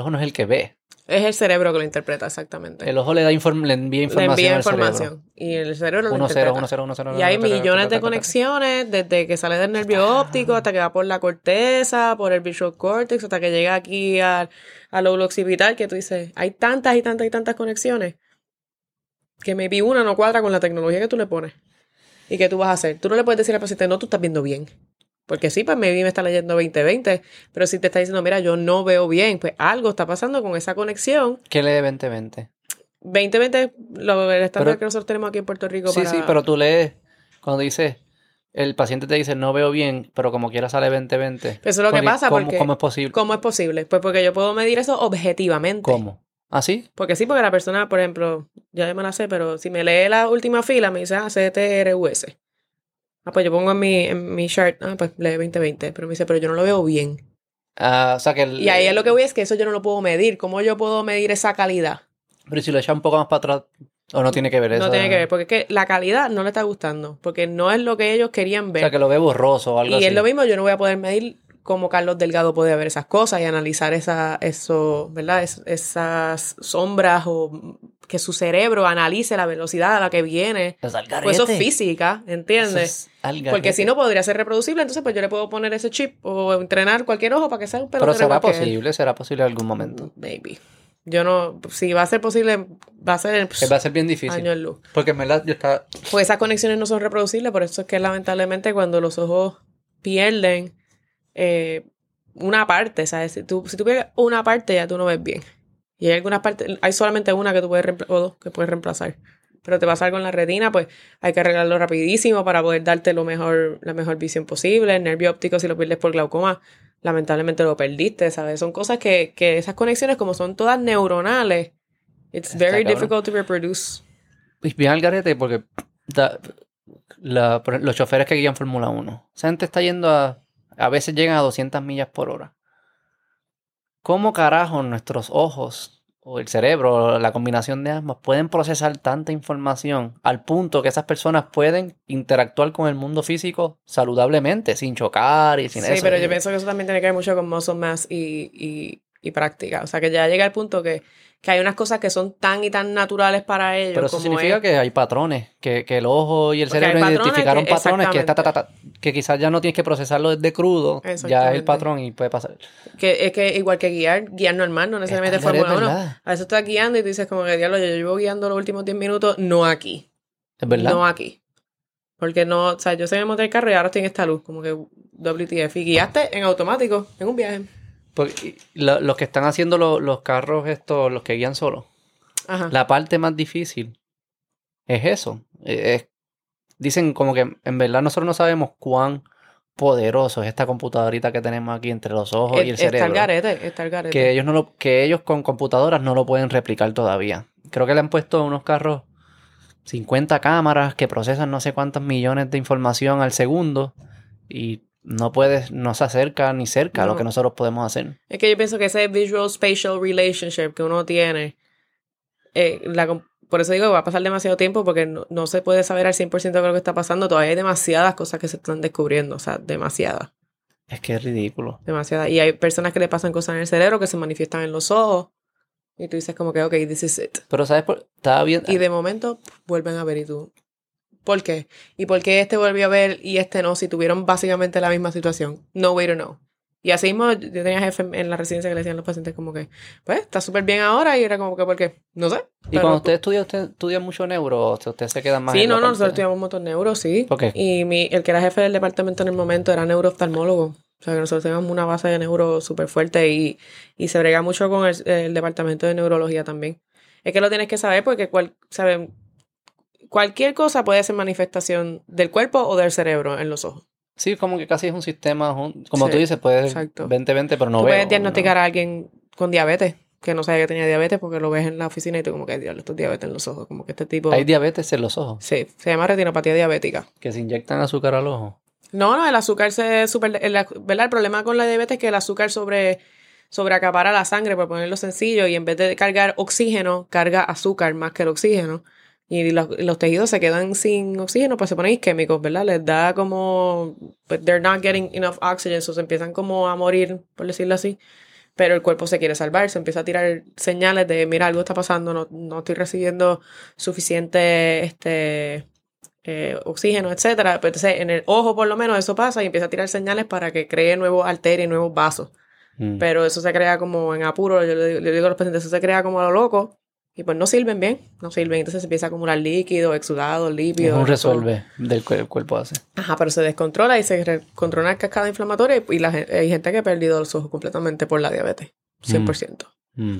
ojo no es el que ve.
Es el cerebro que lo interpreta exactamente.
El ojo le da inform- le envía
Le
información
envía
al cerebro.
información. Y el cerebro lo
1 0
interpreta.
1 0 1 0
Y hay millones de conexiones desde que sale del nervio óptico hasta que va por la corteza, por el visual cortex, hasta que llega aquí al, al lóbulo occipital, que tú dices, hay tantas y tantas y tantas conexiones que maybe una no cuadra con la tecnología que tú le pones. ¿Y qué tú vas a hacer? Tú no le puedes decir al paciente, no, tú estás viendo bien. Porque sí, pues maybe me está leyendo 20-20, pero si te está diciendo, mira, yo no veo bien, pues algo está pasando con esa conexión.
¿Qué lee 2020?
20-20, lo, el estándar
Pero-
que nosotros tenemos aquí en Puerto Rico
Sí,
para...
sí, pero tú lees cuando dices, el paciente te dice, no veo bien, pero como quiera sale 2020.
Eso es lo que pasa,
¿cómo,
porque-
¿Cómo es posible?
¿Cómo es posible? Pues porque yo puedo medir eso objetivamente.
¿Cómo? ¿Ah, sí?
Porque sí, porque la persona, por ejemplo, ya me la sé, pero si me lee la última fila, me dice, ah, CTRUS. Ah, pues yo pongo en mi, en mi chart, ah, pues lee 2020, pero me dice, pero yo no lo veo bien.
Ah, o sea que el-
Y ahí es lo que voy, es que eso yo no lo puedo medir. ¿Cómo yo puedo medir esa calidad?
Pero si lo echa un poco más para atrás, o no tiene que ver eso.
No tiene que ver, porque es que la calidad no le está gustando, porque no es lo que ellos querían
O
ver.
sea, que lo ve borroso o algo
y
así.
es lo mismo, yo no voy a poder medir cómo Carlos Delgado puede ver esas cosas y analizar esa, eso, ¿verdad? Es- esas sombras o que su cerebro analice la velocidad a la que viene.
Es al
Pues eso es física,
Eso
¿entiendes?
es al
Porque si no podría ser reproducible, entonces pues yo le puedo poner ese chip o entrenar cualquier ojo para que sea un
Pero
pelotero
será posible, será posible en algún momento.
Maybe. Yo no, si va a ser posible, va a ser en
Que va a ser bien difícil.
años luz.
Porque en verdad yo estaba...
Pues esas conexiones no son reproducibles, por eso es que lamentablemente cuando los ojos pierden eh, una parte, ¿sabes? Si tú, si tú pierdes una parte ya tú no ves bien. Y hay algunas partes, hay solamente una que tú puedes reemplazar, o dos que puedes reemplazar. Pero te pasa algo en la retina, pues hay que arreglarlo rapidísimo para poder darte lo mejor, la mejor visión posible. El nervio óptico, si lo pierdes por glaucoma, lamentablemente lo perdiste, ¿sabes? Son cosas que, que esas conexiones, como son todas neuronales, it's
Está
very
cabrón.
difficult to reproduce.
Y bien al garete porque da- la- por- los choferes que guían Fórmula 1. Esa gente está yendo a... A veces llegan a 200 millas por hora. ¿Cómo carajo nuestros ojos o el cerebro, la combinación de ambas, pueden procesar tanta información al punto que esas personas pueden interactuar con el mundo físico saludablemente, sin chocar y sin
Sí,
eso?
pero yo pienso que eso también tiene que ver mucho con muscle mass y, y, y práctica. O sea, que ya llega el punto que, que hay unas cosas que son tan y tan naturales para ellos.
Pero eso
como
significa
es-
que hay patrones, que, que el ojo y el
Porque
cerebro
patrones
identificaron
que-
patrones que, ta, ta, ta, que quizás ya no tienes que procesarlo desde crudo, ya es el patrón y puede pasar.
que es que igual que guiar, guiar normal, no necesariamente
bien,
Fórmula
es
1.
verdad.
A veces estás guiando y tú dices como que, diablo, yo llevo guiando los últimos 10 minutos, no aquí.
Es verdad.
No aquí. Porque no, o sea, yo sé montar el carro y ahora estoy en esta luz, como que WTF. Y guiaste en automático, en un viaje.
Porque lo- los que están haciendo lo- los carros estos, los que guían solos,
Ajá.
la parte más difícil es eso. Es- dicen como que en verdad nosotros no sabemos cuán poderoso es esta computadorita que tenemos aquí entre los ojos y el cerebro.
garete, está el garete.
que ellos no lo, que ellos con computadoras no lo pueden replicar todavía. Creo que le han puesto unos carros 50 cámaras que procesan no sé cuántos millones de información al segundo y no puedes, no se acerca ni cerca a lo que nosotros podemos hacer.
Es que yo pienso que ese visual spatial relationship que uno tiene, eh, la por eso digo que va a pasar demasiado tiempo porque no, no se puede saber al 100% de lo que está pasando. Todavía hay demasiadas cosas que se están descubriendo, o sea, demasiadas,
Es que es ridículo.
demasiadas. Y hay personas que le pasan cosas en el cerebro que se manifiestan en los ojos y tú dices como que, ok, this is it.
Pero sabes, por- estaba bien.
Y de momento vuelven a ver y tú, ¿por qué? ¿Y por qué este volvió a ver y este no? Si tuvieron básicamente la misma situación. No way to know. Y así mismo, yo tenía jefe en la residencia que le decían a los pacientes como que, pues, está súper bien ahora y era como que, ¿por qué? No sé.
y cuando usted estudia, usted estudia mucho neuro, o sea, usted se queda más
Sí,
en
no, no,
parte-
nosotros estudiamos un montón de neuro, sí.
¿Por qué?
Y mi, el que era jefe del departamento en el momento era neurooftalmólogo. O sea, que nosotros teníamos una base de neuro súper fuerte y, y se brega mucho con el, el departamento de neurología también. Es que lo tienes que saber porque cual, ¿saben? Cualquier cosa puede ser manifestación del cuerpo o del cerebro en los ojos.
Sí, como que casi es un sistema, como
Sí,
tú dices, puedes
exacto.
20-20, pero no
tú
veo.
puedes diagnosticar
¿no?
a alguien con diabetes, que no sabía que tenía diabetes porque lo ves en la oficina y tú como que, diablo, estos diabetes en los ojos, como que este tipo...
Hay diabetes en los ojos,
Sí, se llama retinopatía diabética.
que se inyectan azúcar al ojo.
No, no, el azúcar se super, el, ¿verdad? El problema con la diabetes es que el azúcar sobre, sobreacapara la sangre, por ponerlo sencillo, y en vez de cargar oxígeno, carga azúcar más que el oxígeno. Y los, los tejidos se quedan sin oxígeno, pues se ponen isquémicos, ¿verdad? Les da como, pues they're not getting enough oxygen, so se empiezan como a morir, por decirlo así. Pero el cuerpo se quiere salvar, se empieza a tirar señales de, mira, algo está pasando, no, no estoy recibiendo suficiente, este, eh, oxígeno, etcétera. Pero entonces, en el ojo, por lo menos, eso pasa y empieza a tirar señales para que cree nuevos arterias y nuevos vasos.
Mm.
Pero eso se crea como en apuro. Yo le, digo- le digo a los pacientes, eso se crea como a lo loco. Y pues no sirven bien, no sirven. Entonces se empieza a acumular líquido, exudado,
Es
lípido.
un
todo.
resuelve del que el cuerpo hace.
Ajá, pero se descontrola y se controla la cascada inflamatoria y la, hay gente que ha perdido los ojos completamente por la diabetes. 100%.
Mm.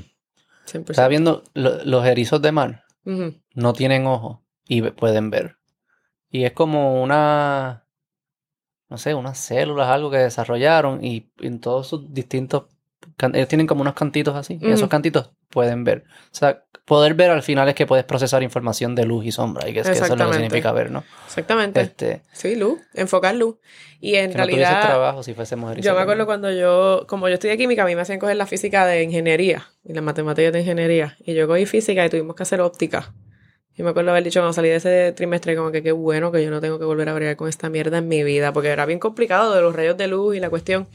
100%.
Estaba viendo lo- los erizos de mar, no tienen ojos y pueden ver. Y es como una, no sé, unas células, algo que desarrollaron y en todos sus distintos, ellos tienen como unos cantitos así. Y esos cantitos pueden ver. O sea, poder ver al final es que puedes procesar información de luz y sombra y que, es que eso es lo que significa ver, ¿no?
Exactamente.
Este,
Sí, luz, enfocar luz. Y en
que no
realidad...
trabajo si fuésemos erizos
Yo me acuerdo cuando yo, como yo estudié química, a mí me hacían coger la física de ingeniería y las matemáticas de ingeniería. Y yo cogí física y tuvimos que hacer óptica. Y me acuerdo haber dicho cuando salí de ese trimestre como que qué bueno que yo no tengo que volver a bregar con esta mierda en mi vida, porque era bien complicado de los rayos de luz y la cuestión.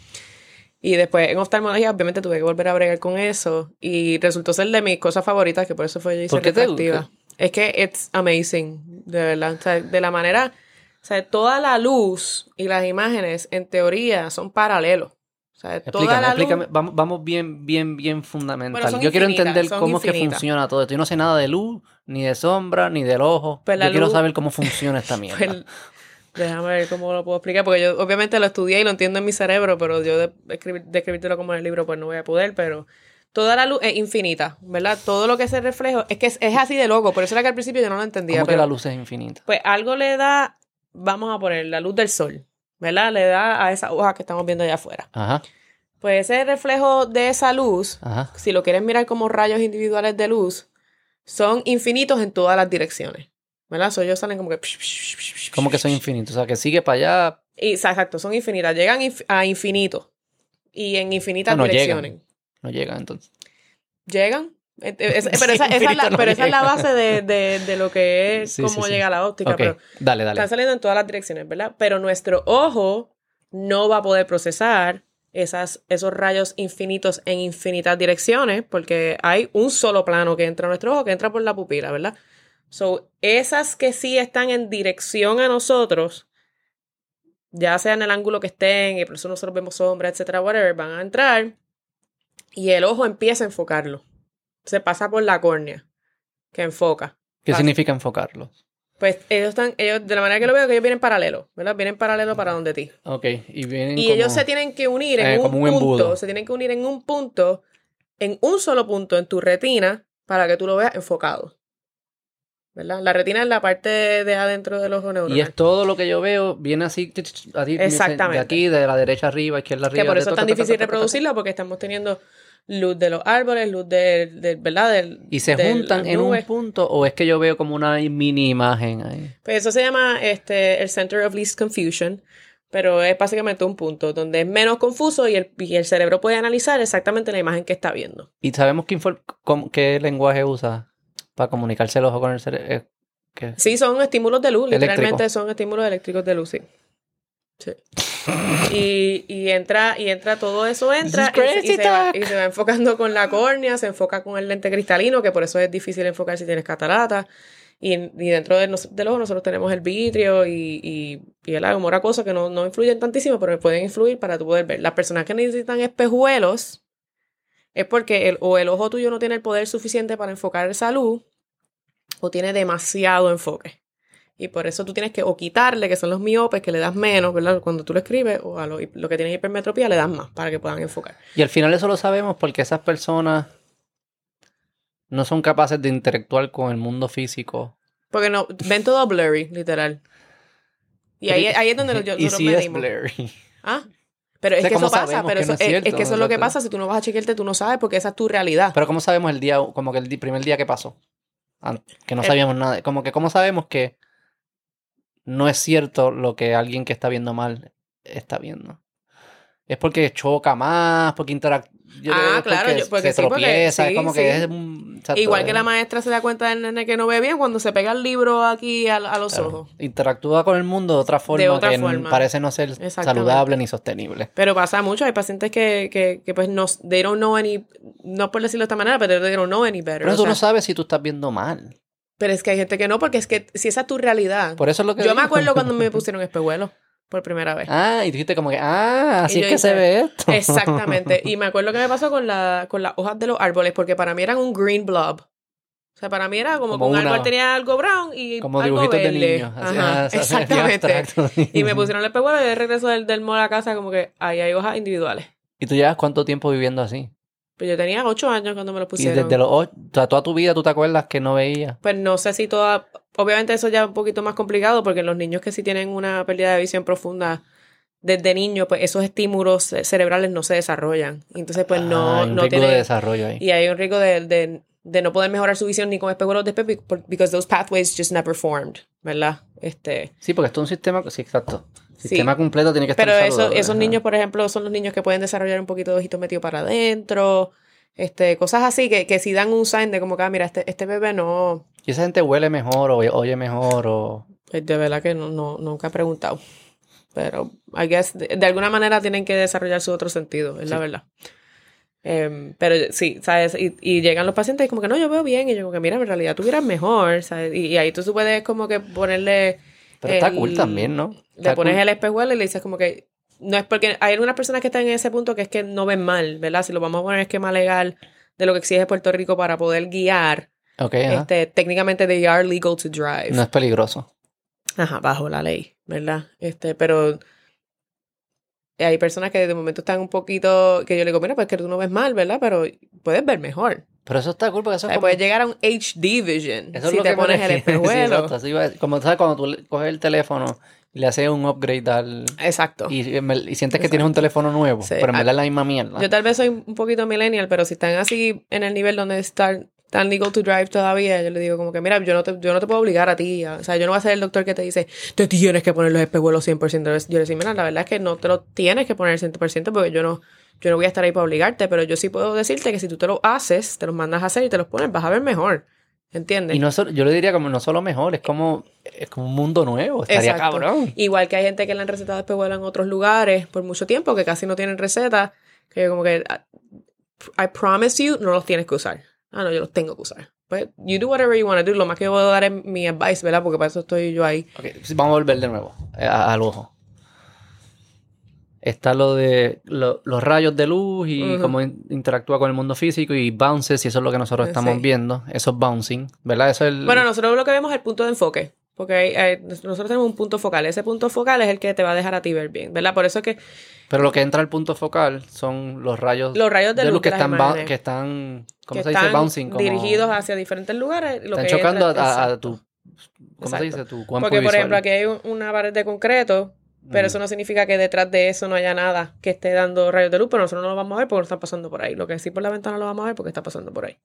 Y después en oftalmología obviamente tuve que volver a bregar con eso y resultó ser de mis cosas favoritas, que por eso fue yo hice
¿Por qué te
refractiva.
gusta?
Es que it's amazing, de verdad. O sea, de la manera, o sea, toda la luz y las imágenes en teoría son paralelos. O sea, toda
Explícame,
la luz...
explícame. Vamos, vamos bien, bien, bien fundamental.
Bueno,
Yo quiero entender cómo es que funciona todo esto. Yo no sé nada de luz, ni de sombra, ni del ojo.
Pues
yo quiero saber cómo funciona esta mierda.
Pues, déjame ver cómo lo puedo explicar, porque yo obviamente lo estudié y lo entiendo en mi cerebro, pero yo de, escribir, describírtelo como en el libro pues no voy a poder, pero toda la luz es infinita, ¿verdad? Todo lo que se refleja, es que es, es así de loco, por eso era que al principio yo no lo entendía.
¿Cómo que
pero-
la luz es infinita?
Pues algo le da, vamos a poner, la luz del sol, ¿verdad? Le da a esa hoja que estamos viendo allá afuera.
Ajá,
Pues ese reflejo de esa luz,
ajá.
si lo quieres mirar como rayos individuales de luz, son infinitos en todas las direcciones. ¿Verdad? So, ellos salen como que...
¿Cómo que son infinitos? O sea, que sigue para allá.
Y, o sea, exacto, son infinitas. Llegan inf- a infinito. Y en infinitas
Ah, no
direcciones.
llegan. No llega entonces.
¿Llegan? Es- pero esa, esa es la,
infinito no
pero esa es la
llega.
base de, de, de lo que es
Sí,
cómo
sí, sí.
llega la óptica. Pero
dale, dale.
están saliendo en todas las direcciones, ¿verdad? Pero nuestro ojo no va a poder procesar esas, esos rayos infinitos en infinitas direcciones porque hay un solo plano que entra a nuestro ojo, que entra por la pupila, ¿verdad? So, esas que sí están en dirección a nosotros, ya sea en el ángulo que estén, y por eso nosotros vemos sombra, etcétera, whatever, van a entrar y el ojo empieza a enfocarlo. Se pasa por la córnea, que enfoca.
¿Qué
Pasa.
significa enfocarlos?
Pues ellos están, ellos, de la manera que lo veo, que ellos vienen paralelo, ¿verdad? Vienen paralelo para donde ti.
Ok, y vienen
Y
como...
ellos se tienen que unir en
eh,
un punto, se tienen que unir en un punto, en un solo punto en tu retina, para que tú lo veas enfocado. ¿Verdad? La retina es la parte de adentro del ojo neuronal.
Y es todo lo que yo veo, viene así,
Exactamente.
de aquí, de la derecha arriba, izquierda arriba.
que por eso es
ta,
tan
ta, ta,
difícil reproducirla, porque estamos teniendo luz de los árboles, luz de, de- ¿verdad? Del-
¿Y se
de
juntan en un punto o es que yo veo como una mini imagen ahí?
Pues eso se llama este, el Center of Least Confusion, pero es básicamente un punto donde es menos confuso y el, y el cerebro puede analizar exactamente la imagen que está viendo.
¿Y sabemos qué lenguaje usa para comunicarse el ojo con el cerebro?
Sí, son estímulos de luz,
Eléctrico.
literalmente son estímulos eléctricos de luz, sí. Sí. Y, y entra, y entra, todo eso entra y, se- y se va, y se va enfocando con la córnea, se enfoca con el lente cristalino, que por eso es difícil enfocar si tienes catarata. Y, dentro de nos- del ojo nosotros tenemos el vitrio y el humor cosa que no, no influyen tantísimo, pero pueden influir para tú poder ver. Las personas que necesitan espejuelos es porque el, o el ojo tuyo no tiene el poder suficiente para enfocar esa luz o tiene demasiado enfoque. Y por eso tú tienes que o quitarle, que son los miopes, que le das menos, ¿verdad? Cuando tú lo escribes, o a lo, lo que tiene hipermetropía le das más para que puedan enfocar.
Y al final eso lo sabemos porque esas personas no son capaces de interactuar con el mundo físico.
Porque no, ven todo blurry, literal. Y ahí, ahí es donde yo,
y sí es blurry.
¿Ah? Pero
O
es
sea,
que
¿cómo
eso pasa, pero
que
eso,
no es
es,
cierto?
es que eso es lo que pasa. Si tú no vas a chequearte, tú no sabes porque esa es tu realidad.
Pero ¿cómo sabemos el día, como que el primer día que pasó? An- Que no
El-
sabíamos nada. Como que ¿cómo sabemos que no es cierto lo que alguien que está viendo mal está viendo? Es porque choca más, porque interactúa.
Ah, claro, yo- porque
se
sí, porque-
tropieza, es como
sí.
que es un...
Igual que la maestra se da cuenta del nene que no ve bien cuando se pega el libro aquí a, a los
claro,
ojos.
Interactúa con el mundo de otra forma
otra
que
forma.
parece no ser saludable ni sostenible.
Pero pasa mucho, hay pacientes que, que, que pues no, they don't know any, no por decirlo de esta manera, pero they don't know any better.
Pero tú
sea,
no sabes si tú estás viendo mal.
pero es que hay gente que no, porque es que si esa es tu realidad.
Por eso es lo que
Yo me acuerdo cuando me pusieron espejuelos por primera vez.
Ah, y dijiste como que, ah, así
Y
es que se ve esto.
Exactamente. Y me acuerdo que me pasó con, la, con las hojas de los árboles, porque para mí eran un green blob. O sea, para mí era como,
Como
que un árbol tenía algo brown y
Como
algo
dibujitos de
verde.
niños. así,
Ajá,
ah,
exactamente. Y me pusieron el espejuelo y de regreso del, del mall a casa como que ahí hay hojas individuales.
¿Y tú llevas cuánto tiempo viviendo así?
Pero yo tenía ocho años cuando me lo
Y
pusieron.
desde los ocho, o sea, toda tu vida tú te acuerdas que no veías.
Pues no sé si toda... Obviamente eso ya es un poquito más complicado porque los niños que sí tienen una pérdida de visión profunda desde niño, pues esos estímulos ce- cerebrales no se desarrollan. Entonces pues no,
Ah, hay un
no
riesgo
tiene...
de desarrollo ahí.
Y hay un riesgo de, de, de no poder mejorar su visión ni con espejuelos de espejo because those pathways just never formed, ¿verdad? Este,
Sí, porque esto es un sistema, sí, exacto.
Sí.
Sistema completo tiene que estar
pero eso, esos
ajá.
niños, por ejemplo, son los niños que pueden desarrollar un poquito de ojito metido para adentro, este, cosas así que, que si dan un sign de como que, ah, mira, este, este bebé no,
Y esa gente huele mejor o oye mejor o...
pues de verdad que no, no, nunca he preguntado. Pero, I guess, de, de alguna manera tienen que desarrollar su otro sentido, es la
Sí.
verdad. Em, pero sí, ¿sabes? Y, y llegan los pacientes y como que no, yo veo bien. Y yo como que, mira, en realidad tuvieras mejor, ¿sabes? Y, y ahí tú puedes como que ponerle...
Pero está
el-
cool también, ¿no?
Le
Está
pones
cool.
el espejuelo y le dices como que... No es porque... Hay algunas personas que están en ese punto que es que no ven mal, ¿verdad? Si lo vamos a poner en esquema legal de lo que exige Puerto Rico para poder guiar,
Ok, ajá.
este, técnicamente they are legal to drive.
No es peligroso.
Ajá, bajo la ley, ¿verdad? Este, pero hay personas que de momento están un poquito, que yo le digo, mira, pues que tú no ves mal, ¿verdad? Pero puedes ver mejor.
Pero eso está cool porque eso
O
es
sea,
como...
puedes llegar a un HD vision
Eso es
si
lo
te
que
pones el
refiero. Sí,
espejuelo.
exacto. Como sabes cuando tú coges el teléfono y le haces un upgrade al...
Exacto.
Y, y sientes que tienes un teléfono nuevo,
Sí.
pero en verdad es la misma mierda.
Yo tal vez soy un poquito millennial, pero si están así en el nivel donde están tan legal to drive todavía, yo le digo como que, mira, yo no te, yo no te puedo obligar a ti. a- o sea, yo no voy a ser el doctor que te dice, te tienes que poner los espejuelos 100%. Yo le digo, mira, la verdad es que no te lo tienes que poner 100% porque yo no, yo no voy a estar ahí para obligarte, pero yo sí puedo decirte que si tú te lo haces, te los mandas a hacer y te los pones, vas a ver mejor. ¿Entiendes?
Y no solo, yo le diría como no solo mejor, es como, es como un mundo nuevo. Estaría
Exacto.
cabrón.
Igual que hay gente que le han recetado espejuelos en otros lugares por mucho tiempo, que casi no tienen receta, que yo como que, I promise you, no los tienes que usar. Ah, no, yo los tengo que usar. Pues, you do whatever you want to do. Lo más que puedo dar es mi advice, ¿verdad? Porque para eso estoy yo ahí.
Ok, vamos a volver de nuevo eh, a- al ojo. Está lo de lo- los rayos de luz y cómo in- interactúa con el mundo físico y bounces, y eso es lo que nosotros estamos
sí.
viendo, esos bouncing, ¿verdad? Eso es el...
Bueno, nosotros lo que vemos es el punto de enfoque. Porque hay- hay- nosotros tenemos un punto focal. Ese punto focal es el que te va a dejar a ti ver bien, ¿verdad? Por eso es que
Pero lo que entra al punto focal son los rayos,
los rayos de, luz,
que están,
imágenes,
que están, ¿cómo
que
se dice?
están
Bouncing. Como,
dirigidos hacia diferentes lugares. Lo
están
que
chocando a,
entra-
a- a tu, ¿cómo se
Exacto.
dice? Tu
Porque, por
visual.
ejemplo, aquí hay un- una pared de concreto, pero
Mm.
eso no significa que detrás de eso no haya nada que esté dando rayos de luz, pero nosotros no lo vamos a ver porque no están pasando por ahí. Lo que sí por la ventana lo vamos a ver porque está pasando por ahí.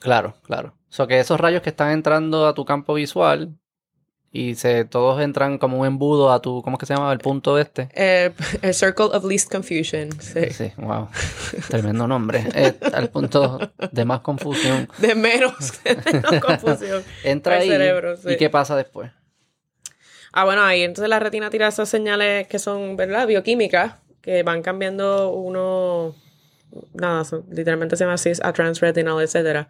Claro, claro. O sea, que esos rayos que están entrando a tu campo visual y se todos entran como un embudo a tu, ¿cómo es que se llama? El punto este.
Eh, el Circle of Least Confusion. Sí.
Sí, wow. Tremendo nombre. Eh, al punto de más confusión.
De menos, de menos confusión.
Entra ahí.
cerebro, sí.
¿Y qué pasa después?
Ah, bueno, ahí entonces la retina tira esas señales que son, ¿verdad? Bioquímicas, que van cambiando uno, nada, son- literalmente se llama así, a transretinal, etcétera.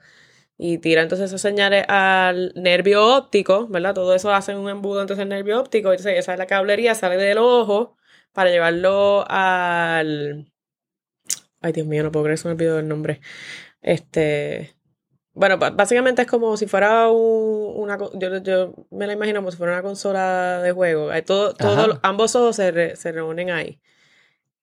Y tira entonces esas señales al nervio óptico, ¿verdad? Todo eso hace un embudo entonces el nervio óptico, entonces esa es la cablería, sale del ojo para llevarlo al... Ay, Dios mío, no puedo creer, se me olvidó el nombre. Este... Bueno, básicamente es como si fuera un- una... Yo, yo me la imagino como si fuera una consola de juego. Todo, todo, ambos ojos se, re- se reúnen ahí.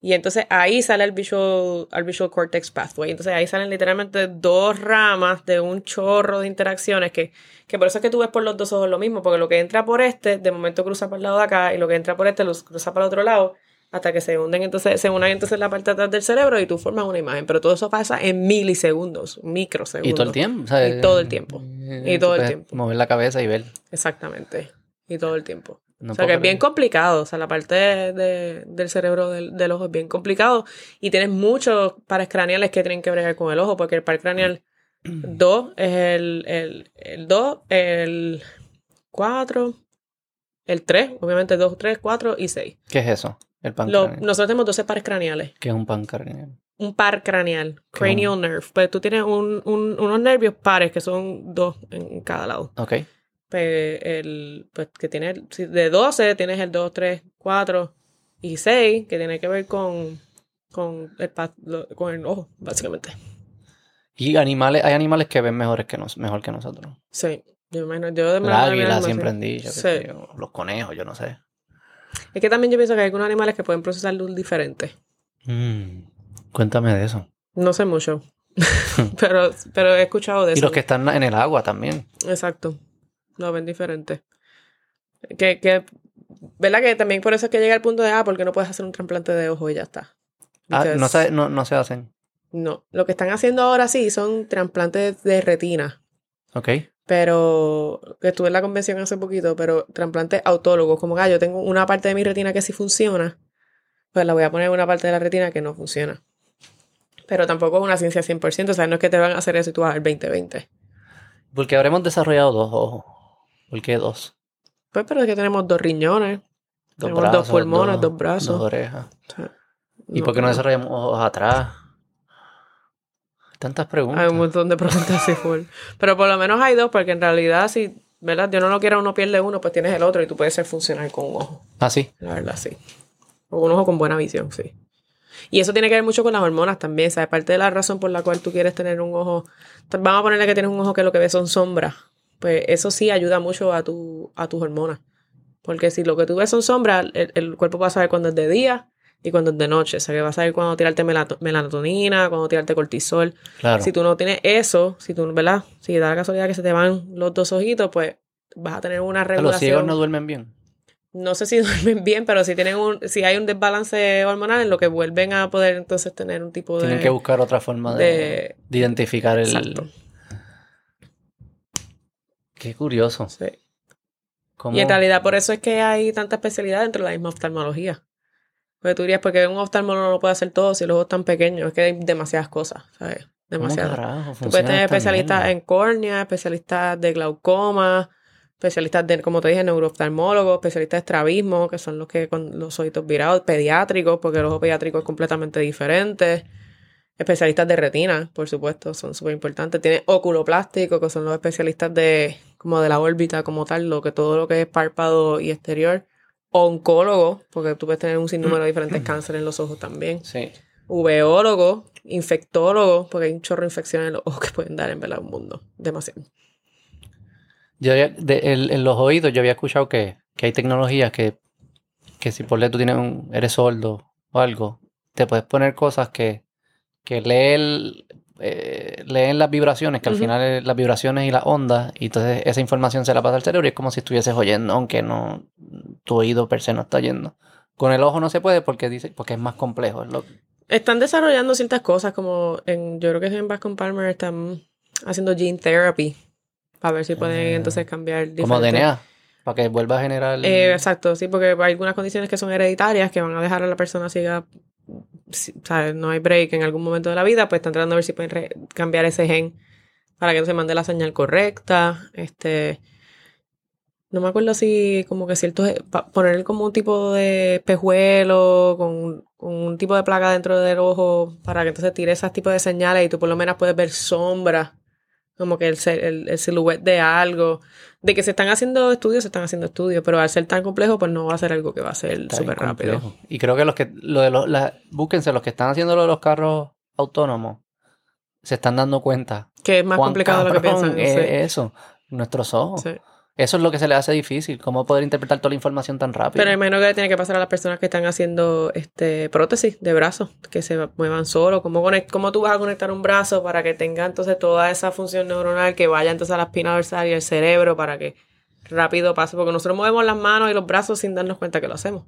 Y entonces ahí sale el visual, el visual cortex pathway. Entonces ahí salen literalmente dos ramas de un chorro de interacciones que, que por eso es que tú ves por los dos ojos lo mismo, porque lo que entra por este, de momento cruza por el lado de acá, y lo que entra por este, los cruza para el otro lado, hasta que se hunden entonces, se unen entonces la parte de atrás del cerebro y tú formas una imagen. Pero todo eso pasa en milisegundos, microsegundos.
Y todo el tiempo. o sea,
Y todo el tiempo.
eh,
Y todo el tiempo.
Mover la cabeza y ver.
Exactamente. Y todo el tiempo.
No
o sea que es bien complicado. O sea, la parte de- de- del cerebro del, del ojo es bien complicado. Y tienes muchos pares craneales que tienen que bregar con el ojo, porque el par craneal 2 es el, el, el 2, el 4, el 3, obviamente 2, 3, 4 y 6.
¿Qué es eso? El pan
Lo- nosotros tenemos 12 pares craneales.
¿Qué es un pan craneal?
Un par craneal,
¿Qué
cranial nerve. Pues tú tienes un- un- unos nervios pares que son dos en cada lado.
Ok.
Pues, el, pues que tiene, de 12 tienes el 2, 3, 4 y 6, que tiene que ver con, con, el, con el ojo, básicamente.
Y animales, hay animales que ven mejores que nos, mejor que nosotros.
Sí, yo me imagino, yo de verdad,
águila siempre dicho.
Sí.
yo, los conejos, yo no sé.
Es que también yo pienso que hay algunos animales que pueden procesar luz diferente.
Mm, cuéntame de eso.
No sé mucho, pero, pero he escuchado de
Y
eso.
los que están en el agua también.
Exacto. Lo ven diferente. Que, que, ¿verdad? Que también por eso es que llega el punto de, ah, porque no puedes hacer un trasplante de ojo y ya está.
Ah, no, se, no, no se hacen.
No, lo que están haciendo ahora sí son trasplantes de retina.
Ok.
Pero estuve en la convención hace poquito, pero trasplantes autólogos, como que ah, yo tengo una parte de mi retina que sí funciona, pues la voy a poner en una parte de la retina que no funciona. Pero tampoco es una ciencia 100%, o sea, no es que te van a hacer eso y tú vas al 2020.
Porque habremos desarrollado dos ojos. ¿Por qué dos?
Pues pero es que tenemos dos riñones,
Dos
Tenemos dos pulmones, dos brazos.
Dos orejas.
o sea,
¿Y por qué no desarrollamos ojos atrás? Tantas preguntas.
Hay un montón de preguntas así full. Pero por lo menos hay dos, porque en realidad si, ¿verdad? Yo no lo quiero, uno pierde uno, pues tienes el otro y tú puedes ser funcional con un ojo.
Ah, sí.
La verdad, sí. O un ojo con buena visión, sí. Y eso tiene que ver mucho con las hormonas también, ¿sabes? Parte de la razón por la cual tú quieres tener un ojo, vamos a ponerle que tienes un ojo que lo que ves son sombras, pues eso sí ayuda mucho a, tu, a tus hormonas. Porque si lo que tú ves son sombras, el, el cuerpo va a saber cuándo es de día y cuándo es de noche. O sea, que va a saber cuándo tirarte melato- melatonina, cuándo tirarte cortisol.
Claro.
Si tú no tienes eso, si tú, ¿verdad? Si da la casualidad que se te van los dos ojitos, pues vas a tener una
Los
regulación.
ciegos no duermen bien.
No sé si duermen bien, pero si tienen un, si hay un desbalance hormonal en lo que vuelven a poder entonces tener un tipo de.
Tienen que buscar otra forma de identificar el.
Exacto.
Qué curioso.
Sí.
¿Cómo-
Y en realidad por eso es que hay tanta especialidad dentro de la misma oftalmología. Porque tú dirías, porque un oftalmólogo no puede hacer todo si los ojos están pequeños. Es que hay demasiadas cosas, ¿sabes?
¿Cómo
Demasiadas.
carajo
Tú puedes tener especialistas en córnea, especialistas de glaucoma, especialistas de, como te dije, neurooftalmólogos, especialistas de estrabismo, que son los que con los ojitos virados, pediátricos, porque el ojo pediátrico es completamente diferente. Especialistas de retina, por supuesto, son súper importantes. Tiene oculoplástico, que son los especialistas de como de la órbita como tal, lo que todo lo que es párpado y exterior. Oncólogo, porque tú puedes tener un sinnúmero de diferentes cánceres en los ojos también
Sí.
uveólogo, infectólogo, porque hay un chorro de infecciones en los ojos que pueden dar en verdad un mundo. Demasiado.
Yo de- el- en los oídos yo había escuchado que, que hay tecnologías que, que si por ley tú tienes un, eres sordo o algo, te puedes poner cosas que, que leen, eh, leen las vibraciones, que al final es las vibraciones y las ondas, y entonces esa información se la pasa al cerebro y es como si estuvieses oyendo, aunque no tu oído per se no está oyendo. Con el ojo no se puede porque dice, porque es más complejo. es lo-
Están desarrollando ciertas cosas, como en, yo creo que en Bascom Palmer están haciendo gene therapy, para ver si pueden
Ah.
entonces cambiar
como DNA, para que vuelva a generar...
Eh, exacto, sí, porque hay algunas condiciones que son hereditarias que van a dejar a la persona ciega, No hay break en algún momento de la vida, pues están tratando de ver si pueden cambiar ese gen para que se mande la señal correcta. Este, no me acuerdo si como que ciertos, poner como un tipo de espejuelo con, un tipo de placa dentro del ojo para que entonces tire esos tipos de señales y tú por lo menos puedes ver sombras, como que el, el, el silhouette de algo. De que se están haciendo estudios, se están haciendo estudios, pero al ser tan complejo, pues no va a ser algo que va a ser súper rápido.
Y creo que los que, lo de los, la- búsquense, los que están haciendo lo de los carros autónomos, se están dando cuenta.
Que es más complicado de lo que piensan.
es
sí.
eso. Nuestros ojos.
Sí.
Eso es lo que se le hace difícil, cómo poder interpretar toda la información tan rápido.
Pero imagino que le tiene que pasar a las personas que están haciendo este prótesis de brazos, que se muevan solo. ¿Cómo, conect- ¿Cómo tú vas a conectar un brazo para que tenga entonces toda esa función neuronal que vaya entonces a la espina dorsal y al cerebro para que rápido pase? Porque nosotros movemos las manos y los brazos sin darnos cuenta que lo hacemos.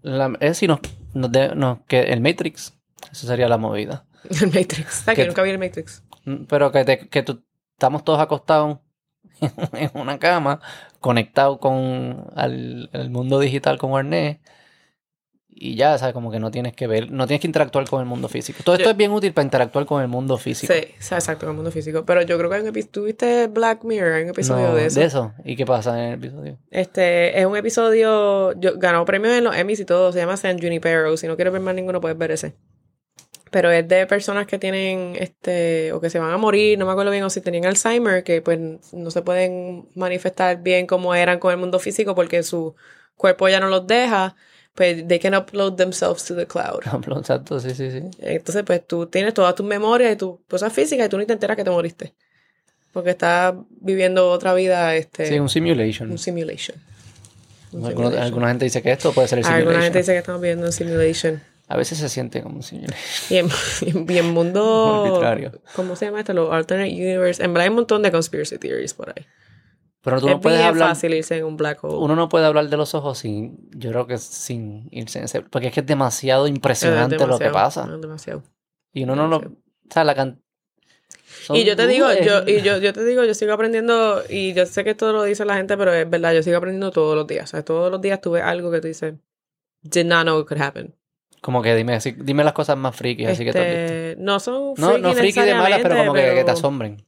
La- es si nos, nos de- nos- que el Matrix, eso sería la movida.
El Matrix. ¿Sabes
Que-
que nunca vi el Matrix?
Pero que, te- que tú- estamos todos acostados en una cama, conectados con al, el mundo digital con arnés. Y ya, ¿sabes? Como que no tienes que ver, no tienes que interactuar con el mundo físico. Todo esto
Yo-
es bien útil para interactuar con el mundo físico.
Sí, exacto, en el mundo físico. Pero yo creo que un episodio. ¿Tuviste Black Mirror? Hay un episodio
No,
de eso.
¿Y qué pasa en el episodio?
Este es un episodio. Yo, ganó premios en los Emmys y todo. Se llama San Junipero. Si no quieres ver más ninguno, puedes ver ese. Pero es de personas que tienen, este, o que se van a morir, no me acuerdo bien, o si tenían Alzheimer, que pues no se pueden manifestar bien como eran con el mundo físico porque su cuerpo ya no los deja, pues they can upload themselves to the cloud.
Exacto, sí, sí, sí.
Entonces, pues tú tienes todas tus memorias y tus cosas físicas y tú ni te enteras que te moriste. Porque estás viviendo otra vida, este,
Sí, un simulation.
un simulation. Un
Algunos-
simulation.
alguna gente dice que esto puede ser el simulation.
Alguna gente dice que estamos viviendo un simulation.
A veces se siente como un simulation.
Y en, y en mundo...
Arbitrario.
¿Cómo se llama esto? Los alternate universe. En verdad hay un montón de conspiracy theories por ahí.
Pero tú
es
no puedes
bien
hablar.
fácil irse en un black hole.
Uno no puede hablar de los ojos sin, yo creo que sin irse en ese, porque es que es demasiado
Es
impresionante lo que
demasiado,
pasa.
es demasiado.
Y uno no lo, o sea, la can... son
Y yo te digo, yo, y yo, yo te digo, yo sigo aprendiendo, y yo sé que esto lo dice la gente, pero es verdad, yo sigo aprendiendo todos los días. O sea, todos los días tuve algo que tú dices, did not know it could happen.
Como que dime, así- dime las cosas más friki, así que tú.
Este, no son
No,
freaky
no friki de malas, pero como que, que te asombren.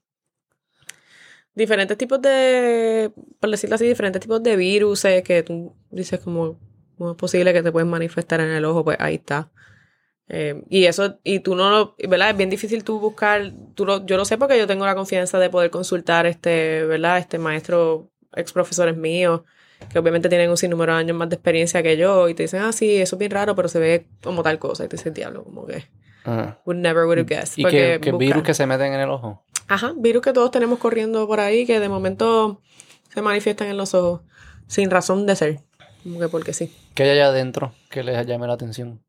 diferentes tipos de, por decirlo así, diferentes tipos de virus que tú dices como, ¿cómo es posible que te puedes manifestar en el ojo? Pues ahí está. Eh, y eso, y tú no lo, ¿verdad? Es bien difícil tú buscar, tú lo, yo lo sé porque yo tengo la confianza de poder consultar este, ¿verdad? Este maestro, ex profesores míos, que obviamente tienen un sinnúmero de años más de experiencia que yo, y te dicen, ah, sí, eso es bien raro, pero se ve como tal cosa, y te dices, diablo, como que,
Ajá.
would never would have guessed.
Y que, virus que se meten en el ojo.
Ajá, virus que todos tenemos corriendo por ahí que de momento se manifiestan en los ojos sin razón de ser. Como que porque sí.
Que hay allá adentro que les llame la atención.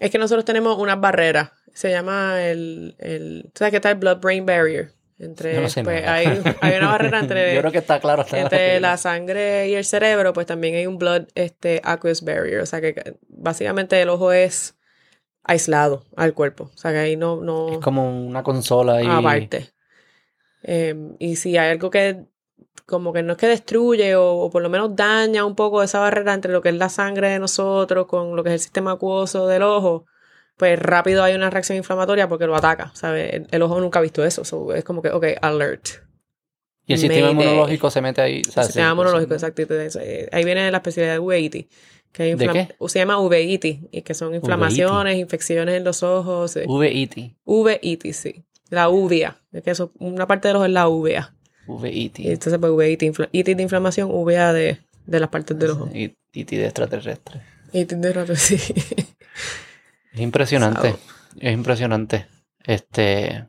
Es que nosotros tenemos unas barreras. Se llama el. el ¿Sabes qué está el blood-brain barrier? Entre,
Yo no sé
pues, hay, hay una barrera entre,
Yo creo que está claro. Está
entre la sangre y el cerebro, pues también hay un blood este, aqueous barrier. O sea que básicamente el ojo es aislado al cuerpo. O sea que ahí no, no
Es como una consola ahí.
aparte. Eh, y si hay algo que como que no es que destruye o, o por lo menos daña un poco esa barrera entre lo que es la sangre de nosotros con lo que es el sistema acuoso del ojo, pues rápido hay una reacción inflamatoria porque lo ataca, ¿sabes? El, el ojo nunca ha visto eso, so es como que, ok, alert.
Y el sistema
Mayday.
inmunológico se mete ahí. o sea,
El sistema
sí,
inmunológico,
sí.
exacto. eh, Ahí viene la especialidad de uveitis. Que
¿De qué?
Se llama uveitis, y que son inflamaciones, infecciones en los ojos. sí.
VIT.
Uveitis, sí. La uvea. Es que eso, una parte del ojo es la uvea.
VIT.
entonces, pues, uveitis, itis de inflamación, uvea de, de las partes del ojo.
Y, IT de extraterrestre.
Itis de rato, sí.
Es impresionante. Es impresionante. Este.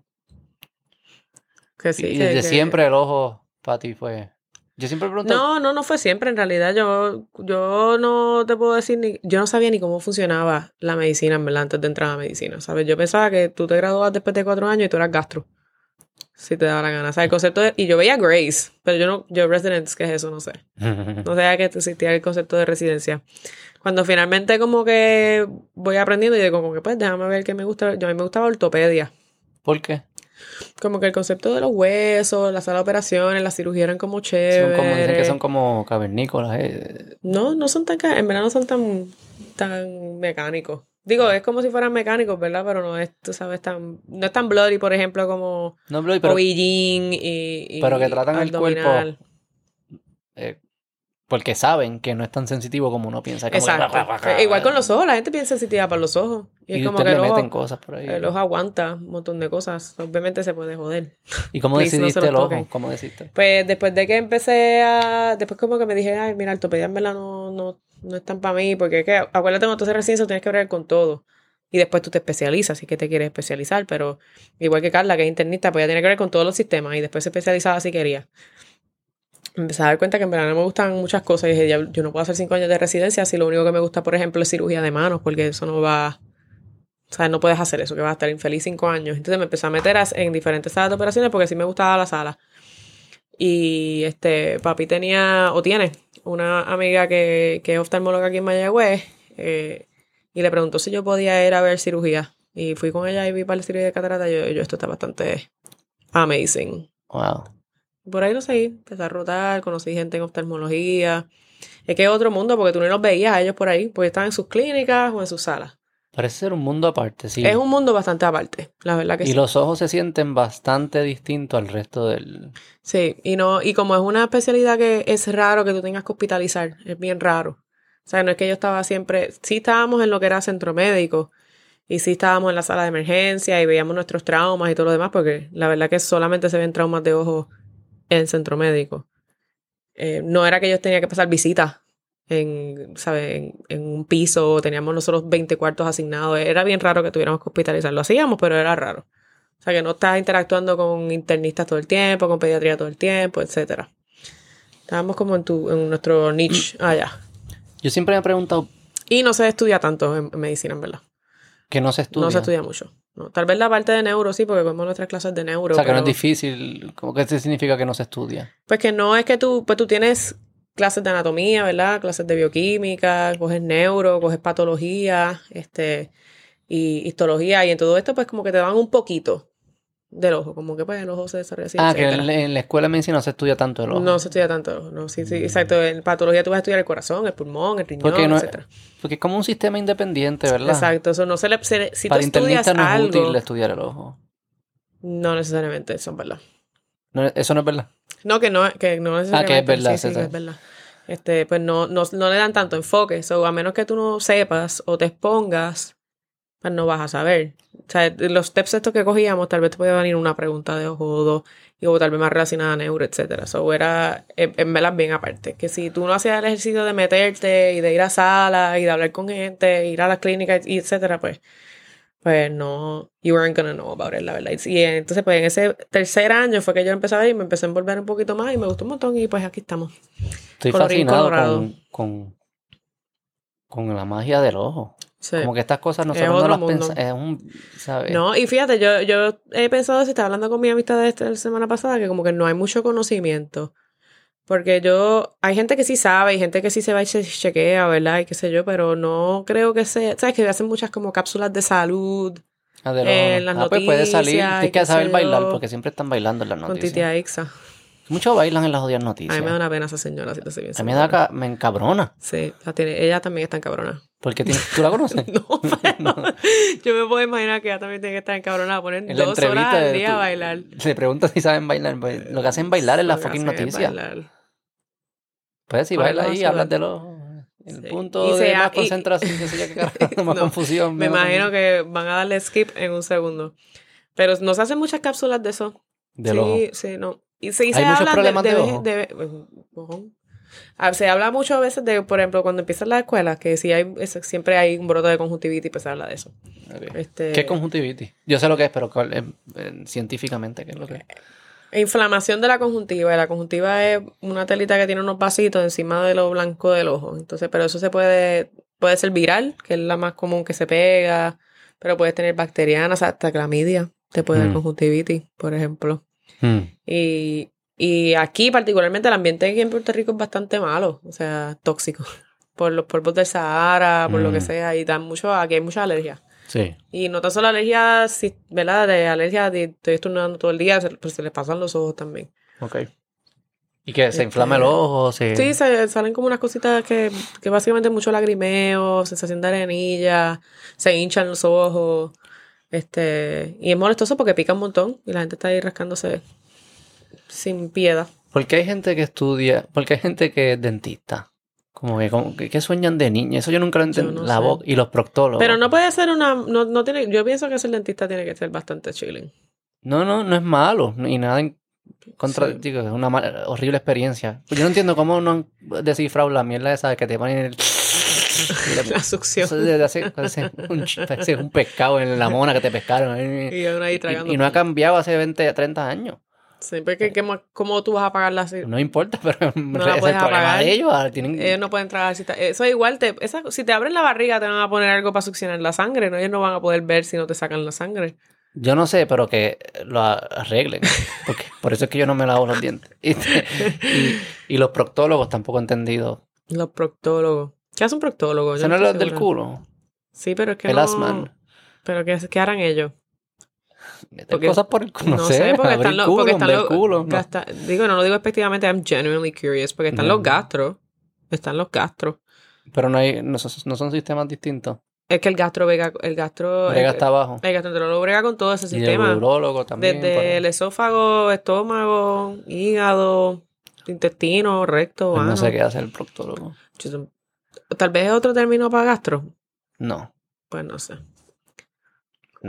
que sí.
y desde
que-
siempre el ojo para ti fue. Yo siempre pregunto.
No, no, no fue siempre. En realidad, yo, yo no te puedo decir ni. Yo no sabía ni cómo funcionaba la medicina, en verdad, antes de entrar a medicina. ¿Sabes? Yo pensaba que tú te graduabas después de cuatro años y tú eras gastro. Si te daba la gana. O sea, el concepto de- Y yo veía Grace, pero yo no. Yo, Residents, ¿qué es eso? No sé. No sabía que existía el concepto de residencia. Cuando finalmente, como que voy aprendiendo y digo, como que pues, déjame ver qué me gusta. Yo a mí me gustaba ortopedia.
¿Por qué?
Como que el concepto de los huesos, la sala de operaciones, la cirugía eran como
Son
chéveres.
como, dicen que son como cavernícolas. eh.
No, no son tan, en verdad no son tan, tan mecánicos. Digo, es como si fueran mecánicos, ¿verdad? Pero no es, tú sabes, tan, no es tan bloody, por ejemplo, como
No, pero,
OB-GYN y, y
pero que tratan el
abdominal.
eh, porque saben que no es tan sensitivo como uno piensa. como-
Exacto. Igual con los ojos, la gente piensa sensitiva para los ojos. Y,
Y,
es como que
le meten
ojo,
cosas por ahí.
el ojo aguanta un montón de cosas. Obviamente se puede joder.
¿Y cómo
Please, no
decidiste
los
el ojo? ¿Cómo decidiste?
Pues después de que empecé a. Después, como que me dije, ay, mira, ortopedia en verdad no, no, no es tan para mí, porque es que, acuérdate, cuando tú haces residencia tienes que ver con todo. Y después tú te especializas, si que te quieres especializar, pero igual que Carla, que es internista, pues ella tiene que ver con todos los sistemas y después se especializaba si quería. empecé a dar cuenta que en verdad no me gustan muchas cosas. Y dije, "Ya, yo no puedo hacer cinco años de residencia si lo único que me gusta, por ejemplo, es cirugía de manos, porque eso no va. O sea, no puedes hacer eso, que vas a estar infeliz cinco años. Entonces me empecé a meter en diferentes salas de operaciones porque sí me gustaba la sala. Y este, papi tenía, o tiene, una amiga que, que es oftalmóloga aquí en Mayagüez, eh, y le preguntó si yo podía ir a ver cirugía. Y fui con ella y vi para la cirugía de catarata. Y yo, yo, esto está bastante amazing.
Wow.
Por ahí lo seguí, empecé a rotar, conocí gente en oftalmología. Es que es otro mundo porque tú no los veías a ellos por ahí, porque estaban en sus clínicas o en sus salas.
Parece ser un mundo aparte, sí.
Es un mundo bastante aparte, la verdad que
y
sí.
los ojos se sienten bastante distintos al resto del...
Sí, y no, y como es una especialidad que es raro que tú tengas que hospitalizar, es bien raro. O sea, no es que yo estaba siempre, sí estábamos en lo que era centro médico, y sí estábamos en la sala de emergencia y veíamos nuestros traumas y todo lo demás, porque la verdad que solamente se ven traumas de ojo en centro médico. Eh, no era que yo tenía que pasar visitas en, ¿sabe? En, en un piso, teníamos nosotros 20 cuartos asignados, era bien raro que tuviéramos que hospitalizar, lo hacíamos, pero era raro. O sea, que no estás interactuando con internistas todo el tiempo, con pediatría todo el tiempo, etcétera. Estábamos como en, tu, en nuestro niche allá.
Yo siempre me he preguntado
Y no se estudia tanto en, en medicina, en verdad.
que no se estudia.
No se estudia mucho. No, tal vez la parte de neuro sí, porque vemos nuestras clases de neuro.
O sea, que no es difícil. ¿Cómo que significa que no se estudia?
Pues que no es que tú, pues tú tienes clases de anatomía, ¿verdad? Clases de bioquímica, coges neuro, coges patología, este, y histología, y en todo esto, pues como que te dan un poquito del ojo, como que pues el ojo se desarrolla así,
ah, que
etcétera.
en, en la escuela de medicina no se estudia tanto el ojo.
No se estudia tanto el ojo, no, sí, sí, exacto. En patología tú vas a estudiar el corazón, el pulmón, el riñón,
Porque no-
etcétera.
Porque es como un sistema independiente, ¿verdad?
Exacto, eso no se le, se si
Para
tú estudias
no es
algo,
útil estudiar el ojo.
no necesariamente, eso es verdad.
No, eso no es verdad.
No, que no, que no necesariamente.
Ah, que es verdad,
Sí, sí, que es verdad. Este, pues no, no, no le dan tanto enfoque. So, a menos que tú no sepas o te expongas, pues no vas a saber. O sea, los steps estos que cogíamos, tal vez te podía venir una pregunta de ojo o dos, y o tal vez más relacionada a neuro, etcétera. So, era, en verdad, bien aparte. Que si tú no hacías el ejercicio de meterte y de ir a sala y de hablar con gente, ir a las clínicas, y etcétera, pues, pues no, you weren't gonna know about it, la verdad. Y entonces, pues en ese tercer año fue que yo empecé a ver y me empecé a envolver un poquito más y me gustó un montón y pues aquí estamos.
Estoy
Colorín
fascinado con, con, con la magia del ojo.
Sí.
Como que estas cosas nosotros no las pensamos. Es un, ¿sabes?
No, y fíjate, yo, yo he pensado, si estaba hablando con mi amistad de esta la semana pasada, que como que no hay mucho conocimiento. Porque yo, hay gente que sí sabe, hay gente que sí se va y se chequea, ¿verdad? Y qué sé yo, pero no creo que sea, ¿sabes? Que hacen muchas como cápsulas de salud
Ah, del
en las
ah, pues puede salir.
noticias
Tienes que saber bailar
yo.
porque siempre están bailando en las
con
noticias.
Titia Ixa.
Muchos bailan en las jodidas
A
noticias.
mí me da una pena esa señora, si te soy bien
A mí me, da me encabrona.
Sí, la tiene, ella también está encabrona.
Porque tiene- tú la conoces.
No, pero yo me puedo imaginar que ella también tiene que estar encabronada, poner
En
dos horas al
de
día
tu-
a bailar.
Le preguntas si saben bailar. Lo que hacen bailar es la fucking noticia.
bailar.
Pues si baila ahí, hablas del ojo. El
Sí.
punto
Y
de
se
más
ha- y-
concentración, que más
No,
confusión.
Me imagino que van a darle skip en un segundo. Pero nos hacen muchas cápsulas de eso.
Del
sí,
ojo.
sí, no. Y sí, se
muchos
habla
problemas de ojo.
de- ojo. Ah, se habla mucho a veces de, por ejemplo, cuando empiezan las escuelas, que si hay, es- siempre hay un brote de conjuntivitis, pues se habla de eso. Este,
¿Qué es conjuntivitis? Yo sé lo que es, pero ¿cuál es, eh, científicamente, ¿qué es lo que es?
Inflamación de la conjuntiva. Y la conjuntiva es una telita que tiene unos vasitos encima de lo blanco del ojo. Entonces, pero eso se puede, puede ser viral, que es la más común que se pega, pero puedes tener bacterianas, hasta clamidia, te puede dar
Mm.
conjuntivitis, por ejemplo.
Hmm.
Y, y aquí, particularmente, el ambiente aquí en Puerto Rico es bastante malo, o sea, tóxico. Por los polvos del Sahara, por lo que
Mm.
sea, y dan mucho, aquí hay mucha alergia.
Sí.
Y no tan solo alergia, ¿verdad? De alergia, de estoy estornudando todo el día, pues se les pasan los ojos también.
Ok. ¿Y que se
Este,
inflama el ojo? Se...
Sí, se, salen como unas cositas que, que básicamente mucho lagrimeo, sensación de arenilla, se hinchan los ojos, este, y es molestoso porque pica un montón y la gente está ahí rascándose sin piedad.
Porque hay gente que estudia, porque hay gente que es dentista. Como que, como que, que sueñan de niña. Eso yo nunca lo entendí.
no
la
sé.
boca y los proctólogos.
Pero no puede ser una, no, no tiene, yo pienso que ser dentista tiene que ser bastante chilling.
No, no, no es malo. Y nada en contra.
Sí.
Digo, es una mala- horrible experiencia. Pues yo no entiendo cómo no han descifrado la mierda esa que te ponen el. y le-
La succión.
Hace- parece un, parece un pescado en la mona que te pescaron.
Y
no ha cambiado hace 20, 30 años.
Siempre que, que- ¿cómo tú vas a pagar la
No importa, pero
No la
es
puedes
problema
apagar.
de ellos. ahora tienen...
Ellos no pueden trabajar si está- Eso igual, te, esa- si te abren la barriga te van a poner algo para succionar la sangre, ¿no? Ellos no van a poder ver si no te sacan la sangre.
Yo no sé, pero que lo arreglen. Porque por eso es que yo no me lavo los dientes. Y, y los proctólogos tampoco he entendido.
Los proctólogos. ¿Qué hace un proctólogo? Yo
¿Eso no es los del culo?
Sí, pero es que
El
no...
asman.
Pero ¿qué, qué harán ellos?
Meter
Porque-
cosas por el culo.
No, sé, porque
abrir
están los...
culo,
Porque están los
culo. no.
gasta- Digo, no lo digo efectivamente, I'm genuinely curious, porque están
No.
los gastros. Están los gastros.
Pero no, hay, no, son, no son sistemas distintos.
Es que el gastro vega, el gastro...
Brega
el,
está abajo.
el gastroenterólogo brega con todo ese
Y el
sistema.
también.
Desde el esófago, estómago, hígado, intestino, recto,
Pues no sé qué hace el proctólogo.
Tal vez es otro término para gastro.
No.
Pues no sé.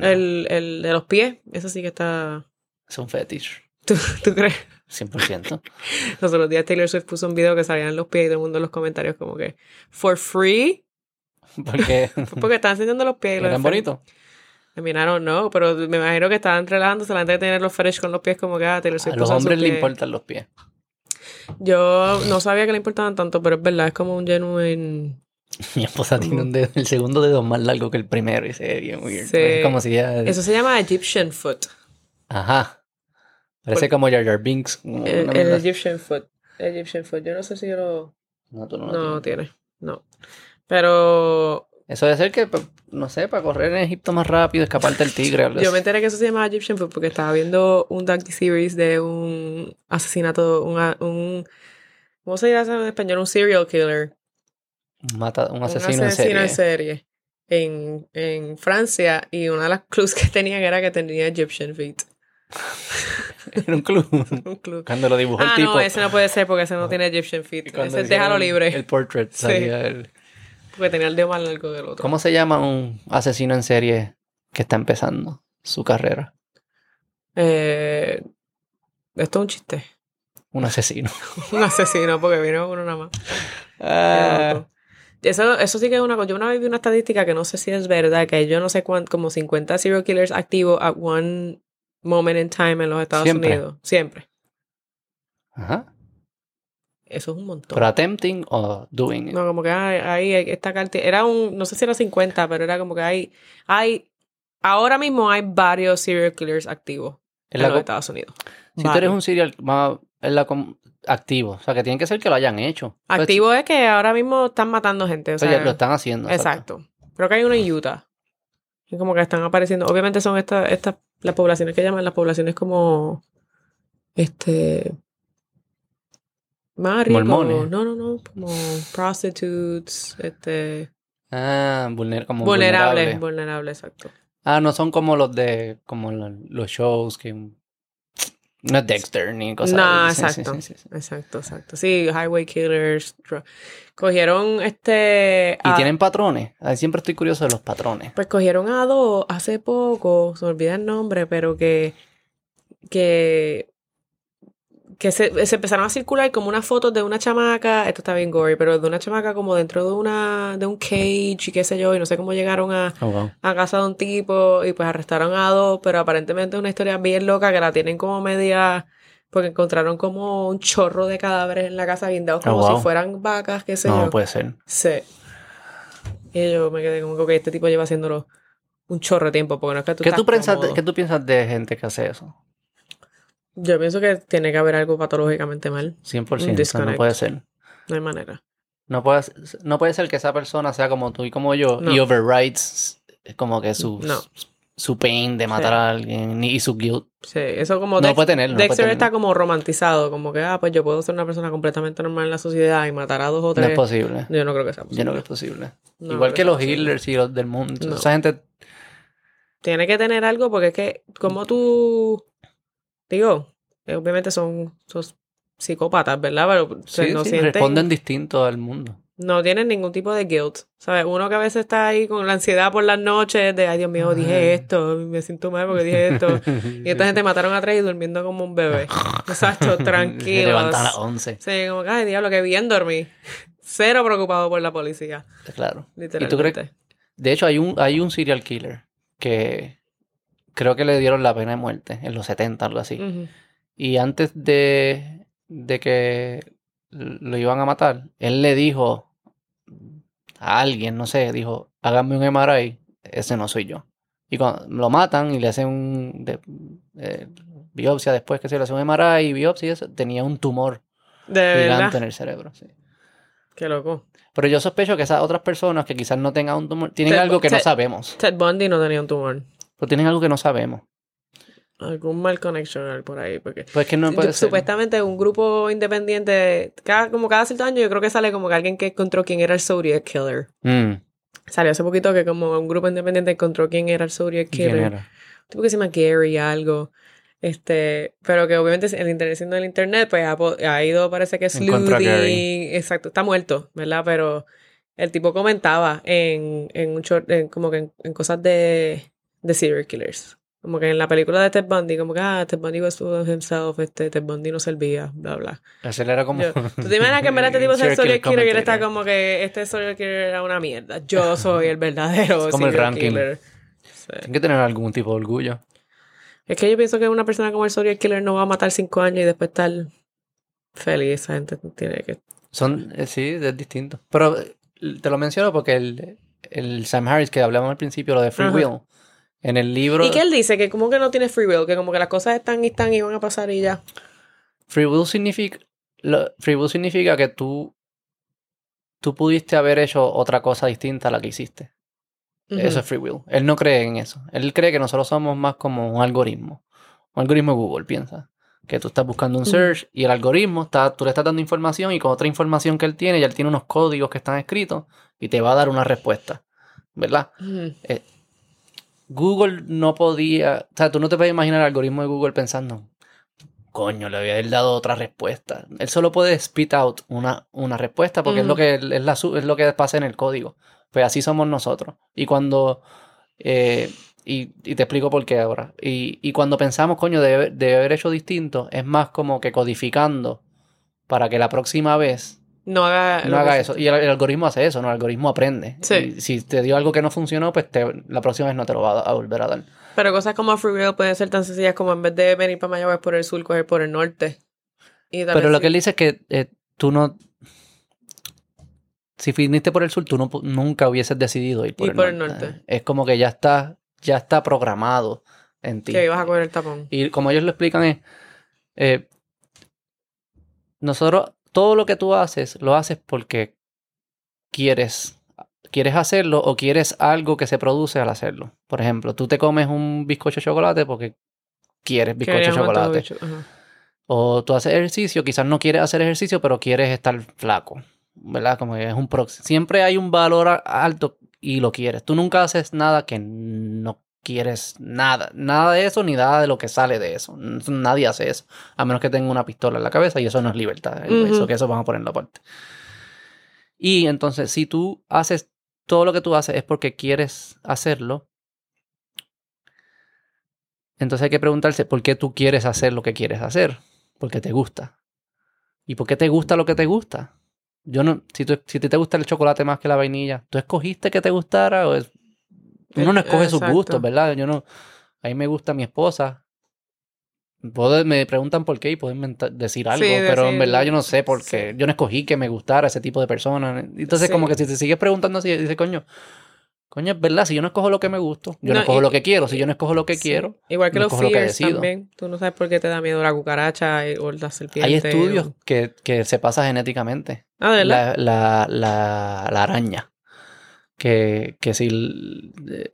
No.
El, el de los pies, eso sí que está...
Es un fetish.
¿Tú, tú crees?
100%.
Los otros días Taylor Swift puso un video que salían los pies y todo el mundo en los comentarios como que... For free.
Porque
Porque están enseñando los pies.
eran bonitos.
I mean, I don't know, pero me imagino que estaban relajándose la gente de tener los fetish con los pies como que ah, Taylor Swift
A los hombres le importan los pies.
Yo no sabía que le importaban tanto, pero es verdad, es como un genuine...
Mi esposa tiene un dedo, el segundo dedo más largo que el primero y se bien weird.
Sí.
Es como si ya...
Eso se llama Egyptian foot.
Ajá. Parece como Jar Jar Binks.
El. Egyptian foot. Egyptian foot. Yo no sé si yo lo...
No, tú no, lo
No,
tienes.
tiene. No. Pero
Eso debe ser que, no sé, para correr en Egipto más rápido, escaparte del tigre.
yo me enteré que eso se llama Egyptian foot porque estaba viendo un docu-series de un asesinato, un, un... ¿Cómo se llama en español? Un serial killer.
Un mata- un
un
asesino,
asesino
en serie.
en serie. En, en Francia y una de las clues que tenían era que tenía Egyptian feet.
Era un club.
Un.
Cuando lo dibujó
Ah,
el tipo.
no, ese no puede ser porque ese no tiene Egyptian feet. Ese déjalo libre.
El portrait
Sí.
salía el-
Porque tenía el dedo más largo que el otro.
¿Cómo se llama un asesino en serie que está empezando su carrera?
Eh, esto es un chiste.
Un asesino.
Un asesino, porque vino uno nada más.
Ah.
Eso, eso sí que es una cosa. Yo una vez vi una estadística que no sé si es verdad, que yo no sé cuánto, como 50 serial killers activos at one moment in time en los Estados
Siempre.
Unidos. Siempre.
Ajá.
Eso es un montón.
Pero attempting o doing it.
No, como que hay, hay esta cantidad. Era un, no sé si era 50, pero era como que hay, hay, ahora mismo hay varios serial killers activos en los Estados Unidos.
si tú eres un serial es la activo, o sea, que tiene que ser que lo hayan hecho. Pues,
Activo es que ahora mismo están matando gente. O
pues,
sea,
lo están haciendo.
exacto. Creo que hay uno en Utah. Y como que están apareciendo. Obviamente son estas, estas, las poblaciones que llaman las poblaciones como, este, más ricos.
Mormones.
No, no, no. Como prostitutes, este,
Ah, vulner como
vulnerables,
vulnerable.
vulnerables, exacto.
Ah, no son como los de como lo- los shows que no Dexter ni cosas
No.
Sí,
exacto.
sí, sí, sí.
Exacto, exacto. Sí, highway killers. Cogieron este.
Y tienen patrones. Siempre estoy curioso de los patrones.
Pues cogieron a dos hace poco, se me olvida el nombre, pero que. que. Que se, se empezaron a circular como unas fotos de una chamaca, esto está bien gory, pero de una chamaca como dentro de una. de un cage y qué sé yo, y no sé cómo llegaron a,
Oh, wow.
a casa de un tipo y pues arrestaron a dos, pero aparentemente es una historia bien loca que la tienen como media porque encontraron como un chorro de cadáveres en la casa guindados
Oh,
como
wow.
si fueran vacas, qué sé
No,
yo.
puede ser.
Sí. Y yo me quedé como que este tipo lleva haciéndolo un chorro de tiempo, porque no es que tú
¿Qué
estás
tú, piensas de,
cómodo.
¿Qué tú piensas de gente que hace eso?
Yo pienso que tiene que haber algo patológicamente mal.
100%.
Un
o sea, no puede ser.
No hay manera.
No puede, no puede ser que esa persona sea como tú y como yo
No.
y overrides como que su,
No.
su pain de matar
Sí.
a alguien y su guilt.
Sí, eso como
No
Dex-
puede no puede
Dexter está como romantizado, como que, ah, pues yo puedo ser una persona completamente normal en la sociedad y matar a dos o
No
tres.
es posible.
Yo no creo que sea
Yo
posible.
no creo que es posible.
No
Igual que
sea
los healers y los del mundo.
No.
Esa gente
Tiene que tener algo porque es que, como tú, digo, obviamente son, son psicópatas, ¿verdad? Pero o sea,
sí,
no
sí,
sienten,
responden distinto al mundo.
no tienen ningún tipo de guilt, ¿sabes? Uno que a veces está ahí con la ansiedad por las noches de, ay Dios mío, dije esto, me siento mal porque dije esto. Y esta gente mataron a tres y durmiendo como un bebé. Exacto,
Se
tranquilos.
levantan a las 11.
Sí, como ay, diablo, que bien dormí. Cero preocupado por la policía,
Claro.
literalmente.
¿Y tú crees? De hecho, hay un, hay un serial killer que creo que le dieron la pena de muerte en los 70, algo así. Y antes de, de que lo iban a matar, él le dijo a alguien, no sé, dijo, háganme un MRI, ese no soy yo. Y cuando lo matan y le hacen un de- eh, biopsia después que se le hace un MRI y biopsia y eso, tenía un tumor
De
gigante
verdad.
en el cerebro. sí.
Qué loco.
Pero yo sospecho que esas otras personas que quizás no tengan un tumor, tienen
Ted-
algo que no sabemos.
Ted Bundy no tenía un tumor.
Pero tienen algo que no sabemos.
Algún mal connection por ahí. Porque
Pues que no puede ser.
supuestamente un grupo independiente, cada, como cada cierto año, yo creo que sale como que alguien que encontró quién era el Zodiac Killer.
Mm,
Salió hace poquito que como un grupo independiente encontró quién era el Zodiac
¿quién
Killer.
era?
Un tipo que se llama Gary algo. Este, pero que obviamente el internet siendo el internet, pues ha, ha ido, parece que sleuthing, exacto, está muerto, ¿verdad? Pero el tipo comentaba en, en un short, en- como que en, en cosas de, de serial killers. Como que en la película de Ted Bundy, como que, ah, Ted Bundy was full himself, este, Ted Bundy no servía, bla, bla.
Ese era como.
Yo- ¿Tú te imaginas que en verdad este tipo es el
Serial
killer y él está como que este serial killer era una mierda? Yo soy el verdadero
Es como el
serial
ranking.
killer. Sí.
Que tener algún tipo de orgullo.
Es que yo pienso que una persona como el serial killer no va a matar cinco años y después estar feliz. Esa gente tiene que...
Son, eh, sí, es distinto. Pero eh, te lo menciono porque el, el Sam Harris que hablamos al principio, lo de Free. Will, en el libro
¿Y qué él dice? Que como que no tiene free will, que como que las cosas están y están y van a pasar y ya.
Free Will significa, lo- free will significa que tú, tú pudiste haber hecho otra cosa distinta a la que hiciste. Eso es free will. Él no cree en eso. Él cree que nosotros somos más como un algoritmo. Un algoritmo de Google, piensa. Que tú estás buscando un search y el algoritmo, está, tú le estás dando información y con otra información que él tiene, ya él tiene unos códigos que están escritos y te va a dar una respuesta. ¿Verdad? Google no podía, o sea, tú no te puedes imaginar el algoritmo de Google pensando, coño, le había dado otra respuesta. Él solo puede spit out una, una respuesta porque es, lo
Ujú.
que, es, la, es lo que pasa en el código. Pues así somos nosotros. Y cuando, eh, y, y te explico por qué ahora. Y, y cuando pensamos, coño, debe, debe haber hecho distinto, es más como que codificando para que la próxima vez
No haga...
no haga eso. Y el, el algoritmo hace eso, ¿no? El algoritmo aprende.
Sí.
Y si te dio algo que no funcionó, pues te- la próxima vez no te lo va a, a volver a dar.
Pero cosas como free will pueden ser tan sencillas como en vez de venir para Mayagüez por el sur, coger por el norte. Y
Pero lo que él dice es que eh, tú no... Si viniste por el sur, tú no, nunca hubieses decidido ir por, el,
por el
norte. Es como que ya está, ya está programado en ti.
Que ibas a coger el tapón.
Y como ellos lo explican es, eh, nosotros, todo lo que tú haces, lo haces porque quieres, quieres hacerlo o quieres algo que se produce al hacerlo. Por ejemplo, tú te comes un bizcocho de chocolate porque quieres bizcocho de chocolate. O tú haces ejercicio, quizás no quieres hacer ejercicio, pero quieres estar flaco. ¿Verdad? Como que es un proxy. Siempre hay un valor alto y lo quieres. Tú nunca haces nada que no quieres nada. Nada de eso ni nada de lo que sale de eso. Nadie hace eso. A menos que tenga una pistola en la cabeza y eso no es libertad.
Ujú.
Eso que eso vamos a ponerlo aparte. Y entonces, si tú haces todo lo que tú haces es porque quieres hacerlo, entonces hay que preguntarse por qué tú quieres hacer lo que quieres hacer. Porque te gusta. ¿Y por qué te gusta lo que te gusta? Yo no, si, tú, si te gusta el chocolate más que la vainilla, ¿tú escogiste que te gustara? O es, uno no
Eh,
escoge sus gustos, ¿verdad? Yo no, a mí me gusta mi esposa. Puedo- me preguntan por qué y inventar- decir algo,
Sí,
pero en verdad yo no sé por qué.
sí.
Yo no escogí que me gustara ese tipo de persona. Entonces,
Sí.
como que si te sigues preguntando así, dices, coño, coño, es verdad, si yo no escojo lo que me gusta, yo no,
No,
escojo
y-
lo que quiero. Si yo no escojo lo que quiero,
Igual que
no
los
escojo lo que
fears también. Tú no sabes por qué te da miedo la cucaracha y- o la serpiente.
hay estudios
o-
que, que se pasa genéticamente.
Ah, ¿de verdad?
la, la, la, la araña. Que, que si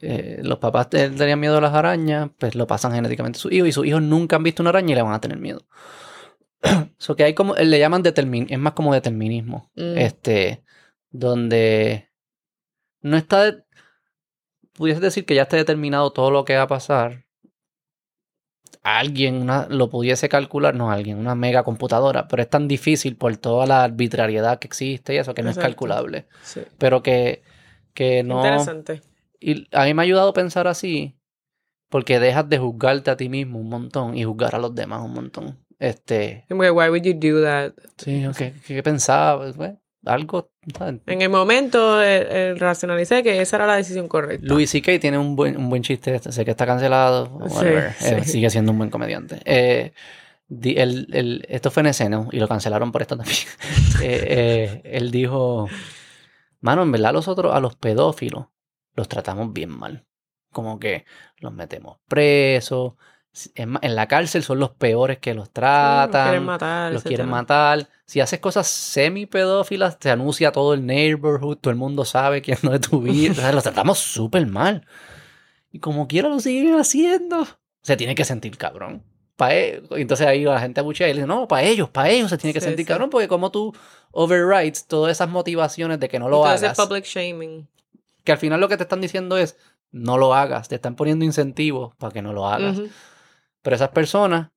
eh, los papás te- tenían miedo a las arañas, pues lo pasan genéticamente a sus hijos y sus hijos nunca han visto una araña y le van a tener miedo. Eso que hay como, le llaman determin, es más como determinismo.
Mm.
Este, donde no está, de- pudiese decir que ya está determinado todo lo que va a pasar. Alguien una- lo pudiese calcular, no alguien, una mega computadora, pero es tan difícil por toda la arbitrariedad que existe y eso que no es calculable.
Sí.
Pero que, que no.
Interesante.
Y a mí me ha ayudado a pensar así, porque dejas de juzgarte a ti mismo un montón y juzgar a los demás un montón. Este,
why would you do that?
sí, ¿qué, qué pensaba? Pues, algo. ¿sabes?
En el momento eh, eh, racionalicé que esa era la decisión correcta.
Louis C.K. tiene un buen, un buen chiste, sé que está cancelado,
Sí,
whatever,
sí.
eh, sigue siendo un buen comediante. Eh, esto fue en escena y lo cancelaron por esto también. Eh, eh, él dijo, mano, en verdad nosotros a los pedófilos los tratamos bien mal. Como que los metemos presos. En la cárcel son los peores que los
Los
tratan.
quieren matar.
los quieren matar. Si haces cosas semi pedófilas, te anuncia todo el neighborhood, todo el mundo sabe quién no es tu vida. O sea, los tratamos súper mal. Y como quiera lo siguen haciendo. Se tiene que sentir cabrón. Pa e- Entonces ahí la gente abuchea y le dice, no, para ellos, para ellos se tiene que
Sí,
sentir
sí.
cabrón, porque como tú overrides todas esas motivaciones de que no lo
Entonces,
hagas,
public shaming.
que al final lo que te están diciendo es, no lo hagas, te están poniendo incentivos para que no lo hagas. Pero esas personas,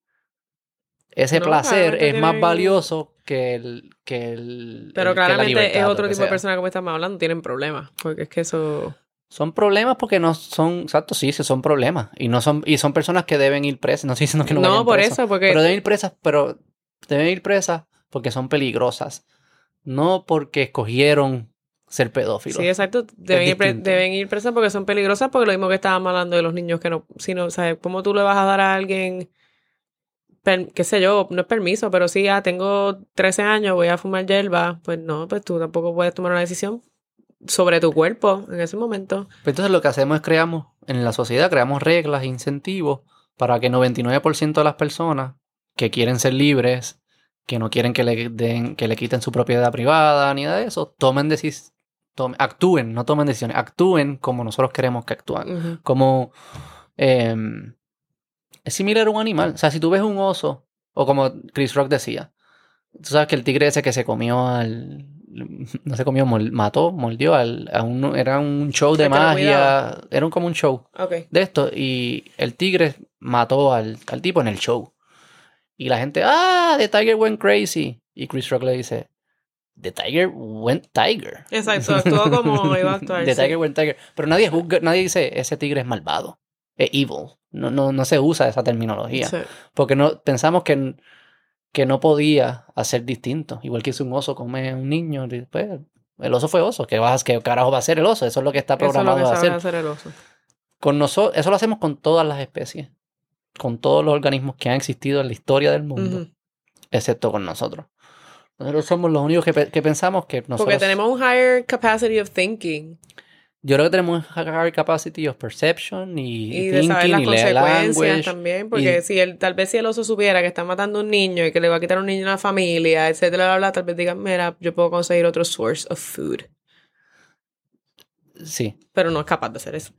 ese
No,
placer es más valioso que el... Que el
Pero
el- que la
claramente es otro tipo de
sea.
persona como estamos hablando, tienen problemas. Porque es que eso.
Son problemas porque no son, exacto, sí, sí son problemas. Y no son, y son personas que deben ir presas. No estoy diciendo que no,
No, por eso, porque.
Pero deben ir presas, pero deben ir presas porque son peligrosas. No porque escogieron ser pedófilos.
Sí, exacto. Deben ir, deben ir presas porque son peligrosas, porque lo mismo que estábamos hablando de los niños que no, si no, ¿sabes? ¿Cómo tú le vas a dar a alguien, per- qué sé yo, no es permiso, pero sí, ya tengo 13 años, voy a fumar hierba, pues no, pues tú tampoco puedes tomar una decisión sobre tu cuerpo en ese momento.
Pero entonces lo que hacemos es creamos, en la sociedad, creamos reglas e incentivos para que 99% de las personas que quieren ser libres, que no quieren que le, den, que le quiten su propiedad privada ni nada de eso, tomen decisiones, actúen, no tomen decisiones, actúen como nosotros queremos que actúen. Como em, es similar a un animal. O sea, si tú ves un oso, o como Chris Rock decía, tú sabes que el tigre ese que se comió al. No se comió, mol- mató, mordió al, a un. Era un show de magia. Era un, como un show de esto. Y el tigre mató al, al tipo en el show. Y la gente, ¡ah! The Tiger went crazy. Y Chris Rock le dice, The Tiger went Tiger.
Exacto, actuó como iba a actuar.
The
sí.
Tiger went Tiger. Pero nadie juzga, nadie dice, ese tigre es malvado. Es evil. No, no, no se usa esa terminología.
Sí.
Porque no, pensamos que, que no podía hacer distinto. Igual que si un oso come a un niño, pues, el oso fue oso. ¿Qué, vas, ¿Qué carajo va a hacer el oso? Eso es lo que está
Eso es lo
programado
que
a
sabe
hacer.
hacer el oso.
Con nosotros, eso lo hacemos con todas las especies. Con todos los organismos que han existido en la historia del mundo. Excepto con nosotros. Nosotros somos los únicos que, pe- que pensamos que nosotros...
Porque tenemos un higher capacity of thinking.
Yo creo que tenemos un higher capacity of perception y,
Y de saber las
y
consecuencias
language.
también, porque
y-
si él, tal vez si el oso supiera que está matando a un niño y que le va a quitar a un niño a la familia, etcétera, bla, bla, tal vez diga, mira, yo puedo conseguir otro source of food.
Sí.
Pero no es capaz de hacer eso.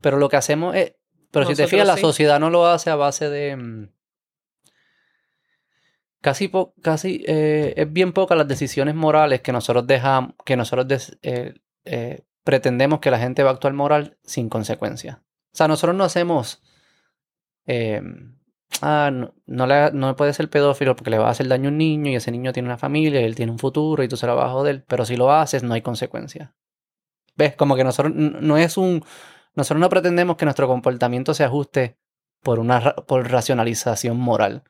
Pero lo que hacemos es... Pero si te fijas, la sociedad no lo hace a base de... mm, Casi, po- casi eh, es bien pocas las decisiones morales que nosotros dejamos, que nosotros des- eh, eh, pretendemos que la gente va a actuar moral sin consecuencias. O sea, nosotros no hacemos... eh, ah, no, no, le, no puede ser pedófilo porque le va a hacer daño a un niño y ese niño tiene una familia y él tiene un futuro y tú se lo vas a joder. Pero si lo haces, no hay consecuencias. ¿Ves? Como que nosotros no es un... Nosotros no pretendemos que nuestro comportamiento se ajuste por una por racionalización moral.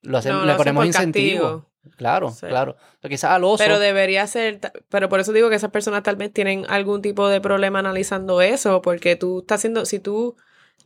Lo hacemos,
No,
le ponemos
castigo.
Claro,
Sí.
claro. O sea, quizás al oso.
Pero debería ser, pero por eso digo que esas personas tal vez tienen algún tipo de problema analizando eso, porque tú estás haciendo, si tú,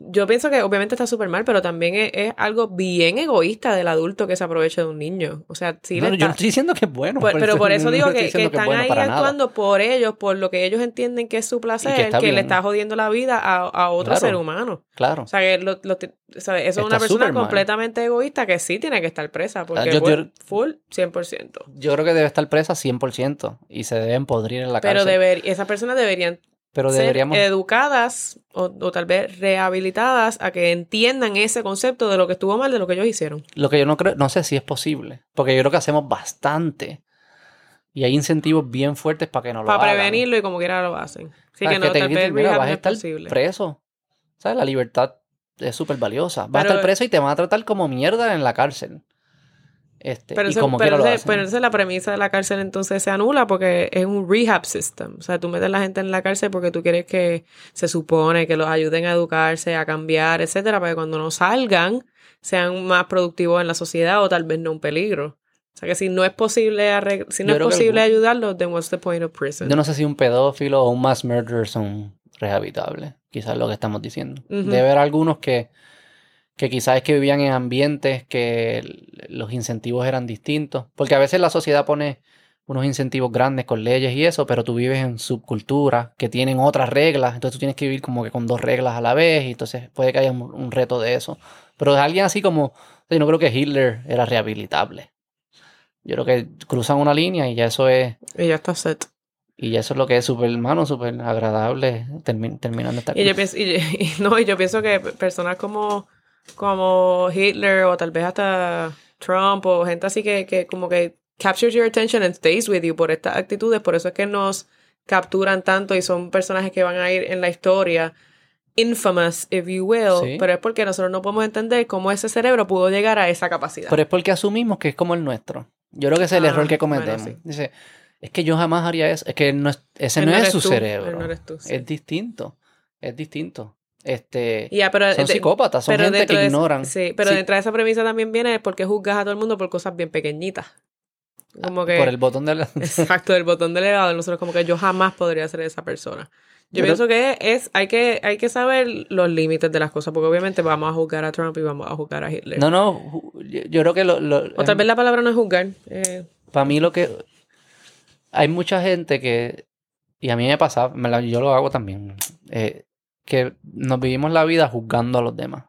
yo pienso que obviamente está súper mal, pero también es, es algo bien egoísta del adulto que se aprovecha de un niño. O sea, sí
No,
le
no, yo no
está-
estoy diciendo que es bueno.
Pero por eso digo que, que están
bueno
ahí
nada.
actuando por ellos, por lo que ellos entienden que es su placer,
está
que le está jodiendo la vida a, a otro
Claro.
ser humano.
Claro.
O sea, que lo, eso es
Está
una persona
mal.
completamente egoísta que sí tiene que estar presa, porque
yo-
full,
yo-
full 100%.
Yo creo que debe estar presa 100% y se deben podrir en la
Pero
cárcel.
deber, esas personas deberían
pero
ser
deberíamos...
educadas o, o tal vez rehabilitadas a que entiendan ese concepto de lo que estuvo mal de lo que ellos hicieron.
Lo que yo no creo, no sé si es posible, porque yo creo que hacemos bastante y hay incentivos bien fuertes para que no lo
para
hagan.
prevenirlo y como quiera lo hacen. Así que no,
te
tal vez
mira, vas a
es
estar
posible.
preso. ¿Sabes? La libertad es súper valiosa. Vas a estar preso y te van a tratar como mierda en la cárcel. Este,
Pero,
y
eso-
como
pero
lo hacen.
la premisa de la cárcel entonces se anula porque es un rehab system. O sea, tú metes a la gente en la cárcel porque tú quieres que se supone que los ayuden a educarse, a cambiar, etcétera, para que cuando no salgan sean más productivos en la sociedad o tal vez no un peligro. O sea que si no es posible si no
Yo
es posible
algún-
ayudarlos, then what's the point of prison?
Yo no sé si un pedófilo o un mass murderer son rehabilitables. Quizás lo que estamos diciendo.
Ujú.
Debe haber algunos que, que quizás es que vivían en ambientes que los incentivos eran distintos, porque a veces la sociedad pone unos incentivos grandes con leyes y eso, pero tú vives en subculturas que tienen otras reglas, entonces tú tienes que vivir como que con dos reglas a la vez, y entonces puede que haya un, un reto de eso. Pero de alguien así como, yo no creo que Hitler era rehabilitable. Yo creo que cruzan una línea y ya eso es,
Y ya está set.
y ya eso es lo que es súper hermano, súper agradable termi- terminando esta
Y yo pienso, y, y- no, y yo pienso que personas como, como Hitler o tal vez hasta Trump o gente así que, que como que captures your attention and stays with you por estas actitudes, por eso es que nos capturan tanto y son personajes que van a ir en la historia infamous, if you will,
Sí.
pero es porque nosotros no podemos entender cómo ese cerebro pudo llegar a esa capacidad.
Pero es porque asumimos que es como el nuestro. Yo creo que ese es el
Ah,
error que
bueno,
cometemos.
sí.
Dice, es que yo jamás haría eso. Es que no es- ese no,
no
es su
tú,
cerebro.
él no eres tú, sí.
Es distinto. Es distinto. Este,
pero
son psicópatas, son
pero
gente que
de-
ignoran.
Sí, pero
Sí,
dentro de esa premisa también viene porque juzgas a todo el mundo por cosas bien pequeñitas. Como que...
Por el botón de la...
Exacto, el botón de elevado. Nosotros como que yo jamás podría ser esa persona. Yo pienso que es, hay que, hay que saber los límites de las cosas, porque obviamente vamos a juzgar a Trump y vamos a juzgar a Hitler.
No, no, yo, creo que lo, lo-
o tal vez la palabra no es juzgar. eh,
para mí lo que... Hay mucha gente que... Y a mí me pasa, yo lo hago también. eh, que nos vivimos la vida juzgando a los demás.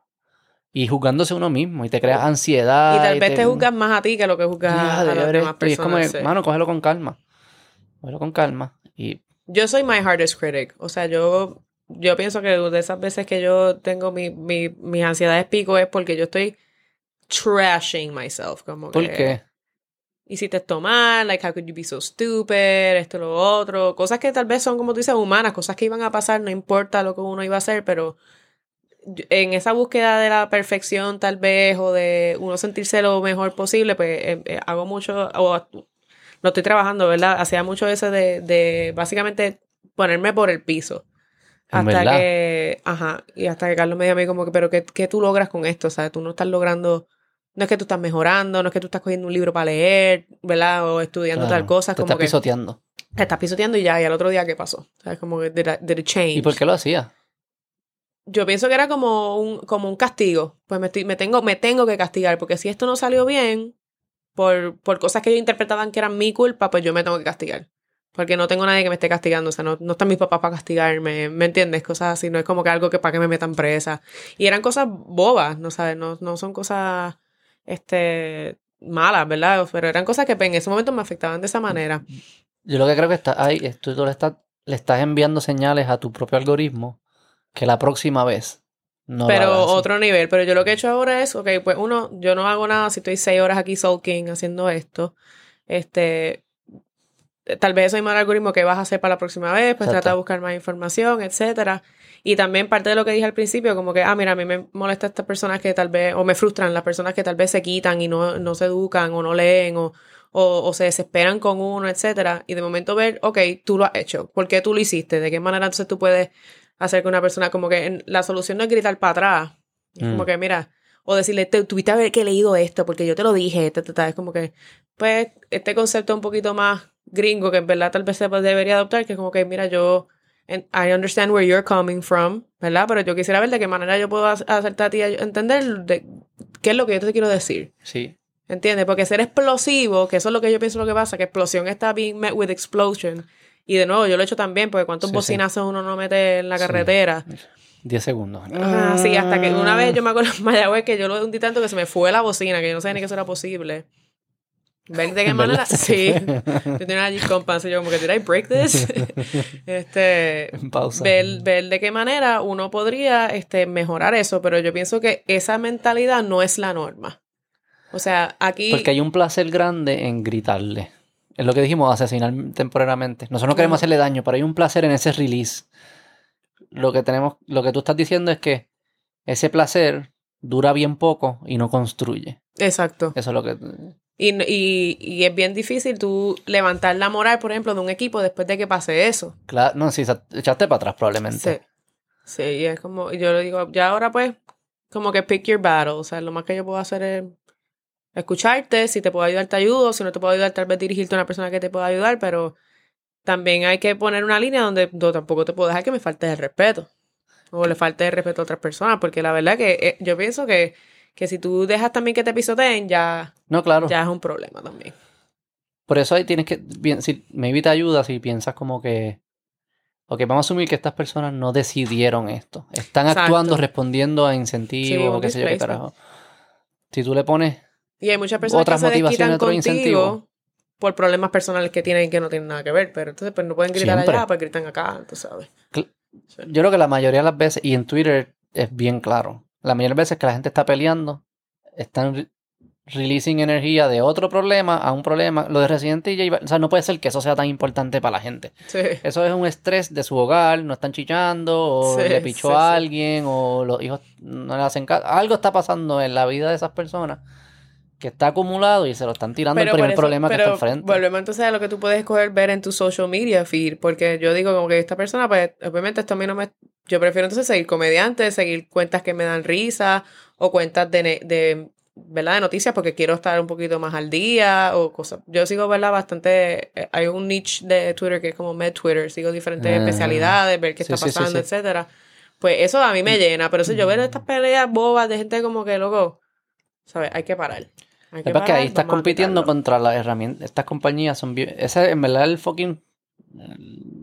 Y juzgándose uno mismo. Y te creas ansiedad.
y tal vez te
te
juzgas más a ti que lo que juzgas a,
de
las demás
esto, y es como,
personas.
de,
sí.
mano, cógelo con calma. Cógelo con calma. Y
Yo soy my hardest critic. O sea, yo, yo pienso que de esas veces que yo tengo mi, mi, mis ansiedades pico es porque yo estoy trashing myself. Como
¿por
que,
qué?
Hiciste esto mal, like how could you be so stupid, esto lo otro, cosas que tal vez son como tú dices humanas, cosas que iban a pasar, no importa lo que uno iba a hacer, pero en esa búsqueda de la perfección tal vez o de uno sentirse lo mejor posible, pues eh, eh, hago mucho o lo estoy trabajando, ¿verdad? Hacía mucho eso de, de básicamente ponerme por el piso. Hasta
verdad.
que, ajá, y hasta que Carlos me dijo a mí como que, pero ¿qué, qué tú logras con esto? O sea, tú no estás logrando, no es que tú estás mejorando, no es que tú estás cogiendo un libro para leer, ¿verdad? O estudiando
Claro,
tal cosa,
te
como
estás
que
pisoteando.
te estás pisoteando y ya, y al otro día, ¿qué pasó? O sea, es como que, did, I- did it change?
¿Y por qué lo hacía?
Yo pienso que era como un, como un castigo. Pues me, estoy- me, tengo, me tengo que castigar, porque si esto no salió bien, por, por cosas que ellos interpretaban que eran mi culpa, pues yo me tengo que castigar. Porque no tengo nadie que me esté castigando, o sea, no, no están mis papás para castigarme, ¿me entiendes? Cosas así, no es como que algo que para que me metan presa. Y eran cosas bobas, ¿no sabes? No, no son cosas, este, malas, ¿verdad? Pero eran cosas que pues, en ese momento me afectaban de esa manera.
Yo lo que creo que está ahí es tú, tú le, estás, le estás enviando señales a tu propio algoritmo que la próxima vez no
pero otro nivel. Pero yo lo que he hecho ahora es, ok, pues uno, yo no hago nada si estoy seis horas aquí sulking haciendo esto. Este, tal vez soy mal algoritmo que vas a hacer para la próxima vez, pues
Exacto.
trata de buscar más información, etcétera. Y también parte de lo que dije al principio, como que, ah, mira, a mí me molesta estas personas que tal vez, o me frustran las personas que tal vez se quitan y no, no se educan o no leen o, o, o se desesperan con uno, etcétera. Y de momento ver, ok, tú lo has hecho, ¿por qué tú lo hiciste? ¿De qué manera entonces tú puedes hacer que una persona, como que en- la solución no es gritar para atrás, es como
Mm.
que, mira, o decirle, "Te- tuviste haber que he leído esto, porque yo te lo dije, ta, ta, ta". es como que, pues, este concepto un poquito más gringo, que en verdad tal vez se debería adoptar, que es como que, mira, yo, I understand where you're coming from, ¿verdad? Pero yo quisiera ver de qué manera yo puedo ha- hacerte a ti entender de qué es lo que yo te quiero decir.
Sí.
¿Entiendes? Porque ser explosivo, que eso es lo que yo pienso lo que pasa, que explosión está being met with explosion. Y de nuevo, yo lo he hecho también, porque cuántos
Sí, sí.
bocinazos uno no mete en la
Sí.
carretera.
10 segundos.
Ajá, sí, hasta que una vez yo me acuerdo en Mayagüez que yo lo hundí tanto que se me fue la bocina, que yo no sabía ni que eso era posible. Ver de qué
¿En
manera. Sí. Yo tenía allí y yo como que, ¿did I break this? este.
En pausa.
Ver, ver de qué manera uno podría este, mejorar eso, pero yo pienso que esa mentalidad no es la norma. O sea, aquí.
Porque hay un placer grande en gritarle. Es lo que dijimos, asesinar temporariamente. Nosotros no queremos hacerle daño, pero hay un placer en ese release. Lo que tenemos, lo que tú estás diciendo es que ese placer dura bien poco y no construye.
Exacto.
Eso es lo que.
Y, y, y es bien difícil tú levantar la moral, por ejemplo, de un equipo después de que pase eso.
Claro, no, sí, sa- echaste para atrás probablemente.
Sí. Sí, y es como, yo le digo, ya ahora pues, como que pick your battle. O sea, lo más que yo puedo hacer es escucharte. Si te puedo ayudar, te ayudo. Si no te puedo ayudar, tal vez dirigirte a una persona que te pueda ayudar. Pero también hay que poner una línea donde yo tampoco te puedo dejar que me falte el respeto. o le falte el respeto a otras personas, porque la verdad que eh, yo pienso que, que si tú dejas también que te pisoteen, ya,
No, claro.
ya es un problema también.
Por eso ahí tienes que, bien, si, maybe te ayuda si piensas como que, ok, vamos a asumir que estas personas no decidieron esto. Están
Exacto.
actuando respondiendo a
Sí,
incentivos,
un
qué sé yo qué carajo. Si tú le pones,
Y hay muchas personas
Otras
que
motivaciones, otros incentivos.
por problemas personales que tienen que no tienen nada que ver, pero entonces pues no pueden gritar
Siempre.
allá, pues gritan acá, tú sabes.
Yo creo que la mayoría de las veces, y en Twitter es bien claro, la las veces que la gente está peleando, están re- releasing energía de otro problema a un problema. Lo de Resident Evil, o sea, no puede ser que eso sea tan importante para la gente.
Sí.
Eso es un estrés de su hogar, no están chillando, o
Sí,
le pichó
sí,
a alguien, o los hijos no le hacen caso. Algo está pasando en la vida de esas personas que está acumulado y se lo están tirando el primer
eso-
problema que está enfrente.
Volvemos entonces a lo que tú puedes escoger ver en tu social media feed, porque yo digo como que esta persona, pues obviamente esto a mí no me... Yo prefiero entonces seguir comediantes, seguir cuentas que me dan risa o cuentas de, de ¿verdad? De noticias porque quiero estar un poquito más al día o cosas. Yo sigo, ¿verdad? Bastante... eh, Hay un niche de Twitter que es como Med Twitter, sigo diferentes
Ah.
especialidades, ver qué
Sí,
está
sí,
pasando,
sí.
etcétera. Pues eso a mí me llena, pero eso yo ver estas peleas bobas de gente como que, loco, ¿sabes? Hay que parar. Hay
que es que ahí estás compitiendo contra las herramientas. Estas compañías son bien. Ese, en verdad, el fucking.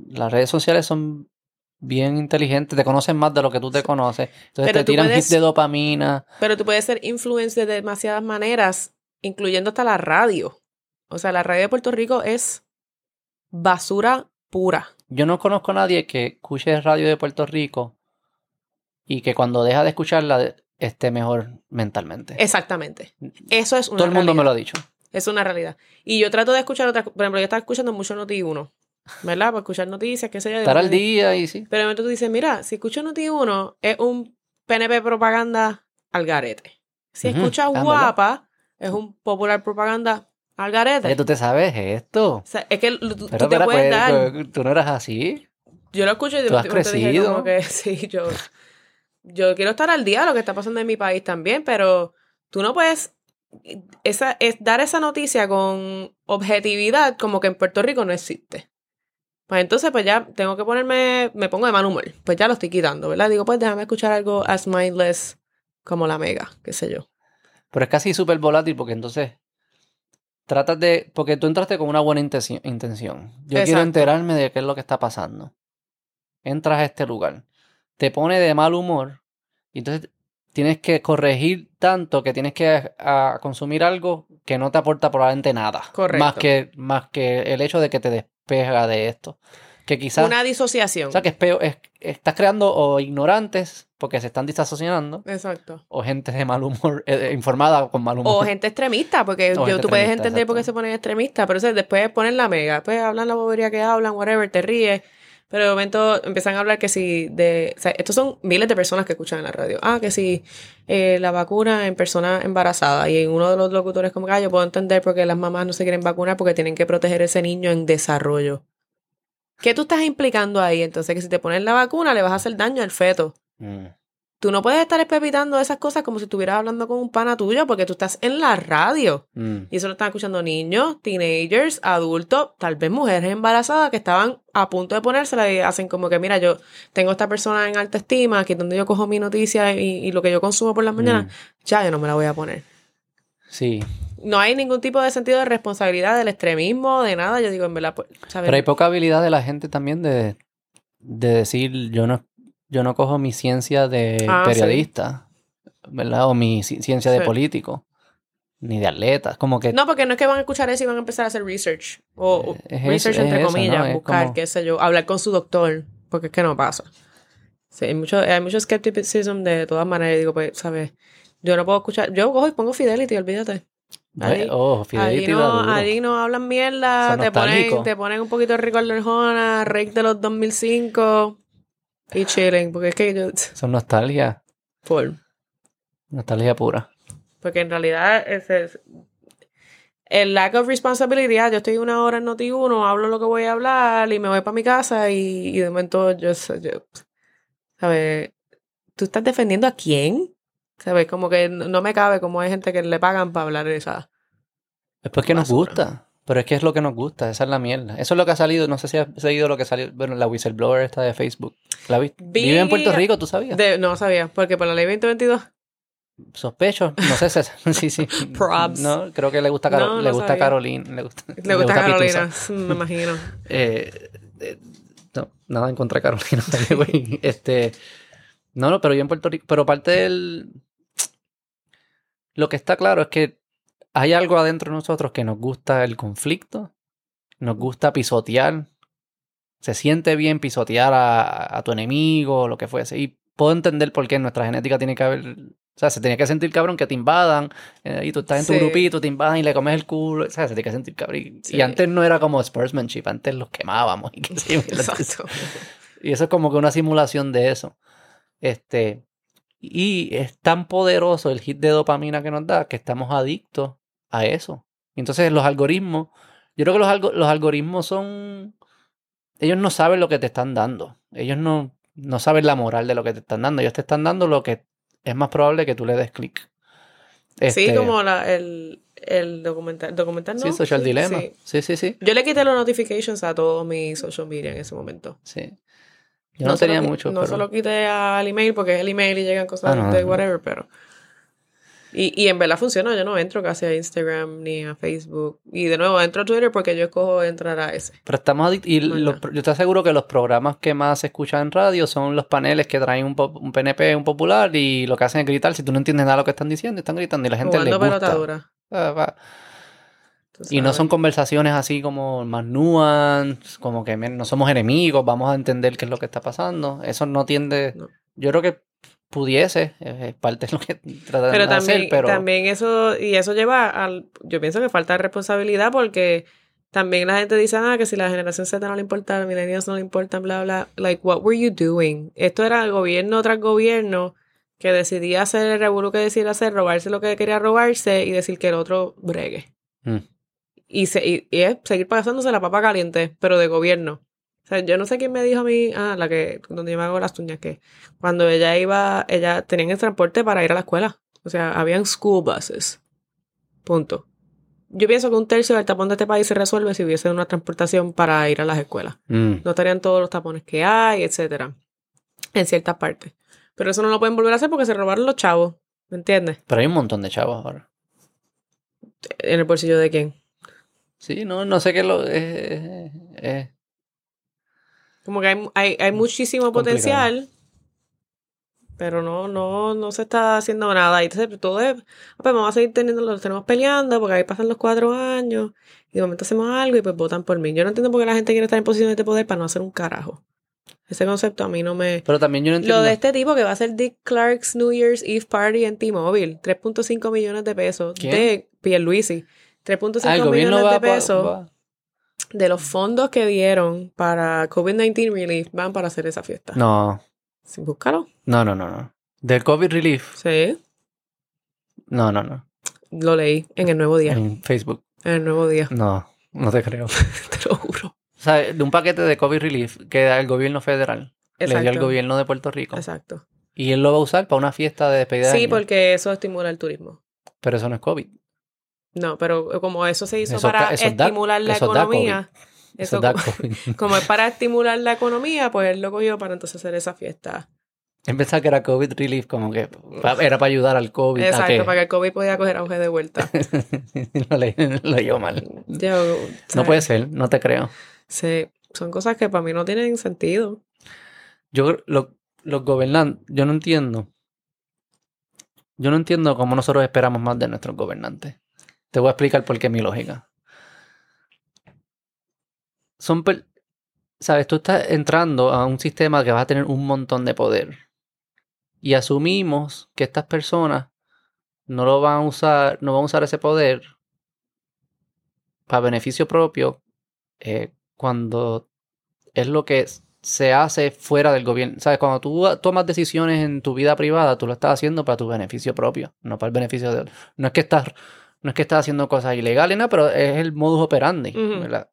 Las redes sociales son bien inteligentes. Te conocen más de lo que tú te conoces. Entonces
Pero
te tiran
puedes-
hits de dopamina.
Pero tú puedes ser influencer de demasiadas maneras, incluyendo hasta la radio. O sea, la radio de Puerto Rico es basura pura.
Yo no conozco a nadie que escuche radio de Puerto Rico y que cuando deja de escucharla esté mejor mentalmente.
Exactamente. Eso es una
Todo el mundo me lo ha dicho.
Es una realidad. Y yo trato de escuchar otras... Por ejemplo, yo estaba escuchando mucho Noti1, ¿verdad? Para escuchar noticias, qué sé yo.
Estar al día y sí.
Pero momento tú dices, mira, si escucho Noti1, es un PNP propaganda al garete. Si escuchas
ah, ¿verdad?
guapa, es un popular propaganda al garete.
Tú te sabes esto.
O sea, es que tú, tú te puedes
pues,
dar...
pues, tú no eras así.
Yo lo escucho y
Tú has
de momento dije
crecido.
como que sí, yo, yo quiero estar al día de lo que está pasando en mi país también, pero tú no puedes esa, es, dar esa noticia con objetividad como que en Puerto Rico no existe. Pues entonces, pues ya tengo que ponerme, me pongo de mal humor. Pues ya lo estoy quitando, ¿verdad? Digo, pues déjame escuchar algo as mindless como la mega, qué sé yo.
Pero es casi súper volátil porque entonces tratas de... Porque tú entraste con una buena intención. Yo quiero enterarme de qué es lo que está pasando. Entras a este lugar. Te pone de mal humor. Y entonces tienes que corregir tanto que tienes que a, consumir algo que no te aporta probablemente nada.
Correcto.
Más que, más que el hecho de que te despega de esto. Que quizás...
Una disociación.
O sea, que es peor, es- estás creando o ignorantes porque se están disasociando
Exacto.
o gente de mal humor, eh, eh, informada con mal humor.
O gente extremista, porque
O
yo,
gente
tú puedes entender por qué se ponen extremistas, pero eso después ponen la mega, pues hablan la bobería que hablan, whatever, te ríes. Pero de momento empiezan a hablar que si de... O sea, estos son miles de personas que escuchan en la radio. Ah, que si eh, la vacuna en personas embarazadas. Y uno de los locutores como que, ah, yo puedo entender por qué las mamás no se quieren vacunar porque tienen que proteger a ese niño en desarrollo. ¿Qué tú estás implicando ahí? Entonces, que si te pones la vacuna le vas a hacer daño al feto.
Mm.
Tú no puedes estar espepitando esas cosas como si estuvieras hablando con un pana tuyo porque tú estás en la radio.
Mm.
Y eso lo están escuchando niños, teenagers, adultos, tal vez mujeres embarazadas que estaban a punto de ponérsela y hacen como que, mira, yo tengo a esta persona en alta estima, aquí es donde yo cojo mi noticia y, y lo que yo consumo por las mañanas,
Mm.
ya yo no me la voy a poner.
Sí,
No hay ningún tipo de sentido de responsabilidad del extremismo, de nada. Yo digo, en verdad, pues, ¿sabes?
pero hay poca habilidad de la gente también de, de decir yo no, yo no cojo mi ciencia de
Ah, sí.
periodista, ¿verdad? O mi ci- ciencia de político, ni de atletas, como que
No, porque no es que van a escuchar eso y van a empezar a hacer research. O
Es
research
eso, es
entre
eso,
comillas, buscar,
como-
qué sé yo, hablar con su doctor, porque es que no pasa. Sí, hay mucho, hay mucho skepticism de todas maneras. Digo, pues, ¿sabes? Yo no puedo escuchar. Yo cojo y pongo Fidelity, olvídate. Ahí-
oh, Fidelity
no, no hablan mierda, te ponen, te ponen un poquito de Ricardo Arjona, Rake de los 2005 y chilling, porque es que yo...
Son nostalgia,
Full.
nostalgia pura.
Porque en realidad es- el lack of responsibility, ah, yo estoy una hora en Noti1, hablo lo que voy a hablar y me voy para mi casa y, y de momento yo, yo ¿sabes? ¿Tú estás defendiendo a quién? ¿Sabes? Como que no me cabe como hay gente que le pagan para hablar esa...
Es porque nos gusta. Pero es que es lo que nos gusta, esa es la mierda. Eso es lo que ha salido, no sé si has seguido lo que salió, bueno, la whistleblower esta de Facebook. ¿La viste?
Vi-
Vive en Puerto Rico, ¿tú sabías?
De- no sabía, porque por la ley 2022.
Sospecho, no sé si sí, sí.
Probs.
No, creo que le gusta, Caro-
No, no
le gusta. Caroline, le gusta,
Le gusta Carolina, me imagino.
Eh, eh, no, nada en contra de Carolina. güey. este, no, no, pero yo en Puerto Rico, pero parte del... Lo que está claro es que hay algo adentro de nosotros que nos gusta el conflicto, nos gusta pisotear, se siente bien pisotear a, a tu enemigo, o lo que fuese. Y puedo entender por qué en nuestra genética tiene que haber... O sea, se tiene que sentir cabrón que te invadan eh, y tú estás en tu
Sí.
grupito, te invadan y le comes el culo. O sea, se tiene que sentir cabrón. Y,
Sí.
y antes no era como sportsmanship, antes los quemábamos. Y,
Exacto.
y eso es como que una simulación de eso. Este, y es tan poderoso el hit de dopamina que nos da que estamos adictos a eso. Entonces los algoritmos, yo creo que los, algo- los algoritmos son, ellos no saben lo que te están dando. Ellos no, no saben la moral de lo que te están dando. Ellos te están dando lo que es más probable que tú le des clic.
Sí,
Este,
como la, el, el documental, documental no.
Sí, Social Dilemma.
sí.
Sí, sí, sí.
Yo le quité los notifications a todos mis social media en ese momento.
sí. Yo no, tenía
qui-
mucho.
No
pero-
se lo quité al email porque es el email y llegan cosas
Ah, no,
de whatever, pero. Y, y en verdad funciona, yo no entro casi a Instagram ni a Facebook. Y de nuevo entro a Twitter porque yo escojo entrar a ese.
Pero estamos y
Bueno.
los yo te aseguro que los programas que más se escuchan en radio son los paneles que traen un, pop- un PNP, un popular, y lo que hacen es gritar. Si tú no entiendes nada de lo que están diciendo, están gritando y la gente le gusta. Ah, Y no son conversaciones así como más nuance, como que no somos enemigos, vamos a entender qué es lo que está pasando. Eso no tiende.
No.
Yo creo que pudiese, es es parte de lo que tratan
Pero
de hacer, pero
también eso, y eso lleva al, yo pienso que falta de responsabilidad porque también la gente dice, ah, que si la generación Z no le importa, los millennials no le importan, bla, bla, like, what were you doing? Esto era gobierno tras gobierno que decidía hacer el revuelo que decía hacer, robarse lo que quería robarse y decir que el otro bregue.
Mm.
Y, se, y, y es seguir pasándose la papa caliente, pero de gobierno. O sea, yo no sé quién me dijo a mí, ah, la que, donde yo me hago las uñas, que cuando ella iba, ella tenía el transporte para ir a la escuela. O sea, habían school buses. Punto. Yo pienso que un tercio del tapón de este país se resuelve si hubiese una transportación para ir a las escuelas.
Mm.
No estarían todos los tapones que hay, etcétera. En ciertas partes. Pero eso no lo pueden volver a hacer porque se robaron los chavos. ¿Me entiendes?
Pero hay un montón de chavos ahora.
En el bolsillo de quién.
Sí, no, no sé qué lo. eh, eh,
Como que hay, hay, hay muchísimo
complicado.
potencial, pero no, no, no se está haciendo nada. Y entonces todo es, pues vamos a seguir teniendo, los tenemos peleando, porque ahí pasan los cuatro años, y de momento hacemos algo y pues votan por mí. Yo no entiendo por qué la gente quiere estar en posiciones de poder para no hacer un carajo. Ese concepto a mí no me...
pero también yo no entiendo.
Lo de este tipo que va a hacer Dick Clark's New Year's Eve Party en T-Mobile, 3.5 millones de pesos
¿Quién?
de Pierluisi. 3.5
Ah, el gobierno
millones de pesos
va-
de los fondos que dieron para COVID-19 relief van para hacer esa fiesta.
No,
Sí, búscalo.
no, no, no, no. Del COVID Relief.
Sí,
No, no, no.
lo leí en el nuevo día.
En Facebook.
En el nuevo día,
No, no te creo.
te lo juro.
O sea, de un paquete de COVID Relief que da el gobierno federal. Le dio al
Exacto.
gobierno de Puerto Rico.
Exacto.
Y él lo va a usar para una fiesta de despedida de
Sí, porque eso estimula el turismo.
Pero eso no es COVID.
No, pero como eso se hizo
Eso
para
da-
estimular la economía,
Eso,
como, es para estimular la economía, pues él lo cogió para entonces hacer esa fiesta.
Él pensaba que era COVID Relief, como que era para ayudar al COVID.
Exacto, para que el COVID podía coger auge de vuelta.
lo, leí, lo leyó mal.
Yo,
No puede ser, no te creo.
Sí, son cosas que para mí no tienen sentido.
Yo, lo- los gobernantes, yo no entiendo. Yo no entiendo cómo nosotros esperamos más de nuestros gobernantes. Te voy a explicar por qué mi lógica. Son, sabes, tú estás entrando a un sistema que va a tener un montón de poder. Y asumimos que estas personas no lo van a usar, no van a usar ese poder para beneficio propio eh, cuando es lo que se hace fuera del gobierno. ¿Sabes? Cuando tú tomas decisiones en tu vida privada, tú lo estás haciendo para tu beneficio propio, no para el beneficio de No es que estás, no es que estás haciendo cosas ilegales, no, pero es el modus operandi,
Ujú.
¿verdad?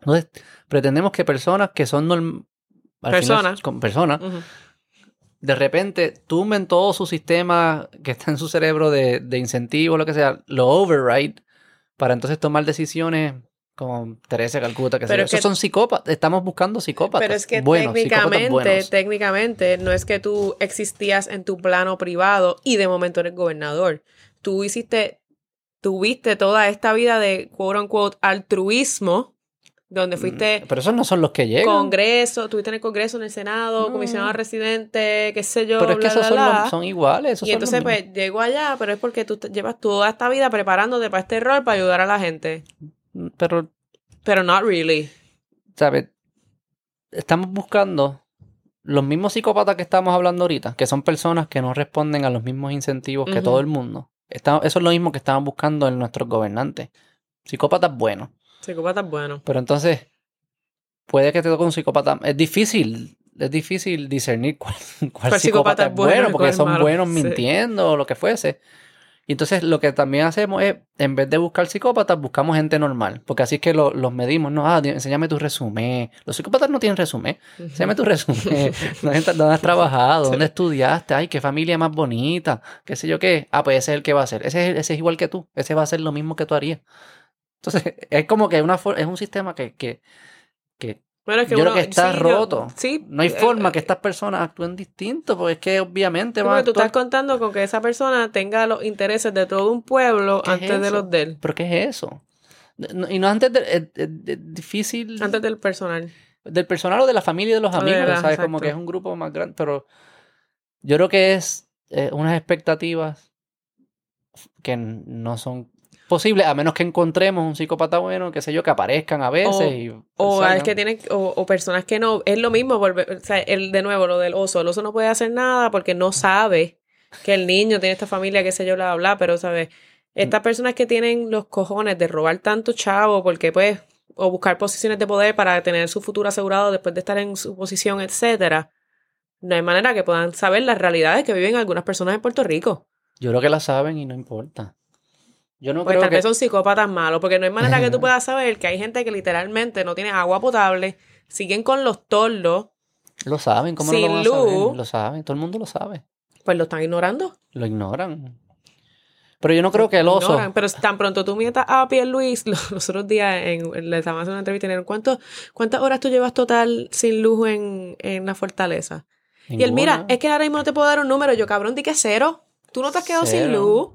Entonces, pretendemos que personas que son norm-
Personas.
con personas, de repente tumben todo su sistema que está en su cerebro de, de incentivo, lo que sea, lo override, para entonces tomar decisiones como Teresa Calcuta, que
Pero es que-
Esos son psicópatas. Estamos buscando psicópatas.
Pero es que
buenos,
técnicamente, técnicamente, no es que tú existías en tu plano privado y de momento eres gobernador. Tú hiciste, tuviste toda esta vida de quote unquote altruismo, donde fuiste
Pero esos no son los que llegan.
Congreso, tuviste en el Congreso, en el Senado,
No.
comisionado residente, qué sé yo,
Pero es que esos
bla,
son,
bla.
los- son iguales. Esos
Y
son
entonces, pues, llego allá, pero es porque tú llevas toda esta vida preparándote para este rol, para ayudar a la gente.
Pero,
Pero not really.
¿sabes? Estamos buscando los mismos psicópatas que estamos hablando ahorita, que son personas que no responden a los mismos incentivos que todo el mundo. Está- eso es lo mismo que estamos buscando en nuestros gobernantes. Psicópatas buenos.
Psicópata es bueno.
Pero entonces, puede que te toque un psicópata. Es difícil, es difícil discernir cuál, cuál
Cuál
psicópata, es bueno, porque son
malo.
buenos
Sí.
mintiendo o lo que fuese. Y entonces lo que también hacemos es, en vez de buscar psicópatas, buscamos gente normal. Porque así es que lo- los medimos. No, ah, enséñame tu resumen. Los psicópatas no tienen resumen. Enséñame tu resumen. ¿Dónde, has trabajado? ¿Dónde estudiaste? Ay, qué familia más bonita. ¿Qué sé yo qué? Ah, pues ese es el que va a hacer. Ese es, ese es igual que tú. Ese va a hacer lo mismo que tú harías. Entonces, es como que una es un sistema que, que
Bueno, es que
yo creo que está
sí, yo-
roto.
sí.
no hay
eh,
forma
eh,
que estas personas actúen distinto, porque es que obviamente van a
porque tú
actuar-
estás contando con que esa persona tenga los intereses de todo un pueblo
¿Qué es
antes de los de él.
¿Pero qué es eso? No- y no antes de, es- es- es difícil
Antes del personal.
del personal o de la familia y de los
de
amigos, ¿sabes? Como que es un grupo más grande, pero yo creo que es eh, unas expectativas que no son posibles, a menos que encontremos un psicópata bueno, qué sé yo, que aparezcan a veces
O-
y
O
salgan.
es que tienen, o, o personas que no, es lo mismo, volver, o sea, el, de nuevo, lo del oso, el oso no puede hacer nada porque no sabe que el niño tiene esta familia, qué sé yo, bla, bla, pero, ¿sabes? Estas personas que tienen los cojones de robar tanto chavo porque, pues, o buscar posiciones de poder para tener su futuro asegurado después de estar en su posición, etcétera, no hay manera que puedan saber las realidades que viven algunas personas en Puerto Rico.
Yo creo que la saben y no importa. Yo no
Pues
creo
tal
que...
vez son psicópatas malos, porque no hay manera que tú puedas saber que hay gente que literalmente no tiene agua potable, siguen con los tordos,
Lo saben, ¿cómo no lo
Sin
van a saber?
luz.
Lo saben, todo el mundo lo sabe.
pues lo están ignorando.
Lo ignoran. Pero yo no creo que el oso...
Ignoran. Pero tan pronto tú mientas a Pierluis, los, los otros días en, en- le estaban haciendo una entrevista y dijeron, ¿cuánto, ¿cuántas horas tú llevas total sin luz en, en la fortaleza? Y él, mira, es que ahora mismo no te puedo dar un número. Yo, cabrón, di que cero. Tú no te has quedado sin luz.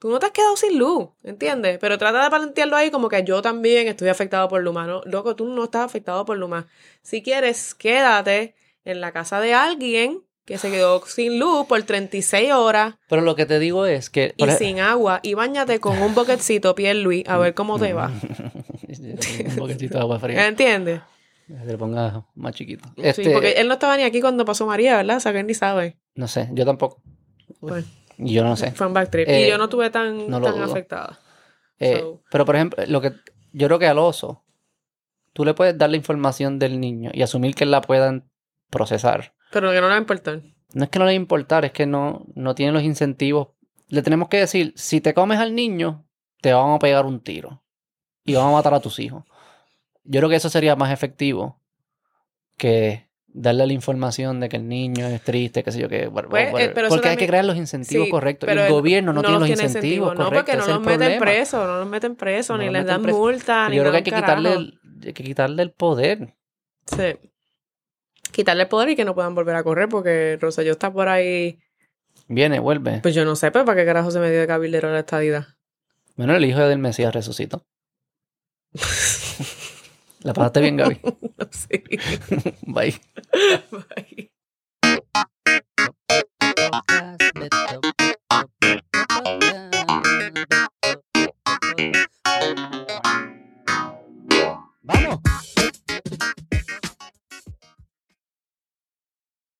Tú no te has quedado sin luz, ¿entiendes? Pero trata de plantearlo ahí como que yo también estoy afectado por Luma. No, loco, tú no estás afectado por Luma. Si quieres, quédate en la casa de alguien que se quedó sin luz por 36 horas
Pero lo que te digo es que...
y sin agua y bañate con un boquetcito, Pierre Luis, a ver cómo te va.
un poquitito de agua fría.
¿Entiendes?
Que le ponga más chiquito.
Sí,
Este,
porque él no estaba ni aquí cuando pasó María, ¿verdad? O sea, que él ni sabe.
No sé, yo tampoco.
Pues,
Yo no sé.
fue un backtrip.
Eh,
y yo no tuve tan,
no
tan afectada.
Eh,
So-
Pero por ejemplo, lo que yo creo que al oso, tú le puedes dar la información del niño y asumir que la puedan procesar.
Pero que no le va a importar.
No es que no le va a importar, es que no, no tiene los incentivos. Le tenemos que decir, si te comes al niño, te vamos a pegar un tiro. Y vamos a matar a tus hijos. Yo creo que eso sería más efectivo que darle la información de que el niño es triste, qué sé yo, que... bueno,
Pues,
bueno,
eh, pero
porque hay que crear los incentivos
Sí,
correctos.
pero
el gobierno no, tiene los
tiene
incentivos
incentivos. No,
correctos.
porque no los meten presos, no los meten presos,
No
ni les dan multa, ni
Yo creo que hay que quitarle, el, hay que quitarle el poder.
Sí. Quitarle el poder y que no puedan volver a correr porque Rosselló está por ahí.
Viene, vuelve.
Pues yo no sé, pues para qué carajo se me dio de cabildero la estadidad.
Bueno, el hijo del Mesías resucitó. La pasaste bien, Gaby.
sí.
Bye.
Bye.